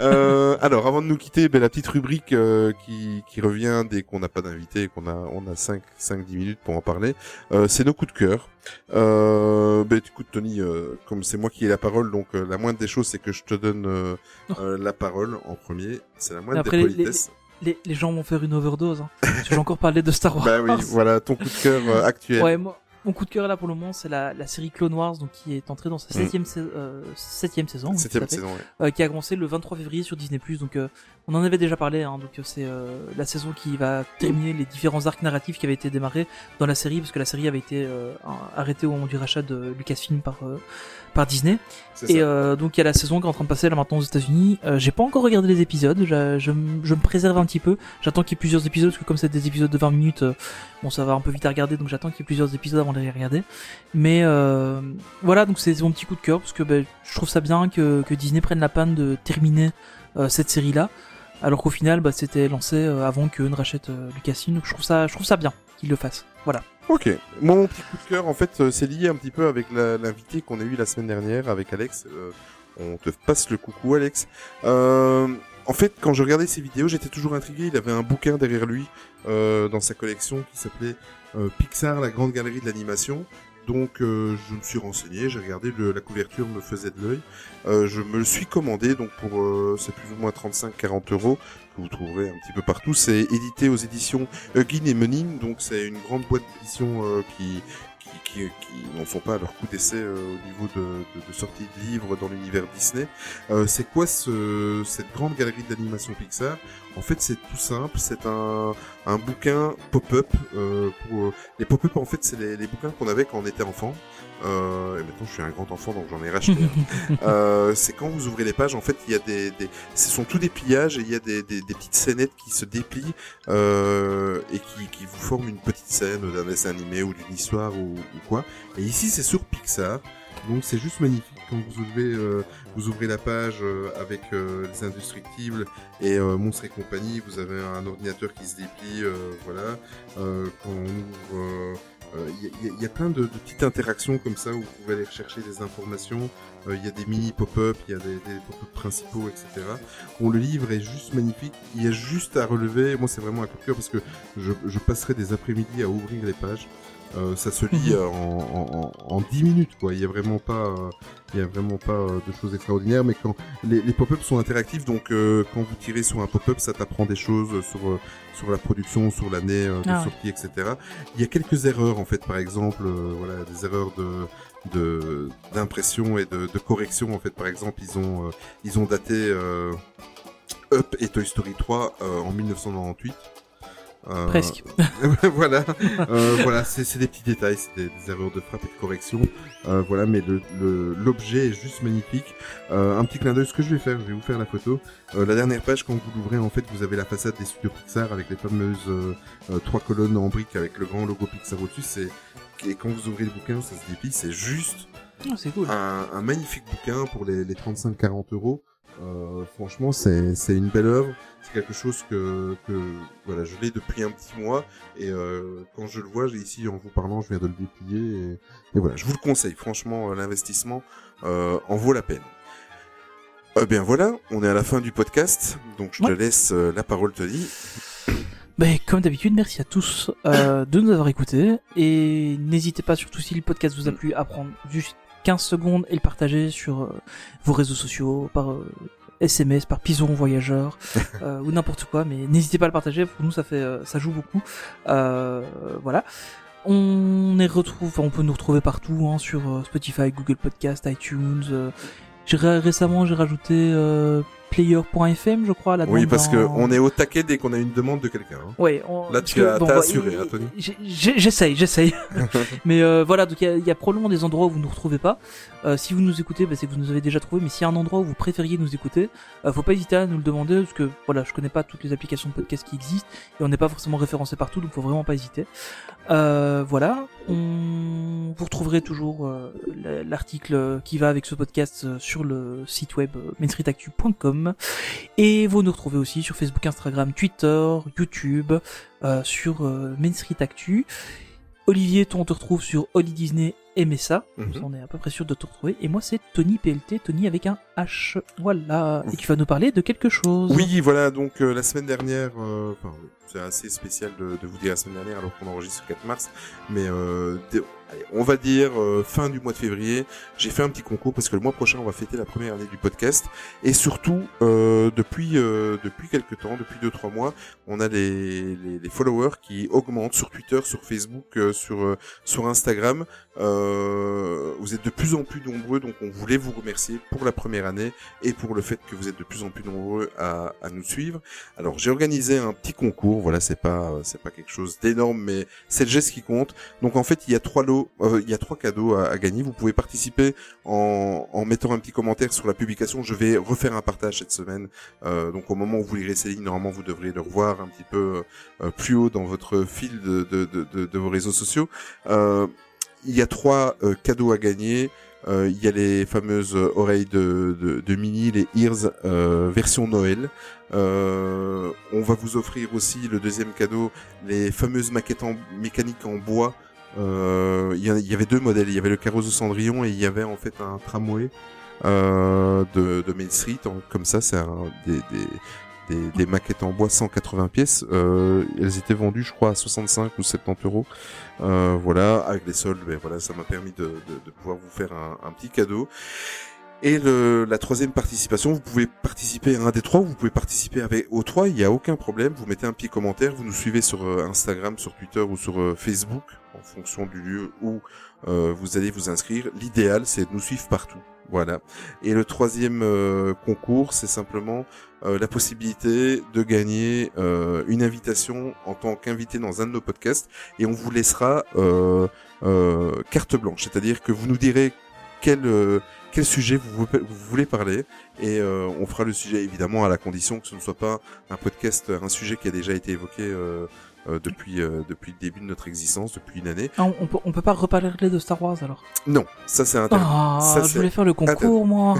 Euh, alors, avant de nous quitter, ben, la petite rubrique euh, qui, qui revient dès qu'on n'a pas d'invité et qu'on a on a 5 5 10 minutes pour en parler, euh, c'est nos coups de cœur. Euh, ben écoute Tony, euh, comme c'est moi qui ai la parole, donc euh, la moindre des choses c'est que je te donne euh, euh, la parole en premier. C'est la moindre Après, des les- politesses. les, les gens vont faire une overdose. Hein. J'ai encore parlé de Star Wars. Bah oui, voilà ton coup de cœur actuel. Ouais, moi, mon coup de cœur là pour le moment, c'est la, la série Clone Wars, donc qui est entrée dans sa Mm. septième, euh, septième saison, oui, tout Septième saison. Ouais. euh, qui a commencé le 23 février sur Disney+. Donc euh, on en avait déjà parlé, hein, donc euh, c'est euh, la saison qui va terminer les différents arcs narratifs qui avaient été démarrés dans la série, parce que la série avait été euh, arrêtée au moment du rachat de Lucasfilm par euh, par Disney. Et euh, donc il y a la saison qui est en train de passer là maintenant aux États-Unis. Euh, J'ai pas encore regardé les épisodes, je, je, me préserve un petit peu. J'attends qu'il y ait plusieurs épisodes parce que comme c'est des épisodes de 20 minutes, euh, bon ça va un peu vite à regarder, donc j'attends qu'il y ait plusieurs épisodes avant regarder. Mais euh, voilà, donc c'est mon petit coup de cœur parce que ben, je trouve ça bien que, Disney prenne la peine de terminer euh, cette série-là, alors qu'au final, bah, c'était lancé euh, avant que ne rachète Lucasfilm. Donc je trouve ça, je trouve ça bien qu'il le fasse. Voilà. Ok. Mon petit coup de cœur, en fait, c'est lié un petit peu avec l'invité qu'on a eu la semaine dernière avec Alex. On te passe le coucou, Alex. En fait, quand je regardais ses vidéos, j'étais toujours intrigué. Il avait un bouquin derrière lui euh, dans sa collection qui s'appelait euh, Pixar, la grande galerie de l'animation. Donc, euh, je me suis renseigné, j'ai regardé, la couverture me faisait de l'œil. Je me le suis commandé, donc pour c'est plus ou moins 35-40 euros que vous trouverez un petit peu partout. C'est édité aux éditions Huggin et Menin, donc c'est une grande boîte d'édition qui qui, n'en sont pas leur coup d'essai euh, au niveau de, de, de sortie de livres dans l'univers Disney. Euh, c'est quoi ce, cette grande galerie d'animation Pixar En fait, c'est tout simple. C'est un, un bouquin pop-up. Euh, pour les pop-up, en fait, c'est les, les bouquins qu'on avait quand on était enfant. Euh, et maintenant, je suis un grand enfant, donc j'en ai racheté. un. *laughs* Euh, c'est quand vous ouvrez les pages, en fait, il y a des, des ce sont tous des pliages et il y a des, des, des petites scénettes qui se déplient euh, et qui, qui vous forment une petite scène d'un dessin animé ou d'une histoire ou, ou quoi. Et ici, c'est sur Pixar, donc c'est juste magnifique quand vous ouvrez, euh, vous ouvrez la page euh, avec euh, les indestructibles et Monstres et compagnie. Vous avez un ordinateur qui se déplie, voilà. Quand on ouvre Il y, y a plein de, de petites interactions comme ça où vous pouvez aller rechercher des informations. Il y a des mini pop-up, il y a des, des pop-up principaux, etc. Bon, le livre est juste magnifique. Il y a juste à relever. Moi, c'est vraiment un coup de cœur parce que je, je passerai des après-midi à ouvrir les pages. Euh, ça se lit euh, en, en, en 10 minutes, quoi. Il y a vraiment pas, euh, il y a vraiment pas euh, de choses extraordinaires. Mais quand les, les pop-up sont interactifs, donc euh, quand vous tirez sur un pop-up, ça t'apprend des choses sur euh, sur la production, sur l'année euh, de Ah ouais. sortie, etc. Il y a quelques erreurs en fait, par exemple, euh, voilà, des erreurs de de d'impression et de, de correction en fait. Par exemple, ils ont euh, ils ont daté euh, Up et Toy Story 3 euh, en 1998. Euh, Presque. *laughs* voilà, euh, voilà, c'est des petits détails, c'est des, des erreurs de frappe et de correction. Euh, voilà, mais le le- l'objet est juste magnifique. Euh, un petit clin d'œil, ce que je vais faire, je vais vous faire la photo. Euh, la dernière page, quand vous l'ouvrez, en fait, vous avez la façade des studios Pixar avec les fameuses trois colonnes en briques avec le grand logo Pixar au-dessus. C'est et quand vous ouvrez le bouquin, ça se déplie. C'est juste Ah, cool. un, un magnifique bouquin pour les, les 35-40 euros. Euh, franchement, c'est c'est une belle œuvre. C'est quelque chose que, que voilà, je l'ai depuis un petit mois et euh, quand je le vois, j'ai ici en vous parlant, je viens de le déplier et, et voilà, je vous le conseille. Franchement, euh, l'investissement euh, en vaut la peine. Eh bien voilà, on est à la fin du podcast, donc je te laisse euh, la parole, Tony. Ben, comme d'habitude, merci à tous euh, de nous avoir écoutés. Et n'hésitez pas, surtout si le podcast vous a plu, à prendre juste 15 secondes et le partager sur euh, vos réseaux sociaux, par euh, SMS, par Pison Voyageur, *laughs* euh, ou n'importe quoi. Mais n'hésitez pas à le partager, pour nous ça fait, euh, ça joue beaucoup. Euh, voilà. On est retrouve, enfin, on peut nous retrouver partout, hein, sur euh, Spotify, Google Podcast, iTunes. euh. J'ai ré- récemment j'ai rajouté euh, Player.fm, je crois. là Oui, parce que on est au taquet dès qu'on a une demande de quelqu'un. hein. Ouais, on- Là, tu as- bon, bah, assuré, hein, Tony J'essaye, j'essaye. *laughs* mais euh, voilà, donc il y a- il y, a probablement des endroits où vous nous retrouvez pas. Euh, si vous nous écoutez, bah, c'est que vous nous avez déjà trouvé. Mais s'il y a un endroit où vous préfériez nous écouter, euh, faut pas hésiter à nous le demander parce que voilà, je connais pas toutes les applications de podcast qui existent et on n'est pas forcément référencé partout, donc faut vraiment pas hésiter. Euh, voilà, on vous retrouverez toujours la- l'article qui va avec ce podcast sur le site web euh, et vous nous retrouvez aussi sur Facebook, Instagram, Twitter, YouTube, euh, sur euh, Main Street Actu. Olivier, toi, on te retrouve sur Holly Disney ça, Mhm. on est à peu près sûr de te retrouver. Et moi, c'est Tony PLT, Tony avec un H. Voilà. Et tu vas nous parler de quelque chose. Oui, voilà, donc euh, la semaine dernière, euh, enfin, c'est assez spécial de, de vous dire la semaine dernière alors qu'on enregistre le 4 mars, mais euh, on va dire euh, fin du mois de février, j'ai fait un petit concours parce que le mois prochain on va fêter la première année du podcast et surtout euh, depuis euh, depuis quelques temps, depuis 2-3 mois, on a les, les, followers qui augmentent sur Twitter, sur Facebook, euh, sur sur Instagram. Euh, vous êtes de plus en plus nombreux, donc on voulait vous remercier pour la première année et pour le fait que vous êtes de plus en plus nombreux à, à nous suivre. Alors j'ai organisé un petit concours, voilà, c'est pas c'est pas quelque chose d'énorme, mais c'est le geste qui compte. Donc en fait il y a trois lots, euh, il y a trois cadeaux à, à gagner. Vous pouvez participer en, en mettant un petit commentaire sur la publication. Je vais refaire un partage cette semaine. Euh, donc au moment où vous lirez ces lignes, normalement vous devrez le revoir un petit peu euh, plus haut dans votre fil de, de, de, de, vos réseaux sociaux. Euh, il y a trois euh, cadeaux à gagner. Euh, il y a les fameuses oreilles de, Mini, les Ears euh, version Noël. Euh, on va vous offrir aussi le deuxième cadeau, les fameuses maquettes en, mécaniques en bois. Euh, Il y, avait deux modèles, il y avait le carrosse de Cendrillon et il y avait en fait un tramway euh, de, de Main Street. Comme ça, c'est des, des, maquettes en bois 180 pièces. Euh, elles étaient vendues, je crois, à 65 ou 70 euros. Euh, voilà, avec les soldes, ben voilà, ça m'a permis de, pouvoir vous faire un, petit cadeau. Et le, la troisième participation, vous pouvez participer à un des trois, vous pouvez participer avec aux trois, il n'y a aucun problème. Vous mettez un petit commentaire, vous nous suivez sur euh, Instagram, sur Twitter ou sur Facebook, en fonction du lieu où vous allez vous inscrire. L'idéal, c'est de nous suivre partout. Voilà. Et le troisième concours, c'est simplement euh, la possibilité de gagner euh, une invitation en tant qu'invité dans un de nos podcasts et on vous laissera euh, carte blanche, c'est-à-dire que vous nous direz quel quel sujet vous, vou- vous voulez parler et on fera le sujet évidemment à la condition que ce ne soit pas un podcast, un sujet qui a déjà été évoqué euh, depuis euh, depuis le début de notre existence, depuis une année. Ah, on, on peut, on peut pas reparler de Star Wars alors? Non, ça c'est interdit. Ah, Ça, je voulais faire le concours, moi.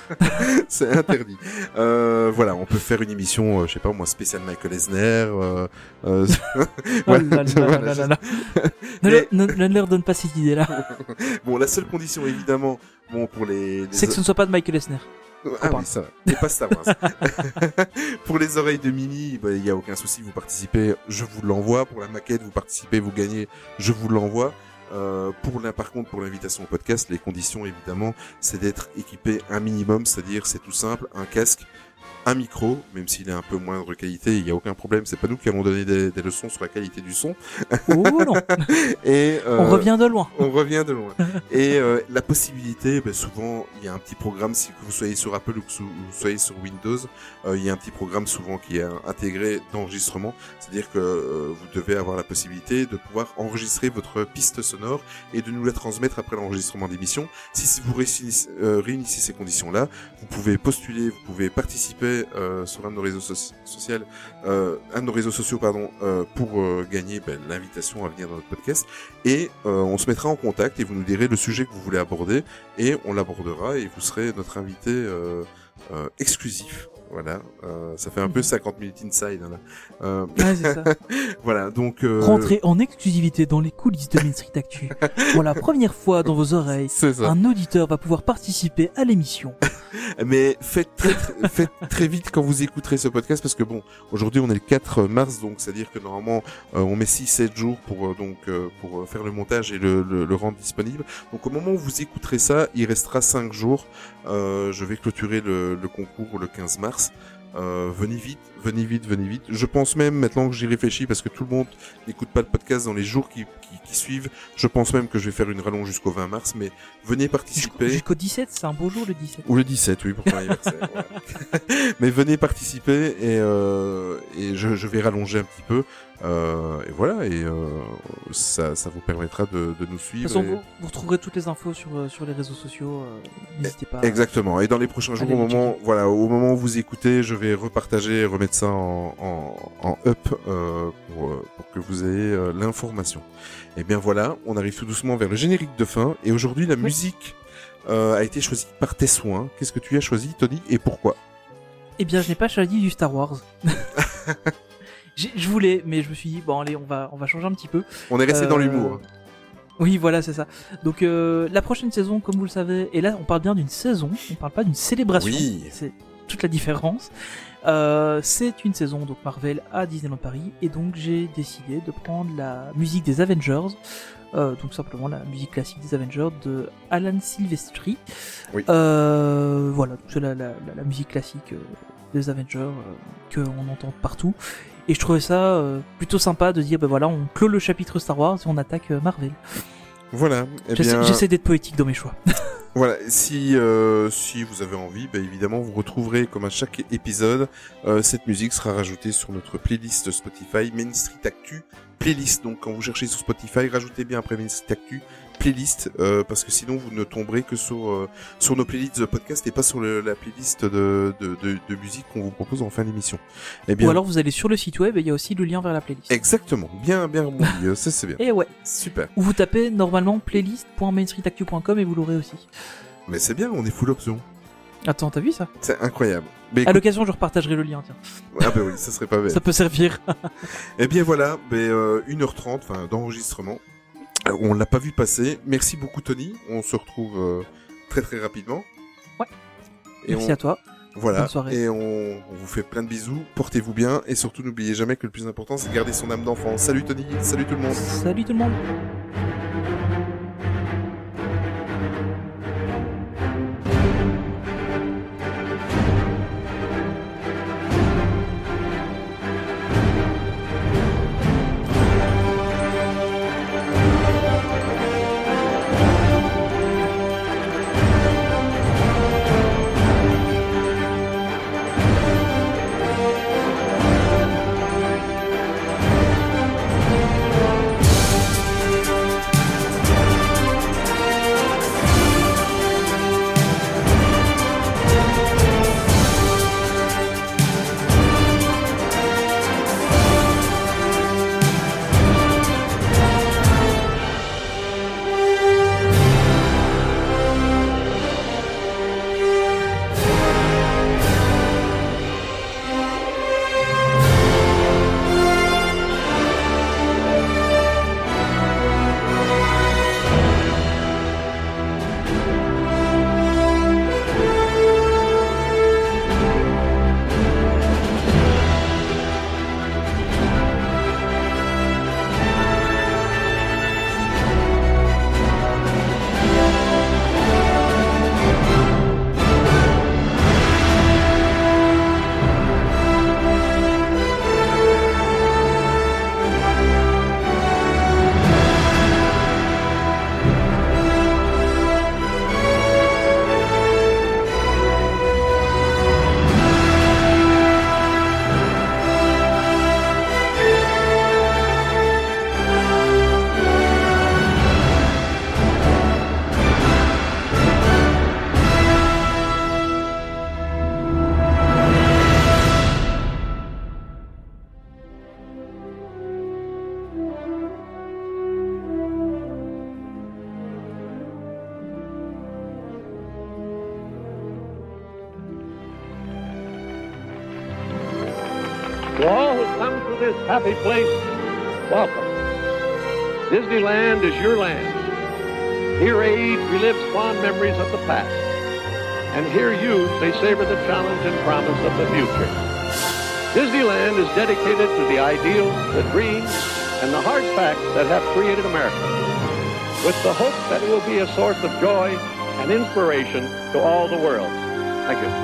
*laughs* c'est interdit. Euh, voilà, on peut faire une émission, je sais pas moi, spéciale Michael là là là là là. Ne, leur- ne- ne leur donne pas cette idée-là. *laughs* Bon, la seule condition évidemment, bon pour les, les C'est que ce ne soit pas de Michael Eisner. Ah oui, ça va. Et pas Star Wars. pour les oreilles de Mini, bah, il n'y a aucun souci, vous participez, je vous l'envoie. Pour la maquette, vous participez, vous gagnez, je vous l'envoie. Euh, pour la, par contre, pour l'invitation au podcast, les conditions évidemment, c'est d'être équipé un minimum, c'est-à-dire c'est tout simple, un casque, un micro, même s'il est un peu moindre qualité, il n'y a aucun problème. C'est pas nous qui allons donner des, des leçons sur la qualité du son. Oh non, *laughs* Et euh, on revient de loin. on revient de loin. Et euh, la possibilité, ben, souvent, il y a un petit programme, si vous soyez sur Apple ou que vous soyez sur Windows, euh, il y a un petit programme souvent qui est intégré d'enregistrement. C'est-à-dire que euh, vous devez avoir la possibilité de pouvoir enregistrer votre piste sonore et de nous la transmettre après l'enregistrement d'émission. Si vous réunissez, euh, réunissez ces conditions-là, vous pouvez postuler, vous pouvez participer euh, sur un de nos réseaux soci- sociaux, euh, un de nos réseaux sociaux, pardon, euh, pour gagner ben, l'invitation à venir dans notre podcast et on se mettra en contact et vous nous direz le sujet que vous voulez aborder et on l'abordera et vous serez notre invité exclusif. Voilà, euh, ça fait un peu 50 minutes inside. hein, là. Euh, Ouais, c'est ça. *laughs* voilà, donc euh, Rentrez en exclusivité dans les coulisses de Main Street Actu. Pour la première fois dans vos oreilles, ça. un auditeur va pouvoir participer à l'émission. *laughs* Mais faites très, très- faites très vite quand vous écouterez ce podcast parce que bon, aujourd'hui on est le 4 mars, donc c'est-à-dire que normalement euh, on met 6-7 jours pour euh, donc pour faire le montage et le, le, le rendre disponible. Donc au moment où vous écouterez ça, il restera 5 jours. Euh, je vais clôturer le, le concours le 15 mars. Euh, venez vite, venez vite, venez vite. Je pense même maintenant que j'y réfléchis parce que tout le monde n'écoute pas le podcast dans les jours qui, qui, qui suivent. Je pense même que je vais faire une rallonge jusqu'au 20 mars, mais venez participer. jusqu'au 17, c'est un beau jour le 17. Ou le 17, oui, pour ton anniversaire. *laughs* Mais venez participer et, euh, et je, je vais rallonger un petit peu. Euh, et voilà, et euh, ça, ça vous permettra de, de nous De toute suivre. façon, et- vous, vous retrouverez toutes les infos sur, sur les réseaux sociaux. N'hésitez pas. Exactement. Et dans les prochains jours, Allez au moment, voilà, au moment où vous écoutez, je vais repartager et remettre ça en, en, en up euh, pour, euh, pour que vous ayez euh, l'information. Et bien voilà, on arrive tout doucement vers le générique de fin. Et aujourd'hui, la musique a été choisie par tes soins. Qu'est-ce que tu as choisi, Tony, et pourquoi? Eh bien, je n'ai pas choisi du Star Wars. *laughs* Je voulais, mais je me suis dit, bon, allez, on va, on va changer un petit peu. On est resté dans l'humour. Oui, voilà, c'est ça. Donc, euh, la prochaine saison, comme vous le savez, et là, on parle bien d'une saison, on parle pas d'une célébration. Oui. C'est toute la différence. Euh, c'est une saison, donc Marvel à Disneyland Paris, et donc j'ai décidé de prendre la musique des Avengers, euh, donc simplement la musique classique des Avengers de Alan Silvestri. Oui. Euh, voilà, c'est la, la, la, la musique classique euh, des Avengers euh, qu'on entend partout. Et je trouvais ça euh, plutôt sympa de dire, ben voilà, on clôt le chapitre Star Wars et on attaque Marvel. Voilà. Eh J'essaie bien, d'être poétique dans mes choix. *laughs* Voilà, si euh, si vous avez envie, bah, évidemment, vous retrouverez comme à chaque épisode, euh, cette musique sera rajoutée sur notre playlist Spotify Main Street Actu playlist. Donc quand vous cherchez sur Spotify, rajoutez bien après Main Street Actu playlist euh, parce que sinon vous ne tomberez que sur euh, sur nos playlists de podcast et pas sur le- la playlist de de, de, de musique qu'on vous propose en fin d'émission. Eh bien, Ou alors vous allez sur le site web et il y a aussi le lien vers la playlist. exactement, bien bien rebondi, euh, ça c'est bien, *laughs* Et ouais. super. Ou vous tapez normalement playlist.mainstreetactu.com et vous l'aurez aussi. Mais c'est bien, on est full option, Attends, t'as vu ça? C'est incroyable. Mais À l'occasion, je repartagerai le lien, tiens. ah bah oui, ça serait pas bête. *laughs* Ça peut servir. Eh bien voilà, ben, euh, 1h30 enfin, d'enregistrement. Euh, On l'a pas vu passer. Merci beaucoup Tony. On se retrouve euh, très très rapidement. Ouais. Et Merci on, à toi. Voilà. Bonne soirée. Et on, on vous fait plein de bisous. Portez-vous bien et surtout n'oubliez jamais que le plus important c'est de garder son âme d'enfant. Salut Tony. Salut tout le monde. Salut tout le monde. Be a source of joy and inspiration to all the world. Thank you.